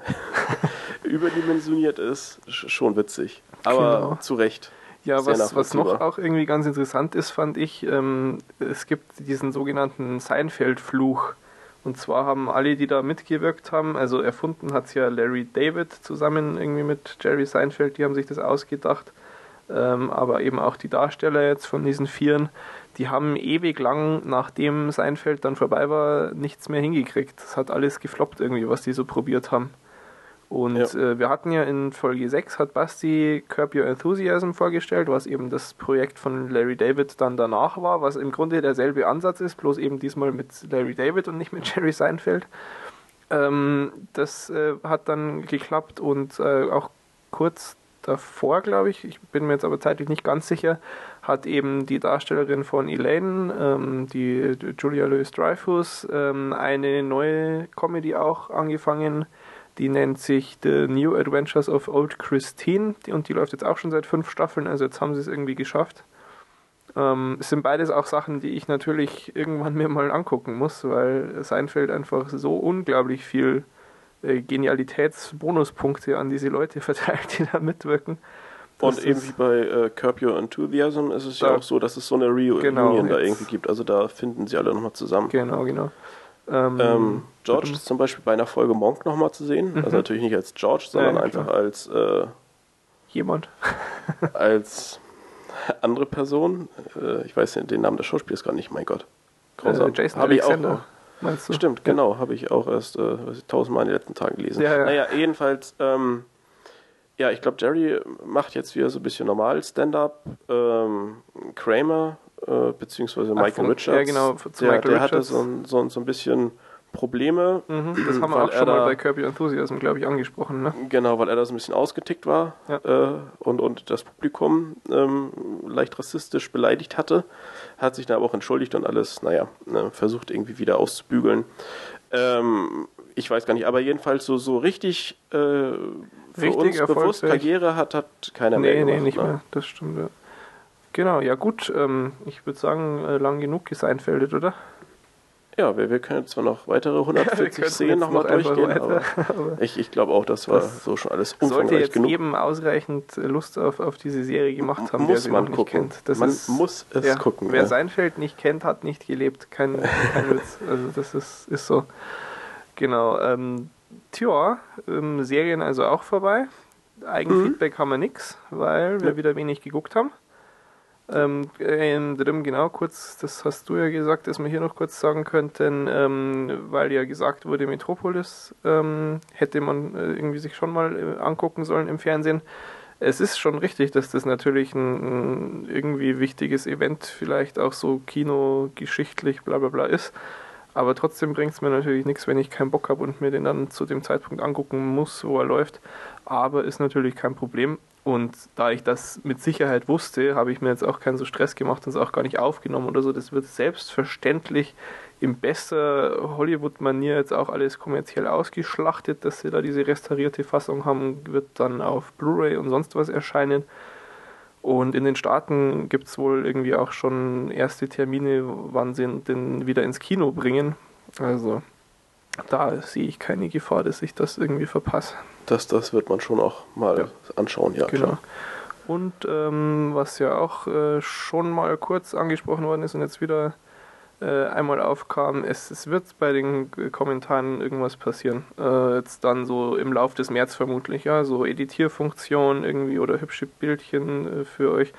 äh, überdimensioniert ist, sch schon witzig. Aber Genau. zu Recht. Ja, was, was noch auch irgendwie ganz interessant ist, fand ich, ähm, es gibt diesen sogenannten Seinfeld-Fluch. Und zwar haben alle, die da mitgewirkt haben, also erfunden hat es ja Larry David zusammen irgendwie mit Jerry Seinfeld, die haben sich das ausgedacht. Ähm, aber eben auch die Darsteller jetzt von diesen Vieren, die haben ewig lang, nachdem Seinfeld dann vorbei war, nichts mehr hingekriegt. Es hat alles gefloppt irgendwie, was die so probiert haben. Und Ja. äh, wir hatten ja in Folge 6 hat Basti Curb Your Enthusiasm vorgestellt, was eben das Projekt von Larry David dann danach war, was im Grunde derselbe Ansatz ist, bloß eben diesmal mit Larry David und nicht mit Jerry Seinfeld. Ähm, das äh, hat dann geklappt und äh, auch kurz davor, glaube ich, ich bin mir jetzt aber zeitlich nicht ganz sicher, hat eben die Darstellerin von Elaine, ähm, die Julia Louis-Dreyfus, ähm, eine neue Comedy auch angefangen, die nennt sich The New Adventures of Old Christine und die läuft jetzt auch schon seit fünf Staffeln, also jetzt haben sie es irgendwie geschafft. Ähm, es sind beides auch Sachen, die ich natürlich irgendwann mir mal angucken muss, weil Seinfeld einfach so unglaublich viel äh, Genialitätsbonuspunkte an diese Leute verteilt, die da mitwirken. Und Das eben ist- wie bei äh, Curb Your Enthusiasm ist es ja auch so, dass es so eine Reunion Genau, da irgendwie gibt. Also da finden sie alle nochmal zusammen. Genau, genau. Ähm, Ähm, George ist zum Beispiel bei einer Folge Monk nochmal zu sehen. Mhm. Also natürlich nicht als George, sondern Ja, einfach als, äh, Jemand? als andere Person. Äh, ich weiß den Namen des Schauspielers gar nicht, mein Gott. Grausam. Äh, Jason Hab ich auch Alexander. noch. Meinst du? Stimmt, genau, habe ich auch erst äh, ich, tausendmal in den letzten Tagen gelesen. Ja, ja. Naja, jedenfalls, ähm, ja, ich glaube, Jerry macht jetzt wieder so ein bisschen normal Stand-up. Ähm, Kramer, äh, beziehungsweise Ach, Michael von- Richards, ja, genau, zu der, Michael der hatte Richards. so ein, so, ein, so ein bisschen Probleme. Mhm, das haben wir auch schon mal da- bei Your Enthusiasm, glaube ich, angesprochen. Ne? Genau, weil er da so ein bisschen ausgetickt war Ja. äh, und, und das Publikum ähm, leicht rassistisch beleidigt hatte. Hat sich dann aber auch entschuldigt und alles, naja, ne, versucht irgendwie wieder auszubügeln. Ähm, ich weiß gar nicht, aber jedenfalls so, so richtig äh, für Richtig uns bewusst. Karriere hat, hat keiner mehr Nee, gemacht. nee, nicht ne? mehr. Das stimmt, ja. Genau, ja gut. Ähm, ich würde sagen, äh, lang genug geseinfeldet, oder? Ja, wir, wir können zwar noch weitere 140 könnten Szenen nochmal noch durchgehen, weiter, aber ich, ich glaube auch, das war Das so schon alles Sollte umfangreich jetzt genug. jedem ausreichend Lust auf, auf diese Serie gemacht haben, Muss der sie man gucken. Man ist, muss es ja, gucken, Wer ja. Seinfeld nicht kennt, hat nicht gelebt. Kein, kein Witz. Also das ist, ist so. Genau. Ähm, tja, ähm, Serien also auch vorbei. Eigenfeedback haben wir nix, weil wir Ja. wieder wenig geguckt haben. Ähm, drin, genau, kurz, das hast du ja gesagt, dass wir hier noch kurz sagen könnten, ähm, weil ja gesagt wurde, Metropolis ähm, hätte man äh, irgendwie sich schon mal äh, angucken sollen im Fernsehen. Es ist schon richtig, dass das natürlich ein, ein irgendwie wichtiges Event vielleicht auch so kinogeschichtlich bla bla bla ist. Aber trotzdem bringt es mir natürlich nichts, wenn ich keinen Bock habe und mir den dann zu dem Zeitpunkt angucken muss, wo er läuft. Aber ist natürlich kein Problem. Und da ich das mit Sicherheit wusste, habe ich mir jetzt auch keinen so Stress gemacht und es auch gar nicht aufgenommen oder so. Das wird selbstverständlich in bester Hollywood-Manier jetzt auch alles kommerziell ausgeschlachtet, dass sie da diese restaurierte Fassung haben, wird dann auf Blu-ray und sonst was erscheinen. Und in den Staaten gibt es wohl irgendwie auch schon erste Termine, wann sie den wieder ins Kino bringen. Also da sehe ich keine Gefahr, dass ich das irgendwie verpasse. Das, das wird man schon auch mal Ja. anschauen, ja. Genau. klar. Und ähm, was ja auch äh, schon mal kurz angesprochen worden ist und jetzt wieder äh, einmal aufkam, es, es wird bei den Kommentaren irgendwas passieren. Äh, jetzt dann so im Lauf des März vermutlich, ja, so Editierfunktion irgendwie oder hübsche Bildchen äh, für euch.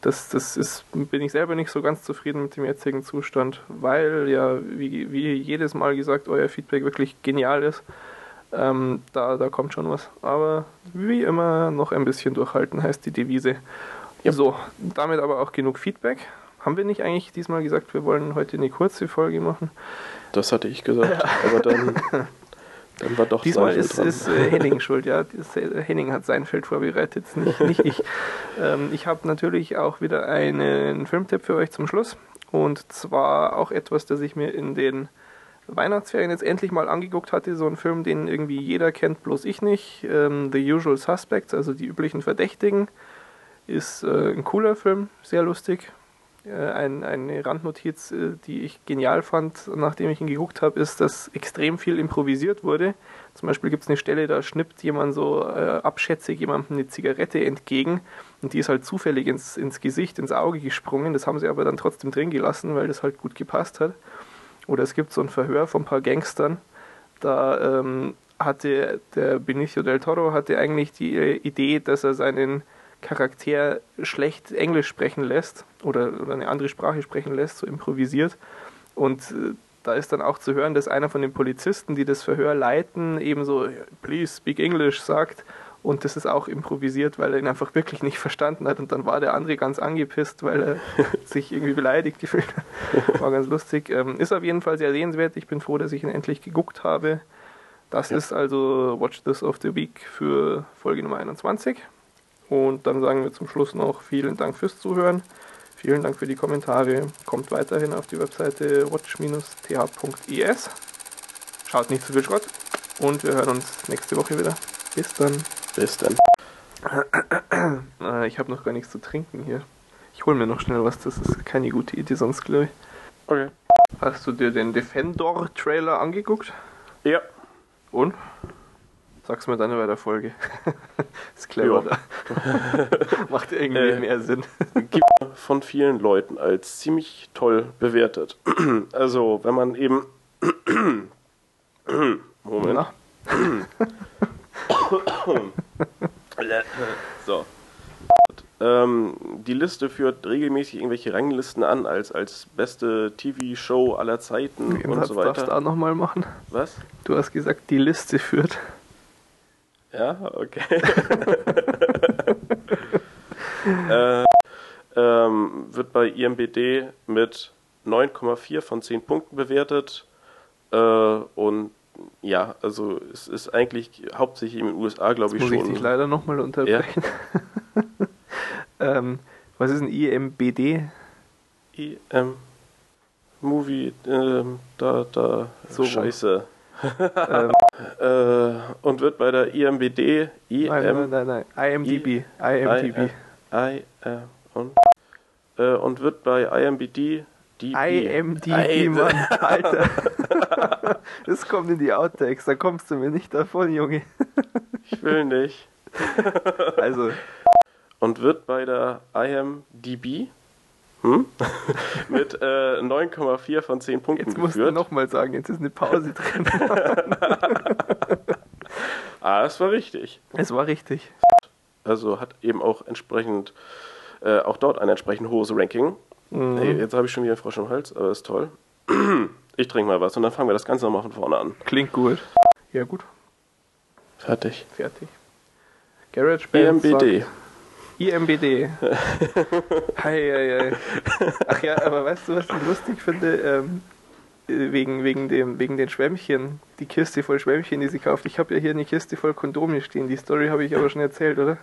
Das, das ist, bin ich selber nicht so ganz zufrieden mit dem jetzigen Zustand, weil ja, wie, wie jedes Mal gesagt, euer Feedback wirklich genial ist. Ähm, da, da kommt schon was. Aber wie immer noch ein bisschen durchhalten, heißt die Devise. Ja. So, damit aber auch genug Feedback. Haben wir nicht eigentlich diesmal gesagt, wir wollen heute eine kurze Folge machen? Das hatte ich gesagt, aber dann, dann war doch Diesmal Seinfeld ist, dran. ist äh, Henning schuld, ja. Das, äh, Henning hat sein Feld vorbereitet, nicht, nicht ich. Ähm, ich habe natürlich auch wieder einen Filmtipp für euch zum Schluss. Und zwar auch etwas, das ich mir in den Weihnachtsferien jetzt endlich mal angeguckt hatte. So ein Film, den irgendwie jeder kennt, bloß ich nicht. Ähm, The Usual Suspects, also die üblichen Verdächtigen. Ist äh, ein cooler Film, sehr lustig. Äh, ein, eine Randnotiz, äh, die ich genial fand, nachdem ich ihn geguckt habe, ist, dass extrem viel improvisiert wurde. Zum Beispiel gibt es eine Stelle, da schnippt jemand so äh, abschätzig jemandem eine Zigarette entgegen und die ist halt zufällig ins, ins Gesicht, ins Auge gesprungen. Das haben sie aber dann trotzdem drin gelassen, weil das halt gut gepasst hat. Oder es gibt so ein Verhör von ein paar Gangstern. Da ähm, hatte der Benicio del Toro hatte eigentlich die äh, Idee, dass er seinen Charakter schlecht Englisch sprechen lässt oder, oder eine andere Sprache sprechen lässt, so improvisiert. Und äh, da ist dann auch zu hören, dass einer von den Polizisten, die das Verhör leiten, eben so, please speak English sagt. Und das ist auch improvisiert, weil er ihn einfach wirklich nicht verstanden hat. Und dann war der andere ganz angepisst, weil er sich irgendwie beleidigt gefühlt hat. War ganz lustig. Ähm, ist auf jeden Fall sehr sehenswert. Ich bin froh, dass ich ihn endlich geguckt habe. Das Ja. ist also Watch This of the Week für Folge Nummer 21. Und dann sagen wir zum Schluss noch vielen Dank fürs Zuhören. Vielen Dank für die Kommentare. Kommt weiterhin auf die Webseite watch-th.is. Schaut nicht zu viel Schrott. Und wir hören uns nächste Woche wieder. Bis dann. Bis dann. Äh, ich habe noch gar nichts zu trinken hier. Ich hole mir noch schnell was. Das ist keine gute Idee sonst, glaube ich. Okay. Hast du dir den Defendor-Trailer angeguckt? Ja. Und? Sag's mir dann bei der Folge. ist clever. Ja. da. Macht irgendwie Äh. mehr Sinn. gibt von vielen Leuten als ziemlich toll bewertet. Also, wenn man eben. Moment. Na? So. Ähm, die Liste führt regelmäßig irgendwelche Ranglisten an als, als beste TV-Show aller Zeiten Den und Satz so darfst du weiter. auch nochmal machen. Was? Du hast gesagt, die Liste führt. Ja, okay. äh, ähm, wird bei IMBD mit 9,4 von 10 Punkten bewertet. Äh, und ja, also es ist eigentlich hauptsächlich in den USA, glaube ich, Muss ich dich schon. leider nochmal unterbrechen. ähm, was ist ein IMBD? IM Movie, ähm, da, da, So scheiße. ähm, Äh, und wird bei der IMBD, IM, nein, nein, nein, nein. IMDB. IMDB. I, äh, und, äh, und wird bei IMBD IMDb. IMDb, Mann, Alter. Das kommt in die Outtakes, da kommst du mir nicht davon, Junge. Ich will nicht. Also, Und wird bei der IMDb hm? mit äh, 9,4 von 10 Punkten jetzt musst du geführt. nochmal sagen, jetzt ist eine Pause drin. Ah, das war richtig. Es war richtig. Also hat eben auch entsprechend, äh, auch dort ein entsprechend hohes Ranking. Mhm. Hey, jetzt habe ich schon wieder Frosch im Hals, aber ist toll. Ich trinke mal was und dann fangen wir das Ganze nochmal von vorne an. Klingt gut. Ja, gut, Fertig. fertig. GarageBand EMBD. sagt- IMBD. Hei, hei, hei. Ach ja, aber weißt du, was ich lustig finde? Ähm, äh, wegen, wegen, dem, wegen den Schwämmchen, die Kiste voll Schwämmchen, die sie kauft. Ich habe ja hier eine Kiste voll Kondome stehen. Die Story habe ich aber schon erzählt, oder?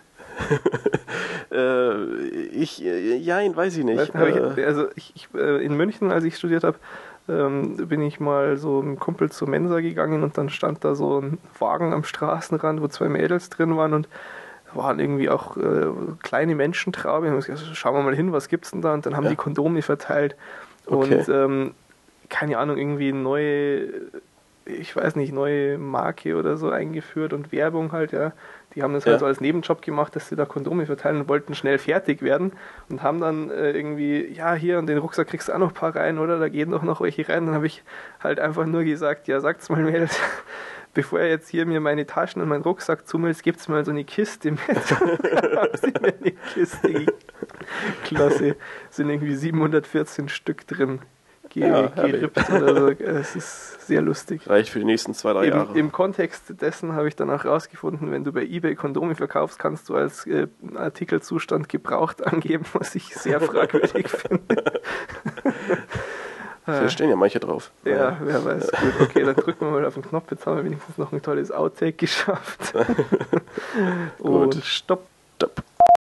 Äh, ich, äh, jein, weiß ich nicht. Weißt hab Äh, ich, also ich, ich, äh, in München, als ich studiert habe, ähm, bin ich mal so mit einem Kumpel zur Mensa gegangen und dann stand da so ein Wagen am Straßenrand, wo zwei Mädels drin waren und waren irgendwie auch äh, kleine Menschentraube. Und ich hab gesagt, schauen wir mal hin, was gibt's denn da? Und dann haben Ja. die Kondome verteilt. Okay. Und ähm, keine Ahnung, irgendwie neue, ich weiß nicht, neue Marke oder so eingeführt und Werbung halt, ja. Die haben das halt Ja. so als Nebenjob gemacht, dass sie da Kondome verteilen und wollten schnell fertig werden und haben dann äh, irgendwie, ja, hier und den Rucksack kriegst du auch noch ein paar rein, oder? Da gehen doch noch welche rein. Dann habe ich halt einfach nur gesagt, ja, sagt's mal Mädels, bevor ihr jetzt hier mir meine Taschen und meinen Rucksack zumüllt, gibt's mal so eine Kiste mit. Haben sie mir eine Kiste. Klasse. Sind irgendwie 714 Stück drin. Ge Ja, gerippt oder so. Es ist sehr lustig. reicht für die nächsten zwei, drei Jahre. Im, Im Kontext dessen habe ich dann auch rausgefunden, wenn du bei eBay Kondome verkaufst, kannst du als äh, Artikelzustand gebraucht angeben, was ich sehr fragwürdig finde. Da stehen ja manche drauf. Ja, wer weiß. Gut, okay, dann drücken wir mal auf den Knopf. Jetzt haben wir wenigstens noch ein tolles Outtake geschafft. Und Gut. stopp. Stopp.